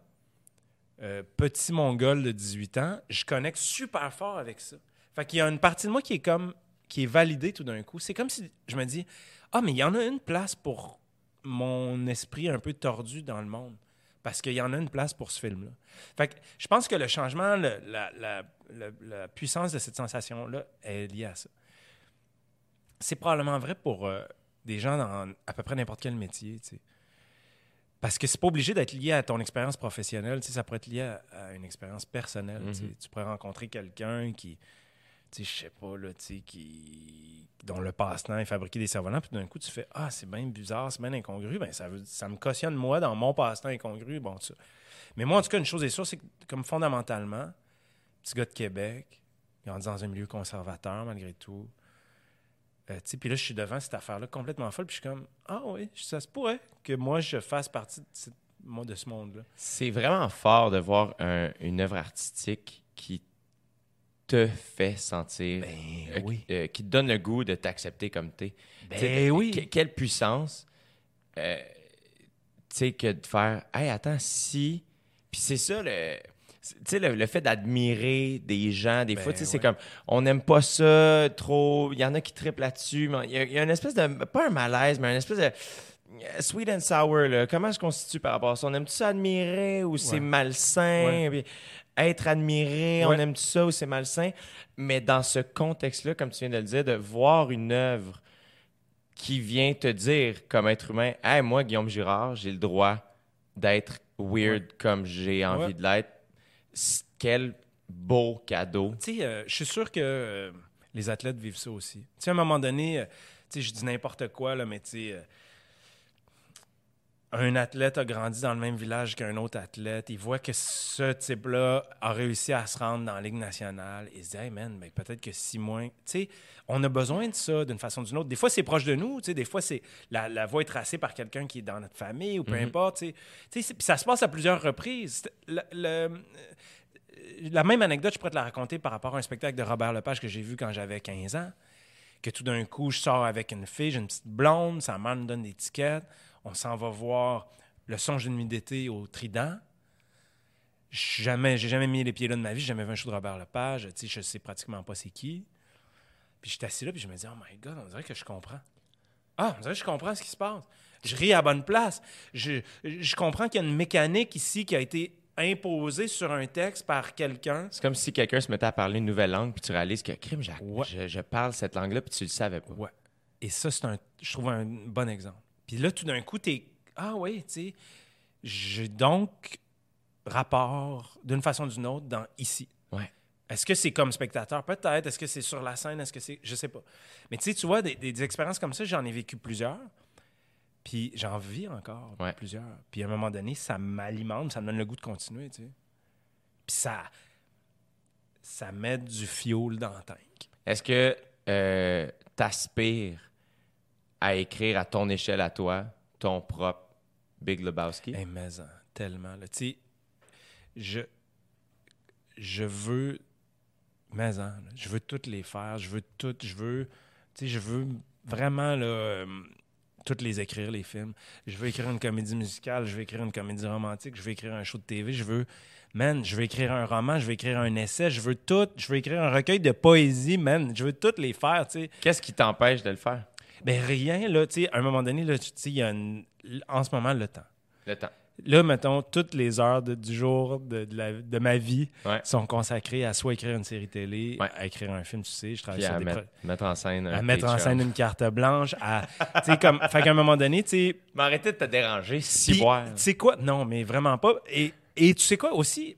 euh, petit mongol de 18 ans, je connecte super fort avec ça. Fait qu'il y a une partie de moi qui est comme qui est validée tout d'un coup. C'est comme si je me dis ah mais il y en a une place pour mon esprit un peu tordu dans le monde parce qu'il y en a une place pour ce film-là. Fait que je pense que le changement, le- la, la- la- la puissance de cette sensation-là est liée à ça. C'est probablement vrai pour euh, des gens dans à peu près n'importe quel métier, tu sais. Parce que c'est pas obligé d'être lié à ton expérience professionnelle, tu sais, ça pourrait être lié à, à une expérience personnelle. Mhm. Tu pourrais rencontrer quelqu'un qui, je sais pas, là, qui, dont le passe-temps est fabriquer des cerfs-volants, puis d'un coup, tu fais Ah, c'est bien bizarre, c'est bien incongru. Ben, ça, veut, ça me cautionne, moi, dans mon passe-temps incongru. Bon. Mais moi, en tout cas, une chose est sûre, c'est que, comme fondamentalement, petit gars de Québec, grandi dans un milieu conservateur, malgré tout. Euh, puis là, je suis devant cette affaire-là complètement folle, puis je suis comme Ah oui, ça se pourrait que moi, je fasse partie de, ce monde-là. C'est vraiment fort de voir un- une œuvre artistique qui te fait sentir, Ben euh, oui. euh, qui te donne le goût de t'accepter comme t'es. Ben oui. que- quelle puissance, euh, tu sais, que de faire, hey, attends, si. Puis c'est ça, le. Tu sais, le, le fait d'admirer des gens, des Ben fois, tu sais, c'est comme, on n'aime pas ça trop, il y en a qui triplent là-dessus, mais il y, a, il y a une espèce de, pas un malaise, mais une espèce de, Sweet and sour, là, comment se constitue par rapport à ça? On aime-tu ça admirer ou c'est malsain? Ouais. Puis Être admiré, on aime-tu ça ou c'est malsain? Mais dans ce contexte-là, comme tu viens de le dire, de voir une œuvre qui vient te dire comme être humain, hey, moi, Guillaume Girard, j'ai le droit d'être weird comme j'ai envie Ouais. de l'être. Quel beau cadeau. Tu sais, euh, je suis sûr que euh, les athlètes vivent ça aussi. Tu sais, à un moment donné, euh, tu sais, je dis n'importe quoi, là, mais tu sais, un athlète a grandi dans le même village qu'un autre athlète. Il voit que ce type-là a réussi à se rendre dans la Ligue nationale. Il se dit, hey man, peut-être que si moins. Tu sais, on a besoin de ça d'une façon ou d'une autre. Des fois, c'est proche de nous. Tu sais, des fois, c'est la, la voie est tracée par quelqu'un qui est dans notre famille ou peu importe. Tu sais. Tu sais, c'est- puis ça se passe à plusieurs reprises. Le- le- la même anecdote, je pourrais te la raconter par rapport à un spectacle de Robert Lepage que j'ai vu quand j'avais 15 ans. Que tout d'un coup, je sors avec une fille, j'ai une petite blonde, sa mère me donne des tickets. On s'en va voir le songe d'une nuit d'été au Trident. Jamais, j'ai jamais mis les pieds là de ma vie, j'ai jamais vu un show de Robert Lepage. Tu sais, je sais pratiquement pas c'est qui. Puis j'étais assis là, puis je me dis, oh my God, on dirait que je comprends. Ah, on dirait que je comprends ce qui se passe. Je ris à la bonne place. Je, je comprends qu'il y a une mécanique ici qui a été imposée sur un texte par quelqu'un. C'est comme si quelqu'un se mettait à parler une nouvelle langue, puis tu réalises que, crime, Ouais. je, je parle cette langue-là, puis tu le savais pas. Ouais. Et ça, c'est un, je trouve un bon exemple. Puis là, tout d'un coup, t'es, ah oui, tu sais, j'ai donc rapport d'une façon ou d'une autre dans ici. Ouais. Est-ce que c'est comme spectateur? Peut-être. Est-ce que c'est sur la scène? Est-ce que c'est. Je sais pas. Mais tu sais, tu vois, des, des- des expériences comme ça, j'en ai vécu plusieurs. Puis j'en vis encore Ouais. plusieurs. Puis à un moment donné, ça m'alimente, ça me donne le goût de continuer, tu sais. Puis ça. Ça met du fioul dans le tank. Est-ce que euh, t'aspires à écrire à ton échelle à toi ton propre Big Lebowski? Hey, mais en, tellement. Tu sais, je, je veux. Mais je veux toutes les faire. Je veux toutes. Je veux. Tu sais, je veux vraiment là, euh, toutes les écrire, les films. Je veux écrire une comédie musicale. Je veux écrire une comédie romantique. Je veux écrire un show de TV. Je veux. Man, je veux écrire un roman, je veux écrire un essai, je veux tout, je veux écrire un recueil de poésie, man, je veux toutes les faire, tu sais. Qu'est-ce qui t'empêche de le faire? Ben rien, là, tu sais, à un moment donné, là, tu sais, il y a une- en ce moment le temps. Le temps. Là, mettons, toutes les heures de- du jour de, de la- de ma vie Ouais. sont consacrées à soit écrire une série télé, Ouais. à écrire un film, tu sais, je travaille Puis sur à des mettre, pro- mettre en scène un à mettre en scène une carte blanche, à, tu sais, comme, fait qu'à un moment donné, tu sais, *laughs* Mais arrêtez de te déranger, si tu sais quoi, non, mais vraiment pas, et, et tu sais quoi aussi,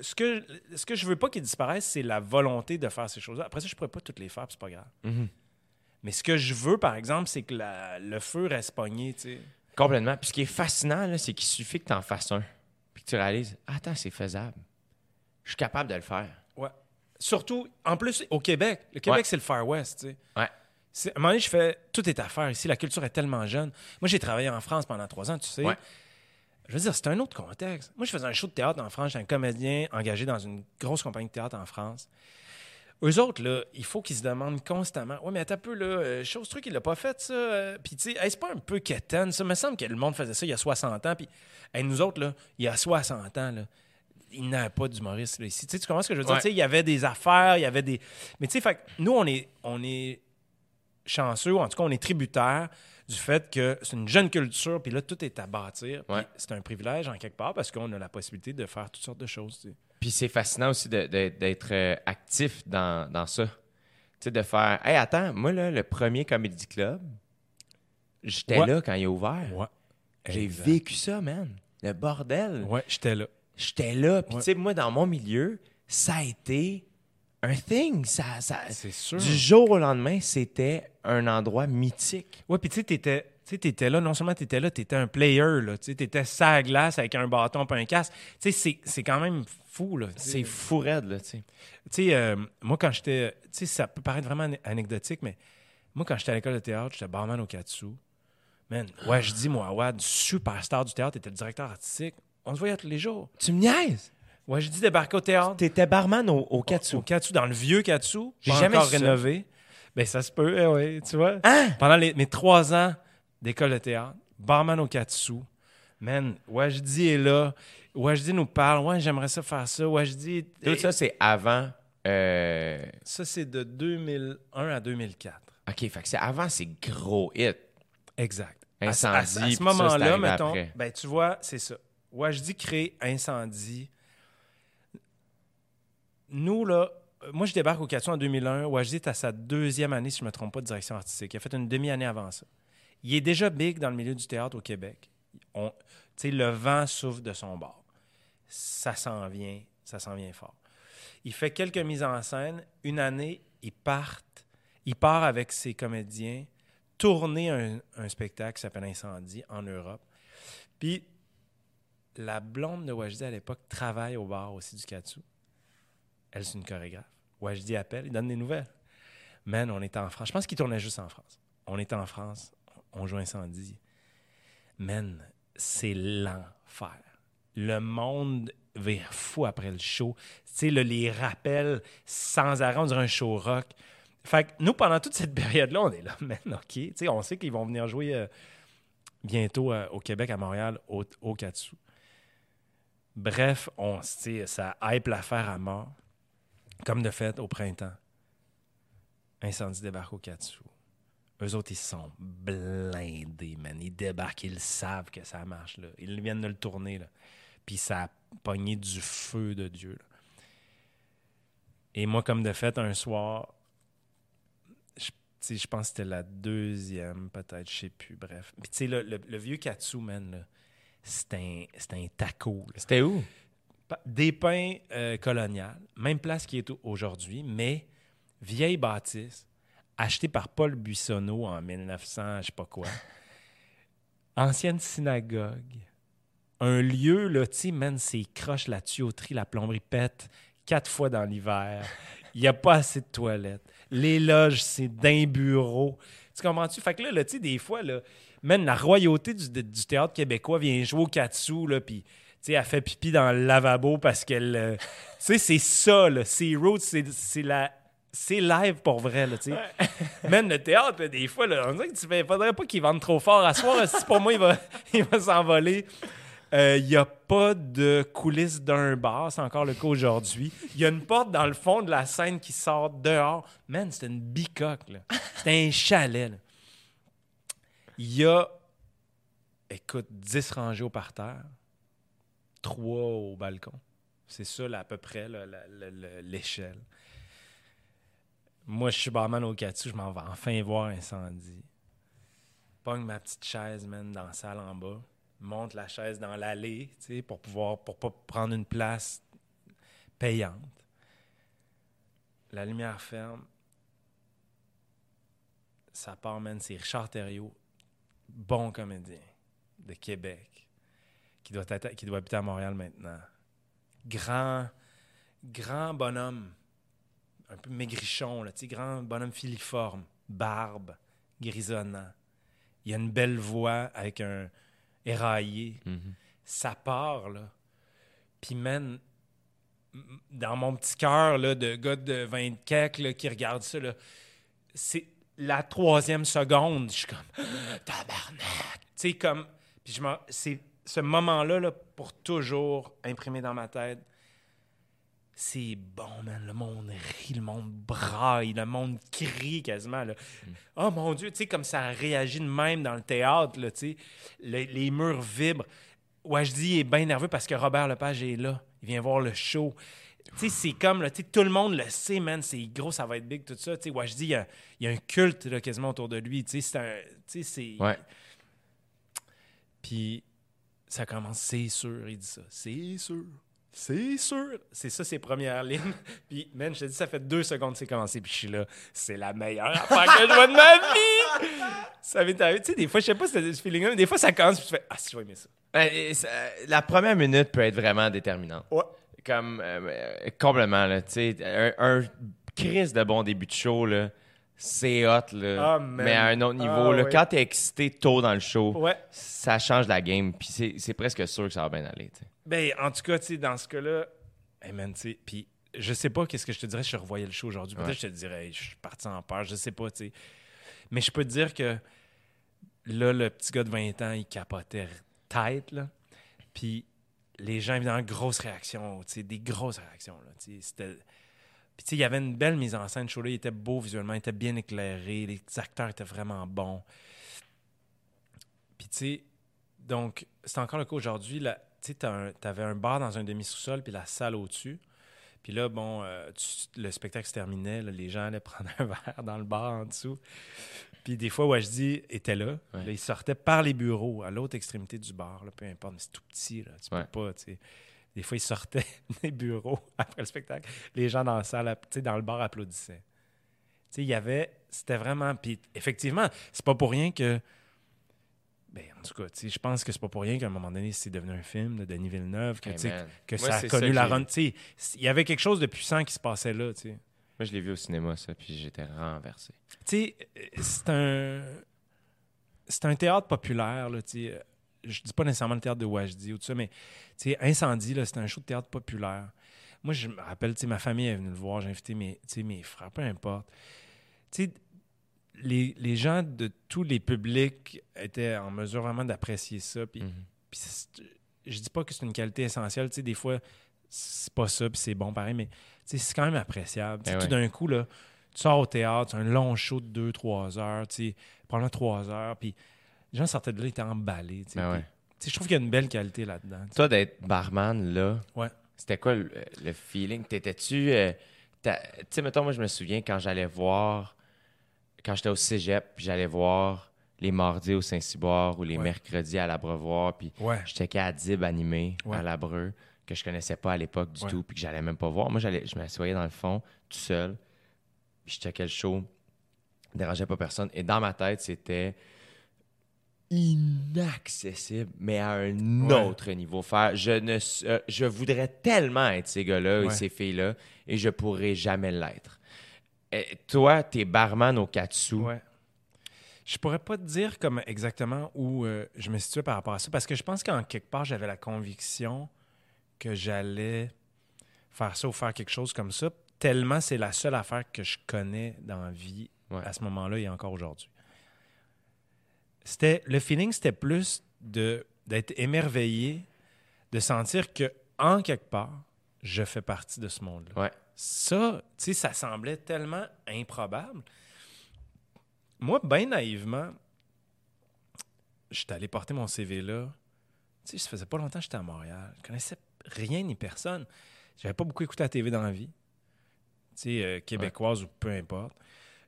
ce que, ce que je veux pas qu'il disparaisse, c'est la volonté de faire ces choses-là. Après ça, je pourrais pas toutes les faire, puis c'est pas grave. Mhm. Mais ce que je veux, par exemple, c'est que la- le feu reste pogné, tu sais. Complètement. Puis ce qui est fascinant, là, c'est qu'il suffit que tu en fasses un. Puis que tu réalises, attends, c'est faisable. Je suis capable de le faire. Ouais. Surtout, en plus, au Québec. Le Québec, Ouais. c'est le Far West, tu sais. Ouais. C'est- À un moment donné, je fais tout est à faire ici. La culture est tellement jeune. Moi, j'ai travaillé en France pendant trois ans, tu sais. Ouais. Je veux dire, c'est un autre contexte. Moi, je faisais un show de théâtre en France. J'étais un comédien engagé dans une grosse compagnie de théâtre en France. Eux autres, là, il faut qu'ils se demandent constamment Ouais, mais attends un peu, là, euh, chose truc, il l'a pas fait, ça. euh, Puis, tu sais, hey, c'est pas un peu quétaine, ça. Il me semble que le monde faisait ça il y a 60 ans. Puis, hey, nous autres, là, il y a 60 ans, là, il n'y avait pas d'humoriste ici. Tu sais, tu comprends ce que je veux dire? Ouais. Tu sais, Il y avait des affaires, il y avait des. Mais tu sais, fait nous, on est, on est chanceux, ou en tout cas, on est tributaire du fait que c'est une jeune culture, puis là, tout est à bâtir. Ouais. C'est un privilège en quelque part parce qu'on a la possibilité de faire toutes sortes de choses. tu sais. Puis c'est fascinant aussi d'être euh, actif dans, dans ça. Tu sais, de faire, hey, attends, moi, là, le premier Comedy Club, j'étais Ouais. là quand il a ouvert. Ouais. J'ai vécu ça, man. Le bordel. Ouais, j'étais là. J'étais là. Puis, Ouais. tu sais, moi, dans mon milieu, ça a été un thing. Ça, ça, C'est sûr. du jour au lendemain, c'était un endroit mythique. Ouais, puis tu sais, t'étais. Tu sais, t'étais là, non seulement t'étais là, t'étais un player, là. Tu t'étais sa glace avec un bâton pas un casque. Tu sais, c'est- quand même fou, là. C'est fou raide, là, tu sais. Tu sais, euh, moi, quand j'étais. Tu sais, ça peut paraître vraiment ane- anecdotique, mais moi, quand j'étais à l'école de théâtre, j'étais barman au Katsu. Man, ouais, je dis, moi, Awad, superstar du théâtre, était le directeur artistique. On se voyait tous les jours. Tu me niaises? Ouais, je dis, débarquer au théâtre. T'étais barman au, au Katsu. Au Katsu, dans le vieux Katsu. J'ai jamais encore su ça. rénové. Ben, ça se peut, eh ouais, tu vois. Hein? Pendant les- mes trois ans d'école de théâtre, barman au Katsu. Man, dis est là. Dis nous parle. Ouais, j'aimerais ça faire ça. Dis. Tout ça, c'est avant. euh, Ça, c'est de 2001 à 2004. OK, fait que c'est avant ces gros hits. Exact. À ce- à, Incendie. ce- à puis ce c'est moment-là, mettons, après. ben, tu vois, c'est ça. Wajdi crée Incendie. Nous, là, euh, moi, je débarque au Katsu en 2001. Wajdi est à sa deuxième année, si je ne me trompe pas, de direction artistique. Il a fait une demi-année avant ça. Il est déjà big dans le milieu du théâtre au Québec. On- le vent souffle de son bord. Ça s'en vient, ça s'en vient fort. Il fait quelques mises en scène. Une année, il part, il part avec ses comédiens tourner un, un spectacle qui s'appelle Incendie en Europe. Puis la blonde de Wajdi à l'époque travaille au bar aussi du Katsu. Elle, c'est une chorégraphe. Wajdi appelle, il donne des nouvelles. Man, on est en France. Je pense qu'il tournait juste en France. On est en France, on joue Incendie. Man, c'est l'enfer. Le monde vire fou après le show. Tu sais, là, les rappels sans arrêt, on un show rock. Fait que nous, pendant toute cette période-là, on est là, *laughs* man, OK. Tu sais, on sait qu'ils vont venir jouer euh, bientôt euh, au Québec, à Montréal, au, au Katsu. Bref, on, ça hype l'affaire à mort. Comme de fait, au printemps. Incendie débarque au Katsu. Eux autres, ils sont blindés, man. Ils débarquent, ils savent que ça marche, là. Ils viennent de le tourner, là. Puis ça a pogné du feu de Dieu, là. Et moi, comme de fait, un soir, je, je pense que c'était la deuxième, peut-être, je sais plus, bref. Puis tu sais, le, le vieux Katsu, man, là, c'est un, c'est un taco. C'était où? Des pains euh, colonial, même place qui est au- aujourd'hui, mais vieille bâtisse, achetée par Paul Buissonneau en 1900, je sais pas quoi. *laughs* Ancienne synagogue. Un lieu, là, tu sais, man, c'est croche, la tuyauterie, la plomberie pète quatre fois dans l'hiver. Il n'y a pas assez de toilettes. Les loges, c'est d'un bureau. Tu comprends-tu? Fait que là, là, tu sais, des fois, là, la royauté du, théâtre québécois vient jouer au katsu, là, puis, elle fait pipi dans le lavabo parce qu'elle... euh, tu sais, c'est ça, là. C'est Roots, c'est la... C'est live pour vrai, là, tu sais. Man, le théâtre, là, des fois, là, on dirait que tu fais... faudrait pas qu'il vende trop fort. À soir, si pour moi, il va, *laughs* il va s'envoler. Il n'y a pas de coulisses d'un bar, c'est encore le cas aujourd'hui. Il y a une porte dans le fond de la scène qui sort dehors. Man, c'est une bicoque, là. C'est un chalet. Il y a, écoute, 10 rangées au parterre, 3 au balcon. C'est ça, là, à peu près, l'échelle. Moi, je suis barman au Katsu, je m'en vais enfin voir Incendie. Pogne ma petite chaise, man, dans la salle en bas. Monte la chaise dans l'allée, tu sais, pour pouvoir, pour pas prendre une place payante. La lumière ferme. Ça part, man, c'est Richard Thériault, bon comédien de Québec, qui doit, qui doit habiter à Montréal maintenant. Grand, grand bonhomme, un peu maigrichon, là, grand bonhomme filiforme, barbe, grisonnant. Il a une belle voix avec un éraillé. Ça part, là. Puis, man, dans mon petit cœur là, de gars de 20 quelques là, qui regarde ça, c'est la troisième seconde, je suis comme *gasps* tabarnak. Tu sais, comme. Puis je m'en- c'est ce moment-là, là, pour toujours imprimer dans ma tête. C'est bon, man. Le monde rit, le monde braille, le monde crie quasiment. Là. Oh mon Dieu, tu sais, comme ça réagit de même dans le théâtre, là, tu sais. Le- les murs vibrent. Wajdi est bien nerveux parce que Robert Lepage est là. Il vient voir le show. Tu sais, c'est comme, là, tu sais, tout le monde le sait, man, c'est gros, ça va être big, tout ça. Tu sais, Wajdi, il y a, il y a un culte, là, quasiment autour de lui. Tu sais, c'est un... Tu sais, c'est... Ouais. Puis ça commence, c'est sûr, il dit ça. C'est sûr. C'est sûr. C'est ça ses premières lignes. *laughs* Puis, man, je te dis, ça fait deux secondes que c'est commencé. Puis je suis là, c'est la meilleure affaire que je vois de ma vie. *laughs* Ça m'est arrivé. Tu sais, des fois, je sais pas si t'as ce feeling-là, mais des fois, ça commence. Puis tu fais, ah, si je vais aimer ça. Euh, ça- la première minute peut être vraiment déterminante. Ouais. Comme euh, euh, complètement, là. Tu sais, un, un crise de bon début de show, là. C'est hot, là. Man. mais à un autre niveau, Ah, là. oui. Quand t'es excité tôt dans le show, Ouais. ça change la game. Puis c'est presque sûr que ça va bien aller. Ben, en tout cas, tu sais, dans ce cas-là, hey man, tu sais, puis je sais pas qu'est-ce que je te dirais si je revoyais le show aujourd'hui. Peut-être Ouais. que je te dirais, je suis parti en peur, je sais pas, tu sais. Mais je peux te dire que là, le petit gars de 20 ans, il capotait tête, là. Puis les gens, évidemment, grosses réactions, tu sais, des grosses réactions, là, tu sais. C'était... Puis, tu sais, il y avait une belle mise en scène. Show-là, il était beau visuellement, il était bien éclairé, les acteurs étaient vraiment bons. Puis, tu sais, donc, c'est encore le cas aujourd'hui. Tu sais, tu avais un bar dans un demi-sous-sol, puis la salle au-dessus. Puis là, bon, euh, tu- le spectacle se terminait, là, les gens allaient *laughs* prendre un verre dans le bar en dessous. Puis des fois, Wajdi était là. Ouais. Là, il sortait par les bureaux à l'autre extrémité du bar, là, peu importe, mais c'est tout petit, là, tu Ouais. peux pas, tu sais. Des fois, il sortait *laughs* des bureaux *laughs* après le spectacle. Les gens dans la salle, dans le bar applaudissaient. Tu sais, il y avait... C'était vraiment... Puis effectivement, c'est pas pour rien que... Ben, en tout cas, je pense que c'est pas pour rien qu'à un moment donné, c'est devenu un film de Denis Villeneuve, que, Hey, que Moi, ça a connu la sais, il y avait quelque chose de puissant qui se passait là. Moi, je l'ai vu au cinéma, ça, puis j'étais renversé. Tu sais, euh, c'est un... C'est un théâtre populaire, là, tu sais. Je dis pas nécessairement le théâtre de Wajdi ou tout ça, mais, tu sais, Incendie, là, c'est un show de théâtre populaire. Moi, je me rappelle, tu sais, ma famille est venue le voir, j'ai invité mes, mes frères, peu importe. Tu sais, les, les gens de tous les publics étaient en mesure vraiment d'apprécier ça, puis puis c'est- je dis pas que c'est une qualité essentielle. Tu sais, des fois, c'est pas ça, puis c'est bon pareil, mais tu sais, c'est quand même appréciable. Eh tout ouais. d'un coup, là, tu sors au théâtre, as un long show de 2-3 heures, tu sais, probablement 3 heures, puis les gens sortaient de là, ils étaient emballés. tu sais, Ben ouais. tu sais, je trouve qu'il y a une belle qualité là-dedans. Toi, d'être barman, là, Ouais. c'était quoi le, le feeling? T'étais-tu... euh, tu sais, mettons, moi, je me souviens quand j'allais voir... Quand j'étais au cégep, puis j'allais voir les mardis au Saint-Cyboire ou les Ouais. mercredis à l'Abreuvoir, puis je checkais à Dib animé à l'Abreu, que je connaissais pas à l'époque du tout, puis que j'allais même pas voir. Moi, j'allais, je m'assoyais dans le fond, tout seul, puis je checkais le show, dérangeait pas personne. Et dans ma tête, c'était inaccessible, mais à un Ouais. autre niveau. Faire, je, ne, euh, je voudrais tellement être ces gars-là et ces filles-là, et je pourrais jamais l'être. Et toi, t'es barman au Katsu. Ouais. Je pourrais pas te dire comme exactement où euh, je me situais par rapport à ça, parce que je pense qu'en quelque part, j'avais la conviction que j'allais faire ça ou faire quelque chose comme ça, tellement c'est la seule affaire que je connais dans la vie à ce moment-là et encore aujourd'hui. C'était le feeling, c'était plus de d'être émerveillé, de sentir que en quelque part, je fais partie de ce monde-là. Ouais. Ça, tu sais, ça semblait tellement improbable. Moi, bien naïvement, j'étais allé porter mon CV là. Tu sais, ça faisait pas longtemps que j'étais à Montréal. Je connaissais rien ni personne. J'avais pas beaucoup écouté la TV dans la vie. Tu sais, euh, québécoise ou peu importe.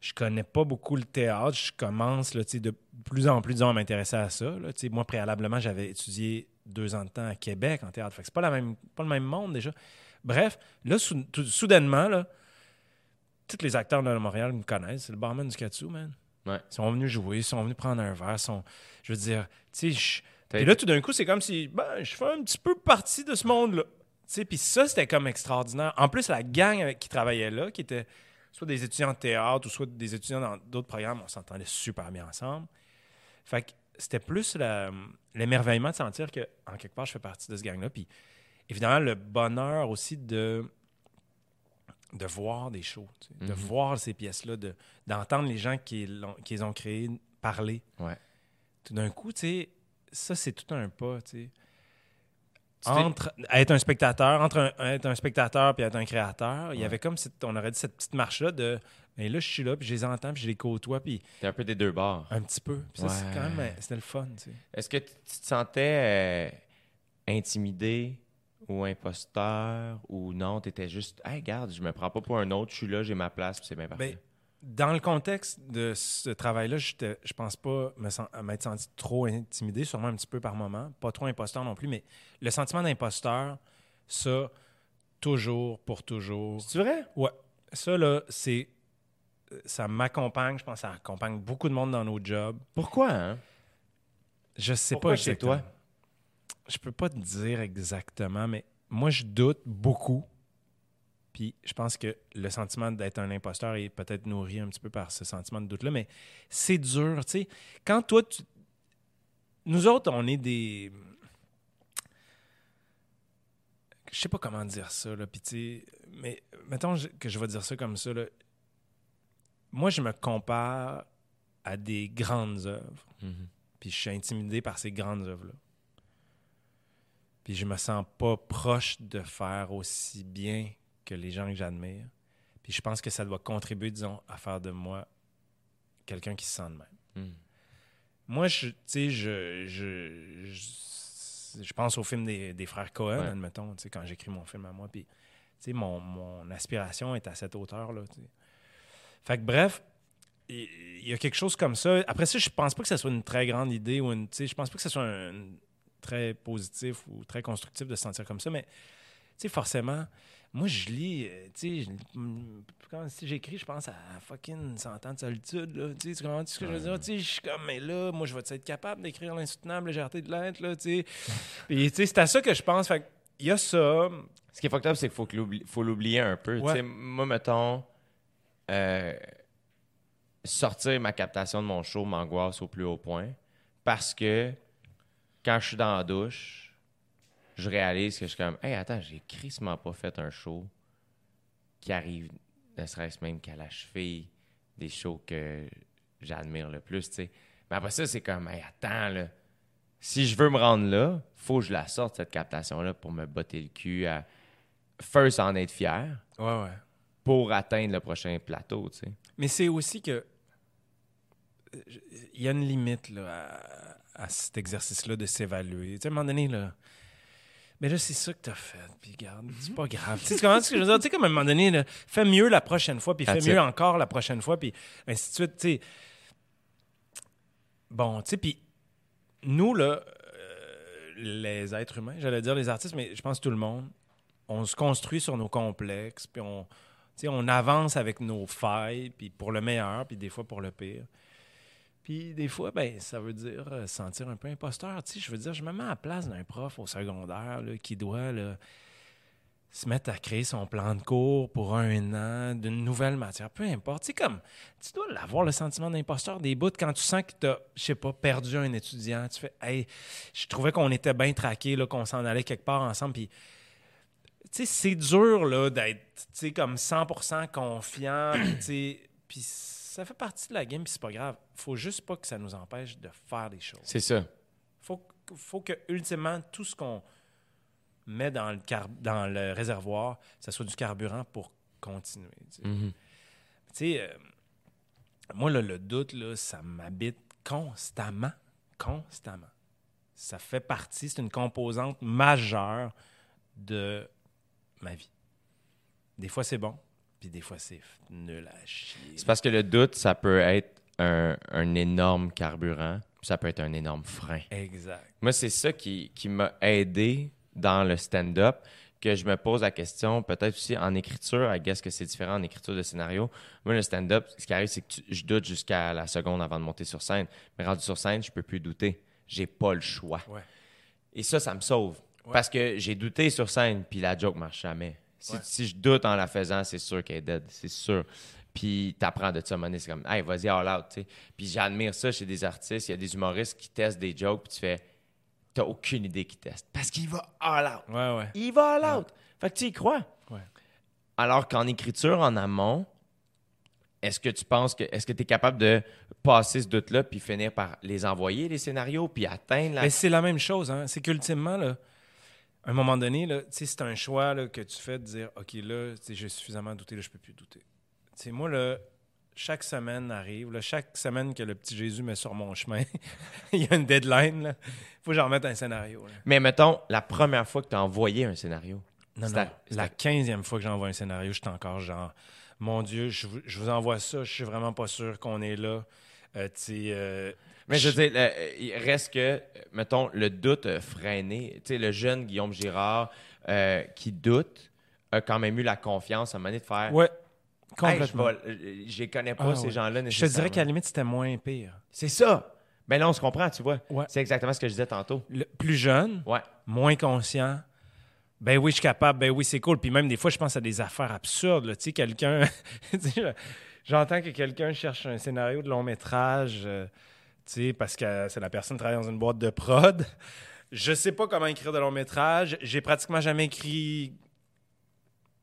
Je connais pas beaucoup le théâtre. Je commence là, de plus en plus disons, à m'intéresser à ça. là. Moi, préalablement, j'avais étudié deux ans de temps à Québec en théâtre. Fait que c'est pas, la même, pas le même monde déjà. Bref, là, sou- tout- soudainement, là, tous les acteurs de Montréal me connaissent. C'est le barman du Katsu, man. Ouais. Ils sont venus jouer, ils sont venus prendre un verre. Sont, je veux dire, tu sais, puis là, tout d'un coup, c'est comme si, ben, je fais un petit peu partie de ce monde-là. Puis ça, c'était comme extraordinaire. En plus, la gang avec qui travaillait là, qui était soit des étudiants de théâtre ou soit des étudiants dans d'autres programmes, on s'entendait super bien ensemble. Fait que c'était plus l'émerveillement de sentir que, en quelque part, je fais partie de ce gang-là. Puis évidemment, le bonheur aussi de, de voir des shows, tu sais, de Mhm. voir ces pièces-là, de- d'entendre les gens qui, l'ont- qui les ont créées parler. Ouais. Tout d'un coup, tu sais, ça, c'est tout un pas, tu sais. Entre être un spectateur, entre un, être un spectateur puis être un créateur, il y avait comme, cette- on aurait dit cette petite marche-là de, mais là, je suis là, puis je les entends, puis je les côtoie, puis T'es un peu des deux bords. un petit peu. Puis ça, c'est quand même, euh, c'était le fun, tu sais. Est-ce que tu te sentais euh, intimidé ou imposteur ou non? Tu étais juste, hey, regarde, je me prends pas pour un autre, je suis là, j'ai ma place, puis c'est bien parfait. Ben, dans le contexte de ce travail-là, je pense pas m'être senti trop intimidé, sûrement un petit peu par moment, pas trop imposteur non plus, mais le sentiment d'imposteur, ça, toujours, pour toujours. C'est vrai? Ouais. Ça, là, c'est. Ça m'accompagne, je pense que ça accompagne beaucoup de monde dans nos jobs. Pourquoi, hein? Je sais Pourquoi pas chez exactement. toi? Je peux pas te dire exactement, mais moi, je doute beaucoup. Puis je pense que le sentiment d'être un imposteur est peut-être nourri un petit peu par ce sentiment de doute-là, mais c'est dur, tu sais. Quand toi, tu... Nous autres, on est des... Je sais pas comment dire ça, là, puis tu sais... Mais mettons que je vais dire ça comme ça, là. Moi, je me compare à des grandes œuvres. Mhm. Puis je suis intimidé par ces grandes œuvres-là. Puis je me sens pas proche de faire aussi bien que les gens que j'admire. Puis je pense que ça doit contribuer, disons, à faire de moi quelqu'un qui se sent de même. Mhm. Moi, je, tu sais, je, je, je, je pense au film des, des frères Cohen, Ouais. admettons, tu sais, quand j'écris mon film à moi. Puis, tu sais, mon, mon aspiration est à cette hauteur-là. tu sais. Fait que, bref, il il y a quelque chose comme ça. Après ça, je pense pas que ce soit une très grande idée ou une, tu sais, je pense pas que ce soit un, un très positif ou très constructif de se sentir comme ça, mais, tu sais, forcément, moi, je lis, euh, tu sais, je- mm, quand si j'écris, je pense à fucking 100 ans de solitude, là, tu sais, tu comprends ce que je veux dire? Tu sais, je suis comme, mais là, moi, je vais être capable d'écrire l'insoutenable légèreté de l'être, là, tu sais? *laughs* Puis, tu sais, c'est à ça que je pense. Fait il y a ça. Ce qui est fucked up, c'est qu'il faut, l'oublier un peu. Tu sais, Moi, mettons, euh, sortir ma captation de mon show m'angoisse au plus haut point parce que quand je suis dans la douche, je réalise que je suis comme, hey, attends, j'ai crissement pas fait un show qui arrive, ne serait-ce même qu'à la cheville des shows que j'admire le plus, tu sais. Mais après ça, c'est comme, hey, attends, là. Si je veux me rendre là, faut que je la sorte, cette captation-là, pour me botter le cul à first en être fier Ouais, ouais. pour atteindre le prochain plateau, tu sais. Mais c'est aussi que. euh, Il y a une limite là, à, à cet exercice-là de s'évaluer. Tu sais, à un moment donné, là. Mais là, c'est ça que t'as fait. Puis, garde, c'est pas grave. tu sais, comprends ce que je veux dire? Tu sais, comme à un moment donné, là, fais mieux la prochaine fois, puis fais mieux encore la prochaine fois, puis ainsi de suite. Tu sais. Bon, tu sais, puis nous, là, euh, les êtres humains, j'allais dire les artistes, mais je pense tout le monde, on se construit sur nos complexes, puis on, on avance avec nos failles, puis pour le meilleur, puis des fois pour le pire. Puis des fois, ben, ça veut dire euh, se sentir un peu imposteur. Tu sais, je veux dire, je me mets à la place d'un prof au secondaire là, qui doit se mettre à créer son plan de cours pour un an d'une nouvelle matière. Peu importe. Tu sais, comme, tu dois avoir le sentiment d'imposteur des bouts quand tu sens que tu as, je sais pas, perdu un étudiant. Tu fais, hey, je trouvais qu'on était bien traqués, qu'on s'en allait quelque part ensemble. Puis tu sais, c'est dur d'être tu sais, comme 100% confiant. *clears throat* tu sais, Puis ça fait partie de la game, puis c'est pas grave. Faut juste pas que ça nous empêche de faire des choses. C'est ça. Faut, faut que, ultimement, tout ce qu'on met dans le, car- dans le réservoir, ça soit du carburant pour continuer. tu sais. Mhm. Sais, euh, moi, là, le doute, là, ça m'habite constamment. Constamment. Ça fait partie, c'est une composante majeure de ma vie. Des fois, c'est bon, puis des fois, c'est nul à chier. C'est parce que le doute, ça peut être un, un énorme carburant, puis ça peut être un énorme frein. Exact. Moi, c'est ça qui, qui m'a aidé dans le stand-up, que je me pose la question, peut-être aussi en écriture, I guess que c'est différent en écriture de scénario. Moi, le stand-up, ce qui arrive, c'est que tu- je doute jusqu'à la seconde avant de monter sur scène. Mais rendu sur scène, je peux plus douter. J'ai pas le choix. Ouais. Et ça, ça me sauve. Ouais. Parce que j'ai douté sur scène, puis la joke marche jamais. Si, Ouais. si je doute en la faisant, c'est sûr qu'elle est dead, c'est sûr. Puis t'apprends de ça, donné, c'est comme, hey, vas-y, all out, tu sais. Puis j'admire ça chez des artistes. Il y a des humoristes qui testent des jokes, puis tu fais, t'as aucune idée qu'ils testent. Parce qu'il va all out. Ouais, ouais. Il va all out. Fait que tu y crois. Ouais. Alors qu'en écriture, en amont, est-ce que tu penses que, est-ce que tu es capable de passer ce doute-là, puis finir par les envoyer, les scénarios, puis atteindre la. Mais c'est la même chose, hein. C'est qu'ultimement, là, à un moment donné, là, c'est un choix là, que tu fais de dire OK, là, j'ai suffisamment douté, là, je peux plus douter. Moi, là, chaque semaine arrive, là, chaque semaine que le petit Jésus met sur mon chemin, *laughs* il y a une deadline, là. Faut que j'en remette un scénario. là. Mais mettons, la première fois que tu as envoyé un scénario. Non, non. à- La quinzième fois que j'envoie un scénario, je suis encore genre, mon Dieu, je, vous- je vous envoie ça, je suis vraiment pas sûr qu'on est là. Euh, euh, Mais je veux dire, le- il reste que, euh, mettons, le doute freiné. Tu sais, le jeune Guillaume Girard euh, qui doute a quand même eu la confiance à un moment donné de faire. ouais, complètement. euh, je les connais pas, Ah, ces ouais. gens-là. je te dirais qu'à la limite, c'était moins pire. C'est ça. Mais là, on se comprend, tu vois. Ouais. C'est exactement ce que je disais tantôt. Le- plus jeune, Ouais. moins conscient. Ben oui, je suis capable. Ben oui, c'est cool. Puis même des fois, je pense à des affaires absurdes. là. Tu sais, quelqu'un. *laughs* J'entends que quelqu'un cherche un scénario de long métrage, euh, parce que c'est la personne qui travaille dans une boîte de prod. Je sais pas comment écrire de long métrage. J'ai pratiquement jamais écrit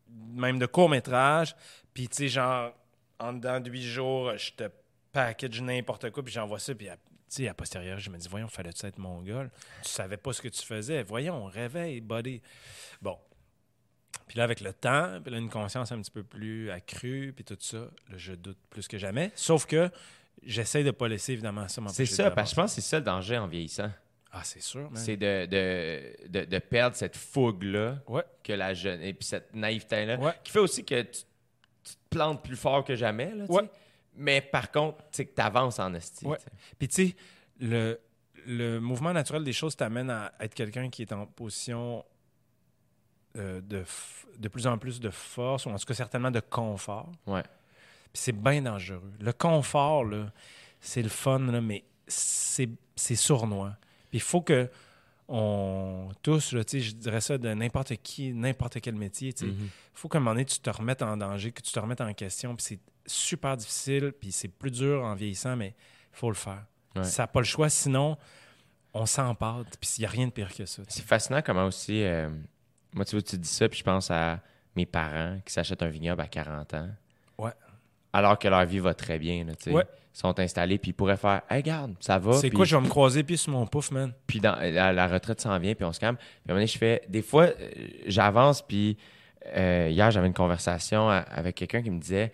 même de court métrage. Puis, tu sais, genre, en dedans de huit jours, je te package n'importe quoi, puis j'envoie ça, puis, à- tu sais, à posteriori, je me dis, voyons, fallait-tu être mongol? Tu savais pas ce que tu faisais. Voyons, réveille, buddy. Bon. Puis là, avec le temps, puis là, une conscience un petit peu plus accrue, puis tout ça, je doute plus que jamais. Sauf que j'essaie de pas laisser évidemment ça m'empêcher C'est ça, parce que je pense que c'est ça le danger en vieillissant. Ah, c'est sûr. C'est de, de, de, de perdre cette fougue-là Ouais. que la jeune. Et puis cette naïveté-là. Ouais. Qui fait aussi que tu, tu te plantes plus fort que jamais. Là. Ouais. Mais par contre, tu que tu avances en esti. Ouais. tu sais. Puis tu sais, le, le mouvement naturel des choses t'amène à être quelqu'un qui est en position euh, de, de plus en plus de force, ou en tout cas certainement de confort. Ouais. C'est bien dangereux. Le confort, là, c'est le fun, là, mais c'est c'est sournois. Puis il faut que on tous, là, je dirais ça de n'importe qui, n'importe quel métier, sais, Mhm. faut qu'à un moment donné, tu te remettes en danger, que tu te remettes en question. Puis c'est super difficile, puis c'est plus dur en vieillissant, mais il faut le faire. Ouais. Ça n'a pas le choix, sinon on s'empâte. Puis il n'y a rien de pire que ça. C'est fascinant comment aussi. euh, moi, tu vois, tu dis ça, puis je pense à mes parents qui s'achètent un vignoble à 40 ans. Alors que leur vie va très bien. Là, tu sais. Ouais. Ils sont installés, puis ils pourraient faire Hey, regarde, ça va. C'est quoi, je vais me croiser puis sur mon pouf, man? puis dans, la, la retraite s'en vient, puis on se calme. Puis à un moment donné, je fais. Des fois, euh, j'avance, puis euh, hier, j'avais une conversation a- avec quelqu'un qui me disait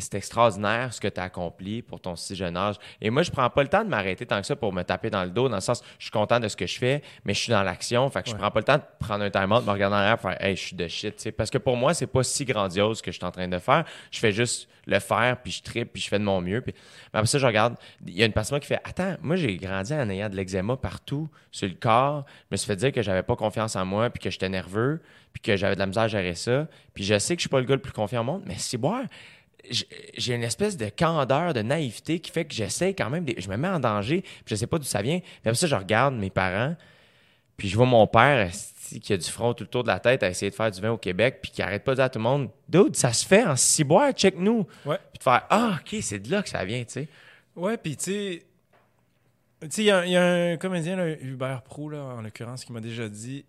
C'est- extraordinaire ce que tu as accompli pour ton si jeune âge. Et moi, je prends pas le temps de m'arrêter tant que ça pour me taper dans le dos, dans le sens, je suis content de ce que je fais, mais je suis dans l'action. Fait que je Ouais. prends pas le temps de prendre un time-out, de me regarder en arrière et faire Hey, je suis de shit. tu sais. Parce que pour moi, c'est pas si grandiose ce que je suis en train de faire. Je fais juste le faire, puis je tripe, puis je fais de mon mieux. Puis... Mais après ça, je regarde. Il y a une personne qui fait Attends, moi, j'ai grandi en ayant de l'eczéma partout sur le corps. Je me suis fait dire que j'avais pas confiance en moi, puis que j'étais nerveux, puis que j'avais de la misère à gérer ça. Puis je sais que je suis pas le gars le plus confiant au monde, mais c'est boire. J'ai j'ai une espèce de candeur, de naïveté qui fait que j'essaie quand même. des- Je me mets en danger, puis je sais pas d'où ça vient. Puis après ça, je regarde mes parents, puis je vois mon père qui a du front tout le tour de la tête à essayer de faire du vin au Québec, puis qui arrête pas de dire à tout le monde Dude, ça se fait en six bois, check-nous. Ouais. Puis de faire Ah, ok, c'est de là que ça vient, tu sais. Ouais, puis tu sais, tu sais, il y, a- il y a un comédien, là, Hubert Pro, là, en l'occurrence, qui m'a déjà dit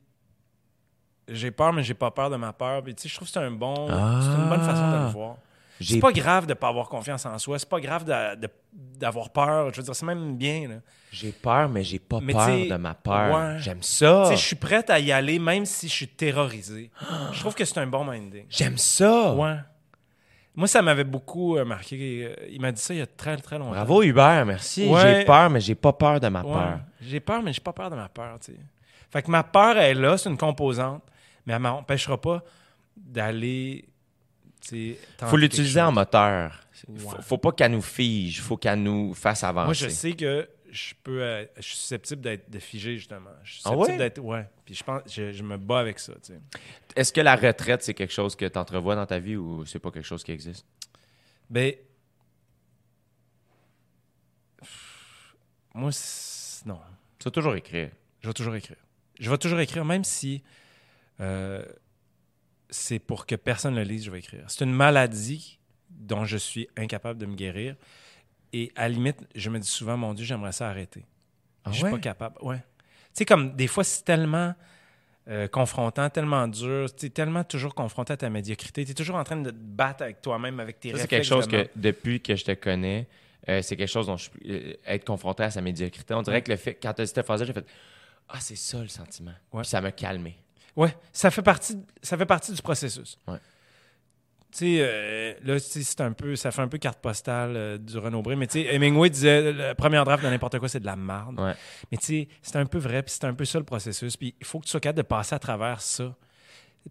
J'ai peur, mais j'ai pas peur de ma peur. Puis tu sais, je trouve que c'est un bon, c'est une bonne façon de le voir. C'est pas grave de pas avoir confiance en soi. C'est pas grave d'avoir peur. Je veux dire, c'est même bien. J'ai peur, mais j'ai pas Mais peur de ma peur. ouais. J'aime ça. Je suis prête à y aller même si je suis terrorisé. je trouve que c'est un bon minding. J'aime ça. Ouais. Moi, ça m'avait beaucoup euh, marqué. Il m'a dit ça il y a très, très longtemps. Bravo Hubert, merci. Ouais. J'ai peur, mais j'ai pas peur de ma Ouais. peur. J'ai peur, mais j'ai pas peur de ma peur, tu sais. Fait que ma peur est là, c'est une composante, mais elle m'empêchera pas d'aller, Faut l'utiliser en moteur. Faut, Ouais. faut pas qu'elle nous fige, faut qu'elle nous fasse avancer. Moi, je sais que je peux... euh, je suis susceptible d'être de figer, justement. Je suis Ah susceptible ouais? d'être... Ouais. Puis je pense... Je, je me bats avec ça, tu sais. Est-ce que la retraite, c'est quelque chose que tu entrevois dans ta vie ou c'est pas quelque chose qui existe? Ben... Moi, non. Tu vas toujours écrire. Je vais toujours écrire. Je vais toujours écrire, même si euh, c'est pour que personne le lise, je vais écrire. C'est une maladie dont je suis incapable de me guérir. Et à la limite, je me dis souvent, mon Dieu, j'aimerais ça arrêter. Ah je suis ouais? pas capable. Ouais. Tu sais, comme des fois, c'est tellement euh, confrontant, tellement dur, tu es tellement toujours confronté à ta médiocrité. Tu es toujours en train de te battre avec toi-même, avec tes Ça, c'est quelque chose que depuis que je te connais, euh, c'est quelque chose dont je euh, être confronté à sa médiocrité. On dirait que le fait, quand tu as dit cette j'ai fait Ah, c'est ça le sentiment. Ouais. Puis ça m'a calmé. Ouais, ça fait partie, ça fait partie du processus. Ouais. Tu sais, euh, là, c'est un peu, ça fait un peu carte postale euh, du Renaud Bré, mais tu sais, Hemingway disait le premier draft de n'importe quoi, c'est de la merde. Ouais. Mais tu sais, c'est un peu vrai, puis c'est un peu ça le processus. Puis il faut que tu sois capable de passer à travers ça.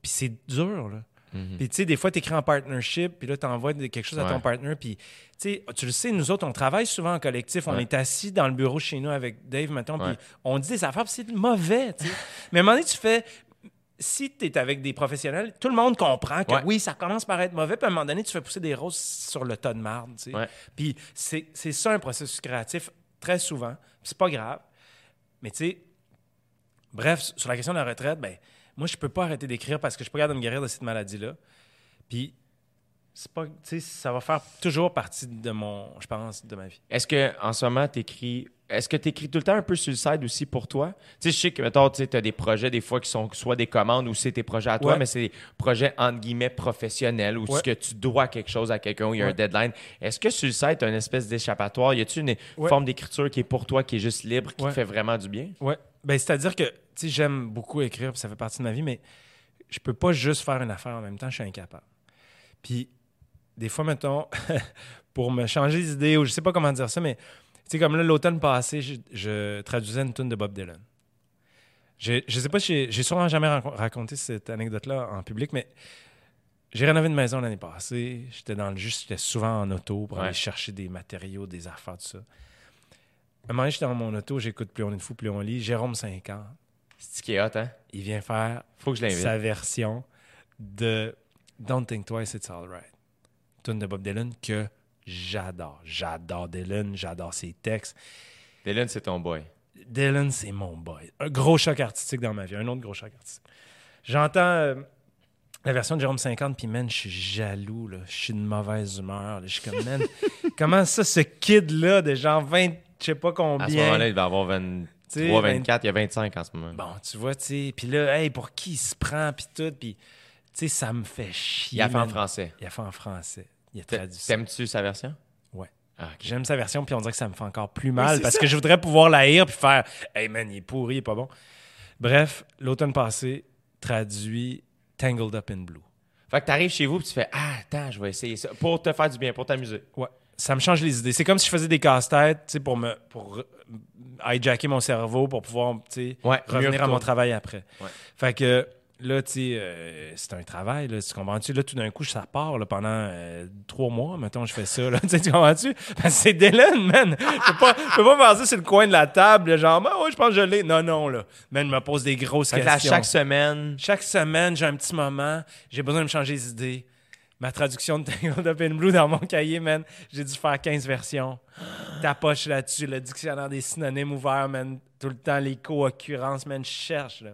Puis c'est dur, là. Mhm. Puis tu sais, des fois, tu écris en partnership, puis là, tu envoies quelque chose à ton partner, puis tu sais, tu le sais, nous autres, on travaille souvent en collectif. On Ouais. est assis dans le bureau chez nous avec Dave, mettons, puis on dit des affaires, puis c'est mauvais, tu sais. *laughs* Mais à un moment donné, tu fais... Si tu es avec des professionnels, tout le monde comprend que Ouais. oui, ça commence par être mauvais, puis à un moment donné, tu fais pousser des roses sur le tas de marde, tu sais. Ouais. Puis c'est ça un processus créatif, très souvent. C'est pas grave. Mais tu sais, bref, sur la question de la retraite, ben, moi, je peux pas arrêter d'écrire parce que je suis pas capable de me guérir de cette maladie-là. Puis, c'est pas, ça va faire toujours partie de mon, je pense, de ma vie. Est-ce que en ce moment, tu écris. Est-ce que tu écris tout le temps un peu sur le side aussi pour toi? Tu sais, je sais que, mettons, tu as des projets des fois qui sont soit des commandes ou c'est tes projets à toi, Ouais. mais c'est des projets entre guillemets professionnels ou Ouais. ce que tu dois quelque chose à quelqu'un ou il y a un deadline. Est-ce que sur le site, tu as une espèce d'échappatoire? Y a-tu une forme d'écriture qui est pour toi, qui est juste libre, qui te fait vraiment du bien? Ouais. Ben, c'est-à-dire que, tu sais, j'aime beaucoup écrire, ça fait partie de ma vie, mais je peux pas juste faire une affaire en même temps, je suis incapable. Puis, des fois, mettons, *laughs* pour me changer d'idée, ou je sais pas comment dire ça, mais tu sais, comme là, l'automne passé, je, je traduisais une tune de Bob Dylan. Je, je sais pas si j'ai- sûrement jamais raco- raconté cette anecdote-là en public, mais j'ai rénové une maison l'année passée. J'étais dans le juste, j'étais souvent en auto pour Ouais. aller chercher des matériaux, des affaires, tout ça. Un moment donné, j'étais dans mon auto, j'écoute Plus on est fou, plus on lit. Jérôme 50, C'est ce qui est hot, hein? il vient faire Faut que je l'invite. sa version de Don't Think Twice, It's Alright. Tune de Bob Dylan que j'adore. J'adore Dylan, j'adore ses textes. Dylan, c'est ton boy. Dylan, c'est mon boy. Un gros choc artistique dans ma vie. Un autre gros choc artistique. J'entends euh, la version de Jérôme 50, puis man, je suis jaloux, là. Je suis de mauvaise humeur. Je suis comme, man, *laughs* comment ça, ce kid-là de genre 20, je sais pas À ce combien? moment-là, il va avoir T'sais, 23, 20 24, il y a 25 en ce moment. Bon, tu vois, tu sais. Puis là, hey, pour qui il se prend, puis tout. Puis, sais, ça me fait chier. il a fait en français. Il a fait en français. Il a traduit ça. T'aimes-tu sa version? Ouais. Ah. J'aime sa version, puis on dirait que ça me fait encore plus mal parce ça. que je voudrais pouvoir la haïr puis faire Hey man, il est pourri, il est pas bon. Bref, l'automne passé, traduit Tangled Up in Blue. Fait que t'arrives chez vous et tu fais Ah, attends, je vais essayer ça. Pour te faire du bien, pour t'amuser. Ouais. Ça me change les idées. C'est comme si je faisais des casse-têtes, tu sais, pour me pour hijacker mon cerveau pour pouvoir, Ouais, revenir à mon travail après. Ouais. Fait que là, tu sais, euh, c'est un travail, là, tu comprends-tu? Là, tout d'un coup, ça part là, pendant euh, trois mois, mettons, je fais ça, là, *laughs* tu sais, tu comprends-tu? Parce que c'est Dylan, man! Je peux pas, je peux pas passer sur le coin de la table, genre, Ben ouais, je pense que je l'ai. Non, non, là. Man, me pose des grosses Fait que là, questions. chaque semaine, Chaque semaine, j'ai un petit moment, j'ai besoin de me changer les idées. Ma traduction de Tangled Up in Blue dans mon cahier, man, j'ai dû faire 15 versions. Tapoche là-dessus, le dictionnaire des synonymes ouvert, man, tout le temps, les co-occurrences, man, je cherche, là.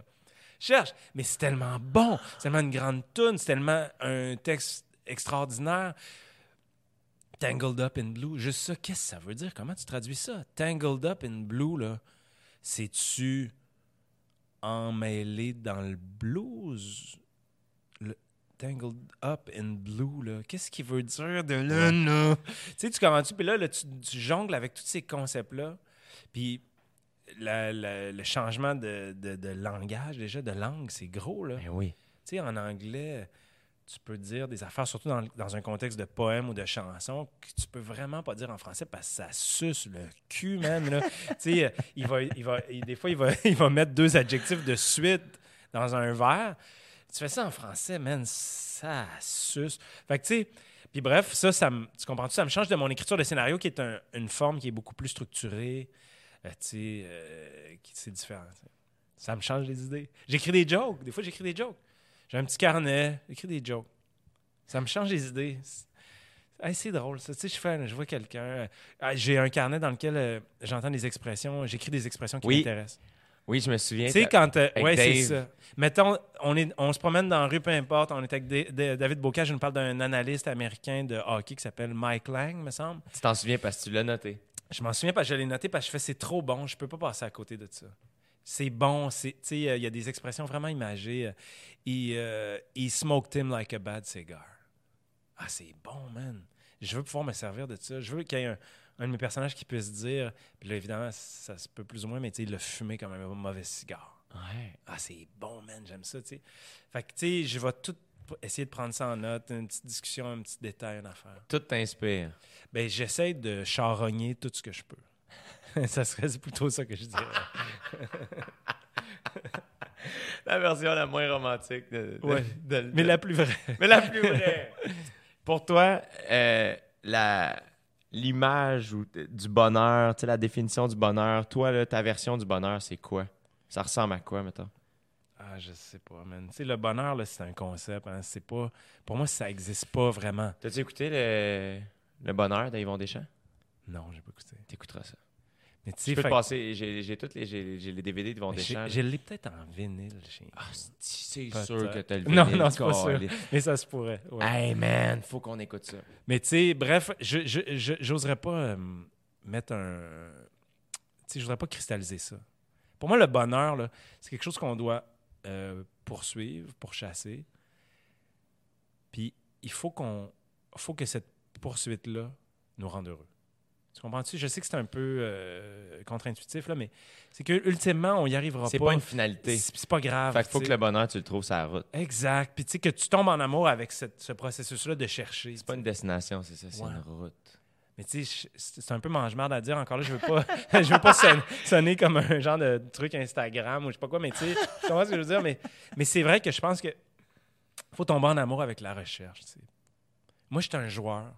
Cherche, mais c'est tellement bon, c'est tellement une grande tune, c'est tellement un texte extraordinaire. Tangled Up in Blue, juste ça, qu'est-ce que ça veut dire? Comment tu traduis ça? Tangled Up in Blue, là, c'est-tu emmêlé dans le blues? Le Tangled Up in Blue, là, qu'est-ce qu'il veut dire de là, là? Tu sais, tu commences, puis là, là, tu, tu jongles avec tous ces concepts-là, puis la- la- le changement de, de- de langage, déjà, de langue, c'est gros, là. ben oui. Tu sais, en anglais, tu peux dire des affaires, surtout dans, dans un contexte de poème ou de chanson, que tu peux vraiment pas dire en français parce que ça suce le cul, même. Là. *laughs* tu sais, il va, il va, il- des fois, il va, *laughs* il va mettre deux adjectifs de suite dans un vers. Tu fais ça en français, man, ça suce. Fait que, tu sais, puis bref, ça, ça tu comprends-tu, ça me change de mon écriture de scénario qui est un- une forme qui est beaucoup plus structurée. Euh, tu sais, euh, c'est différent. Ça me change les idées. J'écris des jokes. Des fois, j'écris des jokes. J'ai un petit carnet, j'écris des jokes. Ça me change les idées. C'est hey, c'est drôle, ça. Tu sais, je, fais, je vois quelqu'un. euh, ah, j'ai un carnet dans lequel euh, j'entends des expressions, j'écris des expressions qui Oui. m'intéressent. Oui, je me souviens. Tu sais, quand. euh, ouais, c'est ça. Mettons, on, est, on se promène dans la rue, peu importe. On est avec Da- Da- David Bocage, je nous parle d'un analyste américain de hockey qui s'appelle Mike Lang, me semble. Tu t'en souviens parce que tu l'as noté. Je m'en souviens parce que je l'ai noté parce que je fais c'est trop bon, je peux pas passer à côté de ça. C'est bon, c'est euh, il y a des expressions vraiment imagées. euh, He, euh, he smoked him like a bad cigar. Ah, c'est bon, man. Je veux pouvoir me servir de ça. Je veux qu'il y ait un, un de mes personnages qui puisse dire, puis là évidemment ça se peut plus ou moins, mais tu sais il l'a fumé comme un mauvais cigare. Ouais. Ah, c'est bon, man, j'aime ça, tu sais. Fait que, tu sais, je vais tout essayer de prendre ça en note, une petite discussion, un petit détail, une affaire. Tout t'inspire. Ben, j'essaie de charogner tout ce que je peux. *laughs* ça serait plutôt ça que je dirais. *laughs* La version la moins romantique de. de- Ouais. de- Mais la plus vraie. *laughs* mais la plus vraie. Pour toi, euh, la l'image du bonheur, la définition du bonheur, toi, là, ta version du bonheur, c'est quoi? Ça ressemble à quoi, mettons? Ah, je sais pas, man. Tu sais, le bonheur, là, c'est un concept. Hein. C'est pas... Pour moi, ça existe pas vraiment. T'as-tu écouté le, le bonheur d'Yvon Deschamps? Non, j'ai pas écouté. T'écouteras ça. Mais tu peux fait- passer, j'ai j'ai toutes les, j'ai j'ai les DVD d'Yvon mais j'ai- Deschamps. je l'ai peut-être en vinyle chez Ah, c'est sûr que t'as le Non, vinyle, non, c'est pas sûr. Mais ça se pourrait. ouais. Hey man, faut qu'on écoute ça. Mais tu sais, bref, je j'oserais pas euh, mettre un. Tu sais, je voudrais pas cristalliser ça. Pour moi, le bonheur, là, c'est quelque chose qu'on doit euh, poursuivre, pourchasser. Puis il faut qu'on. faut que cette poursuite-là nous rende heureux. Tu comprends-tu? Je sais que c'est un peu euh, contre-intuitif, là, mais c'est que ultimement, on y arrivera C'est pas. pas une finalité. C'est pas grave. Fait qu'il faut que le bonheur, tu le trouves sur la route. Exact. Puis tu sais, que tu tombes en amour avec cette- ce processus-là de chercher. C'est pas une destination, c'est ça, c'est Ouais. une route. Mais tu sais, c'est un peu mange-marde à dire. Encore là, je veux pas, *laughs* je veux pas sonner, comme un genre de truc Instagram ou je sais pas quoi, mais tu sais, tu comprends ce que je veux dire? Mais, mais c'est vrai que je pense que faut tomber en amour avec la recherche. Moi, je suis un joueur,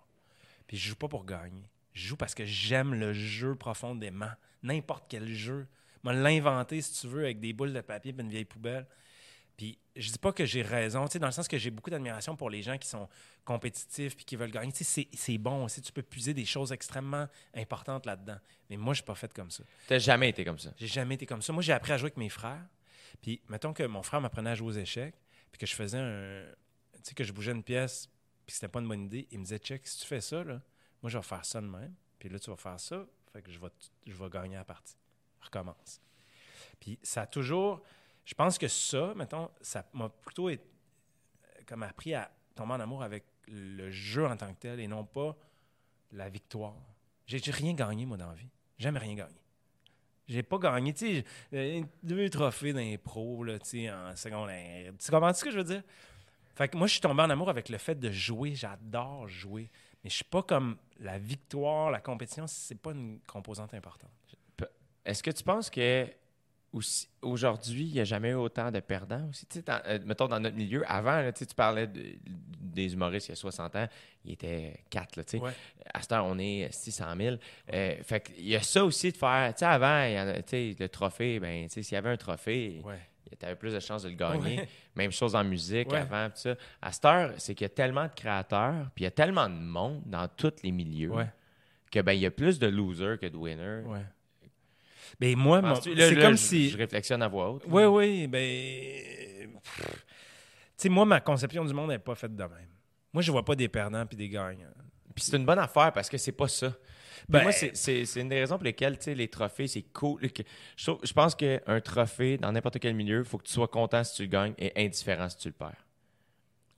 puis je joue pas pour gagner. Je joue parce que j'aime le jeu profondément. N'importe quel jeu. L'inventer, si tu veux, avec des boules de papier et une vieille poubelle. Puis je dis pas que j'ai raison, tu sais, dans le sens que j'ai beaucoup d'admiration pour les gens qui sont compétitifs puis qui veulent gagner. Tu sais, c'est- bon aussi. Tu peux puiser des choses extrêmement importantes là-dedans. Mais moi, je suis pas fait comme ça. T'as jamais été comme ça? J'ai jamais été comme ça. Moi, j'ai appris à jouer avec mes frères. Puis, mettons que mon frère m'apprenait à jouer aux échecs, puis que je faisais un. Tu sais, que je bougeais une pièce, puis que c'était pas une bonne idée. Il me disait, check, si tu fais ça, là, moi, je vais faire ça de même. Puis là, tu vas faire ça. Fait que je vais, je vais gagner la partie. Recommence. Puis, ça a toujours. Je pense que ça, mettons, ça m'a plutôt été- comme appris à tomber en amour avec le jeu en tant que tel et non pas la victoire. J'ai rien gagné, moi, dans la vie. Jamais rien gagné. J'ai pas gagné, tu sais, euh, deux trophées d'impro, là, tu sais, en secondaire. Tu comprends ce que je veux dire? Fait que moi, je suis tombé en amour avec le fait de jouer. J'adore jouer. Mais je suis pas comme la victoire, la compétition, c'est pas une composante importante. Est-ce que tu penses que aujourd'hui, il n'y a jamais eu autant de perdants aussi? Dans- euh, mettons, dans notre milieu, avant, là, tu parlais de- des humoristes il y a 60 ans, il était 4, là, tu sais. Ouais. À cette heure, on est 600 000. Euh, fait qu'il y a ça aussi de faire. Avant, il y en a- tu sais, le trophée, ben, s'il y avait un trophée, Ouais. tu avais plus de chances de le gagner. Ouais. Même chose en musique avant, ça. À cette heure, c'est qu'il y a tellement de créateurs, puis il y a tellement de monde dans tous les milieux, que ben, il y a plus de losers que de winners. Ben moi, mon- c'est comme si. Je réflexionne à voix haute. Oui, oui, ben. Tu sais, moi, ma conception du monde n'est pas faite de même. Moi, je vois pas des perdants puis des gagnants. Puis c'est une bonne affaire parce que c'est pas ça. Ben- moi, c'est- une des raisons pour lesquelles tu sais, les trophées, c'est cool. Je, trouve- je pense qu'un trophée, dans n'importe quel milieu, il faut que tu sois content si tu le gagnes et indifférent si tu le perds.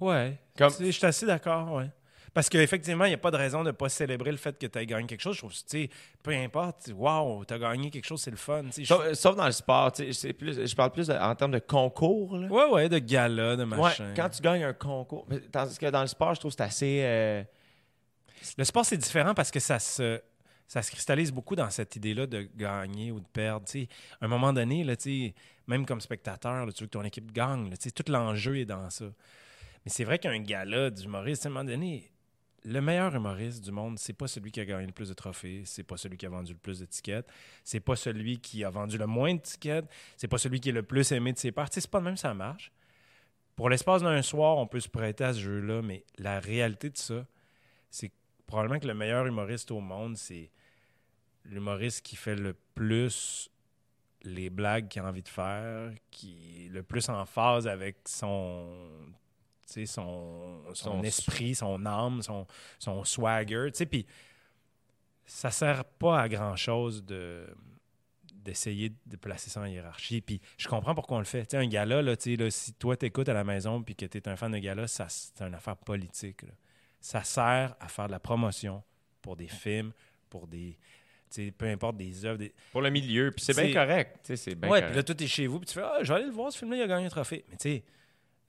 Ouais. Comme- Je suis assez d'accord, ouais. Parce qu'effectivement, il n'y a pas de raison de ne pas célébrer le fait que tu as gagné quelque chose. Je trouve, tu sais, peu importe, waouh, tu as gagné quelque chose, c'est le fun. Je- Sauf, sauf dans le sport, plus, je parle plus de- en termes de concours. Là. Ouais, ouais, de gala, de Ouais, machin. quand tu gagnes un concours. Tandis que dans le sport, je trouve que c'est assez. euh, Le sport, c'est différent parce que ça se, ça se cristallise beaucoup dans cette idée-là de gagner ou de perdre. À un moment donné, là, même comme spectateur, là, tu veux que ton équipe gagne. là, tout l'enjeu est dans ça. Mais c'est vrai qu'un gala d'humoriste, à un moment donné, le meilleur humoriste du monde, c'est pas celui qui a gagné le plus de trophées, c'est pas celui qui a vendu le plus d'étiquettes, c'est pas celui qui a vendu le moins d'étiquettes, c'est pas celui qui est le plus aimé de ses sais, c'est pas de même ça marche. Pour l'espace d'un soir, on peut se prêter à ce jeu-là, mais la réalité de ça, c'est probablement que le meilleur humoriste au monde, c'est l'humoriste qui fait le plus les blagues qu'il a envie de faire, qui est le plus en phase avec son, son, son, Son- esprit, son âme, son, son swagger. tu sais, Puis ça sert pas à grand-chose de d'essayer de placer ça en hiérarchie. Puis je comprends pourquoi on le fait. Tu sais, un gala, là, tu sais, là, si toi t'écoutes à la maison puis que tu es un fan de gala, ça, c'est une affaire politique. là. Ça sert à faire de la promotion pour des films, pour des... tu sais, peu importe, des œuvres. Des... pour le milieu. Puis c'est bien correct. tu sais, C'est bien ouais, puis là, tout est chez vous, puis tu fais « Ah, je vais aller le voir, ce film-là, il a gagné un trophée. » Mais tu sais,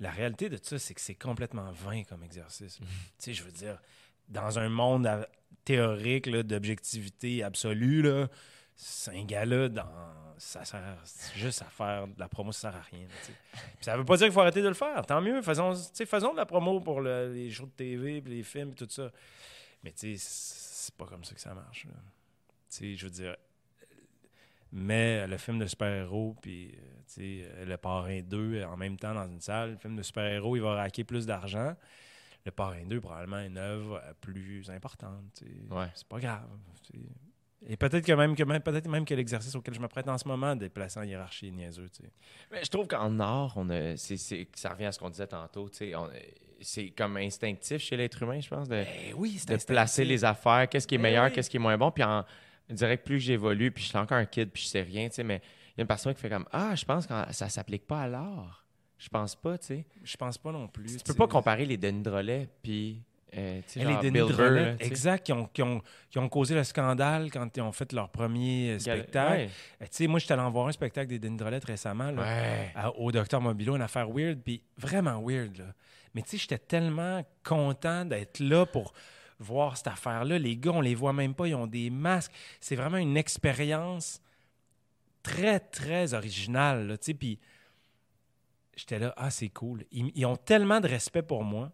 la réalité de ça, c'est que c'est complètement vain comme exercice. Mhm. Tu sais, je veux dire, dans un monde à- théorique d'objectivité absolue, là, c'est un gars-là, dans... ça sert juste à faire de la promo, ça sert à rien. ça veut pas dire qu'il faut arrêter de le faire. Tant mieux, faisons, faisons de la promo pour le- les shows de TV, puis les films, puis tout ça. Mais tu sais, c'est pas comme ça que ça marche. là. Tu sais, je veux dire, mais le film de super-héros, puis euh, euh, le parrain 2 en même temps dans une salle, le film de super-héros, il va raquer plus d'argent. Le parrain 2, probablement une œuvre euh, plus importante. Ouais. C'est pas grave. Et peut-être que même que même peut-être même que l'exercice auquel je me prête en ce moment, déplacer en hiérarchie niaiseux. Mais je trouve qu'en art, on a, c'est, c'est- ça revient à ce qu'on disait tantôt. c'est comme instinctif chez l'être humain, je pense, de, Ben oui, de placer les affaires, qu'est-ce qui est Eh meilleur, oui. qu'est-ce qui est moins bon. Puis en, je dirais que plus j'évolue, puis je suis encore un kid, puis je sais rien, tu sais, mais il y a une personne qui fait comme Ah, je pense que ça s'applique pas à l'art. Je pense pas, tu sais. Je pense pas non plus. Tu peux pas comparer les Denis Drolet puis euh, les Denis Drolet, là, exact, qui ont, qui, ont, qui ont causé le scandale quand ils ont fait leur premier euh, spectacle. Ouais. Sais, moi, j'étais allé en voir un spectacle des Denis Drolet récemment, là, Ouais. à- au Docteur Mobilo, une affaire weird, puis vraiment weird. Là. Mais tu sais, j'étais tellement content d'être là pour voir cette affaire-là. Les gars, on les voit même pas, ils ont des masques. C'est vraiment une expérience très, très originale. Là, puis j'étais là, ah, c'est cool. Ils, ont tellement de respect pour moi,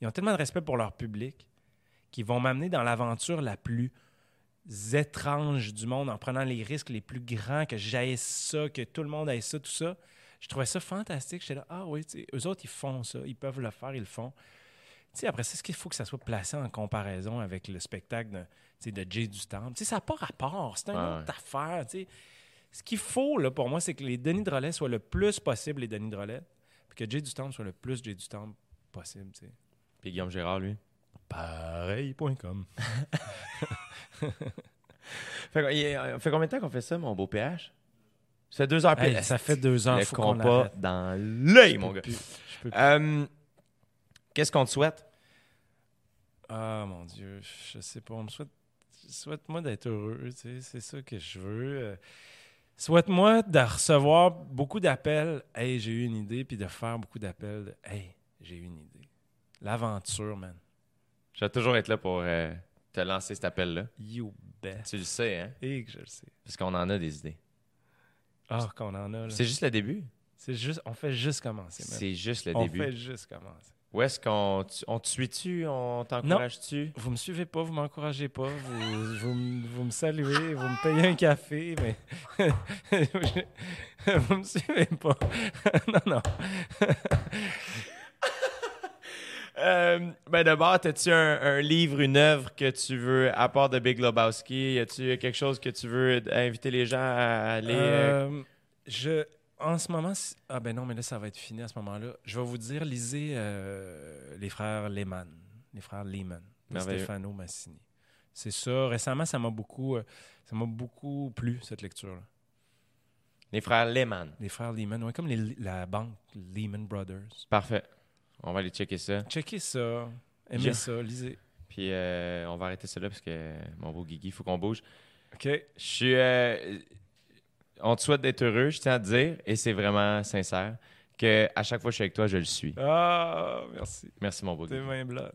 ils ont tellement de respect pour leur public, qu'ils vont m'amener dans l'aventure la plus étrange du monde en prenant les risques les plus grands, que j'aille ça, que tout le monde aille ça, tout ça. Je trouvais ça fantastique. J'étais là, ah oui, eux autres, ils font ça, ils peuvent le faire, ils le font. Tu sais, après ça, est-ce qu'il faut que ça soit placé en comparaison avec le spectacle de, tu sais, de Jay du Temple? Tu sais, ça n'a pas rapport, c'est une Ouais, autre affaire, tu sais. Ce qu'il faut, là, pour moi, c'est que les Denis de relais soient le plus possible les Denis de relais, puis que Jay du Temple soit le plus Jay du Temple possible, tu sais. Puis Guillaume Gérard, lui? Pareil.com. *laughs* Fait, euh, fait combien de temps qu'on fait ça, mon beau PH? Ça fait deux heures Hey, ça fait deux heures, Le faut arrête. dans l'œil, Je mon peux gars. plus, je peux plus. Euh, Qu'est-ce qu'on te souhaite? Ah mon Dieu, je sais pas. On me souhaite, souhaite-moi d'être heureux, tu sais, c'est ça que je veux. Euh, Souhaite-moi de recevoir beaucoup d'appels. Hey, j'ai eu une idée, puis de faire beaucoup d'appels. de, Hey, j'ai eu une idée. L'aventure, man. Je vais toujours être là pour euh, te lancer cet appel-là. You bet. Tu le sais, hein? Et que je le sais. Parce qu'on en a des idées. Ah, qu'on en a, là. C'est juste le début. C'est juste, on fait juste commencer, man. C'est juste le on début. fait juste commencer. Où est-ce qu'on tu- on te suit-tu? On t'encourage-tu? Vous me suivez pas, vous m'encouragez pas, vous, vous, me- vous me saluez, vous me payez un café, mais *laughs* vous me suivez pas. *laughs* non, non. *laughs* Euh, ben d'abord, as-tu un, un livre, une œuvre que tu veux, à part de Big Lebowski, y a-tu quelque chose que tu veux inviter les gens à aller... euh, Euh, je, en ce moment, si- ah ben non, mais là, ça va être fini à ce moment-là. Je vais vous dire, lisez euh, les frères Lehman, les frères Lehman. Stefano Massini. C'est ça. Récemment, ça m'a beaucoup, euh, ça m'a beaucoup plu cette lecture-là. Les frères Lehman. Les frères Lehman, ouais, comme les- la banque Lehman Brothers. Parfait. On va aller checker ça. Checkez ça, aimez ça, lisez. Puis euh, on va arrêter ça là parce que mon beau Guigui, il faut qu'on bouge. OK. Je suis. On te souhaite d'être heureux, je tiens à te dire, et c'est vraiment sincère, que à chaque fois que je suis avec toi, je le suis. Ah, merci. Merci, mon beau T'es Guigui. main blood.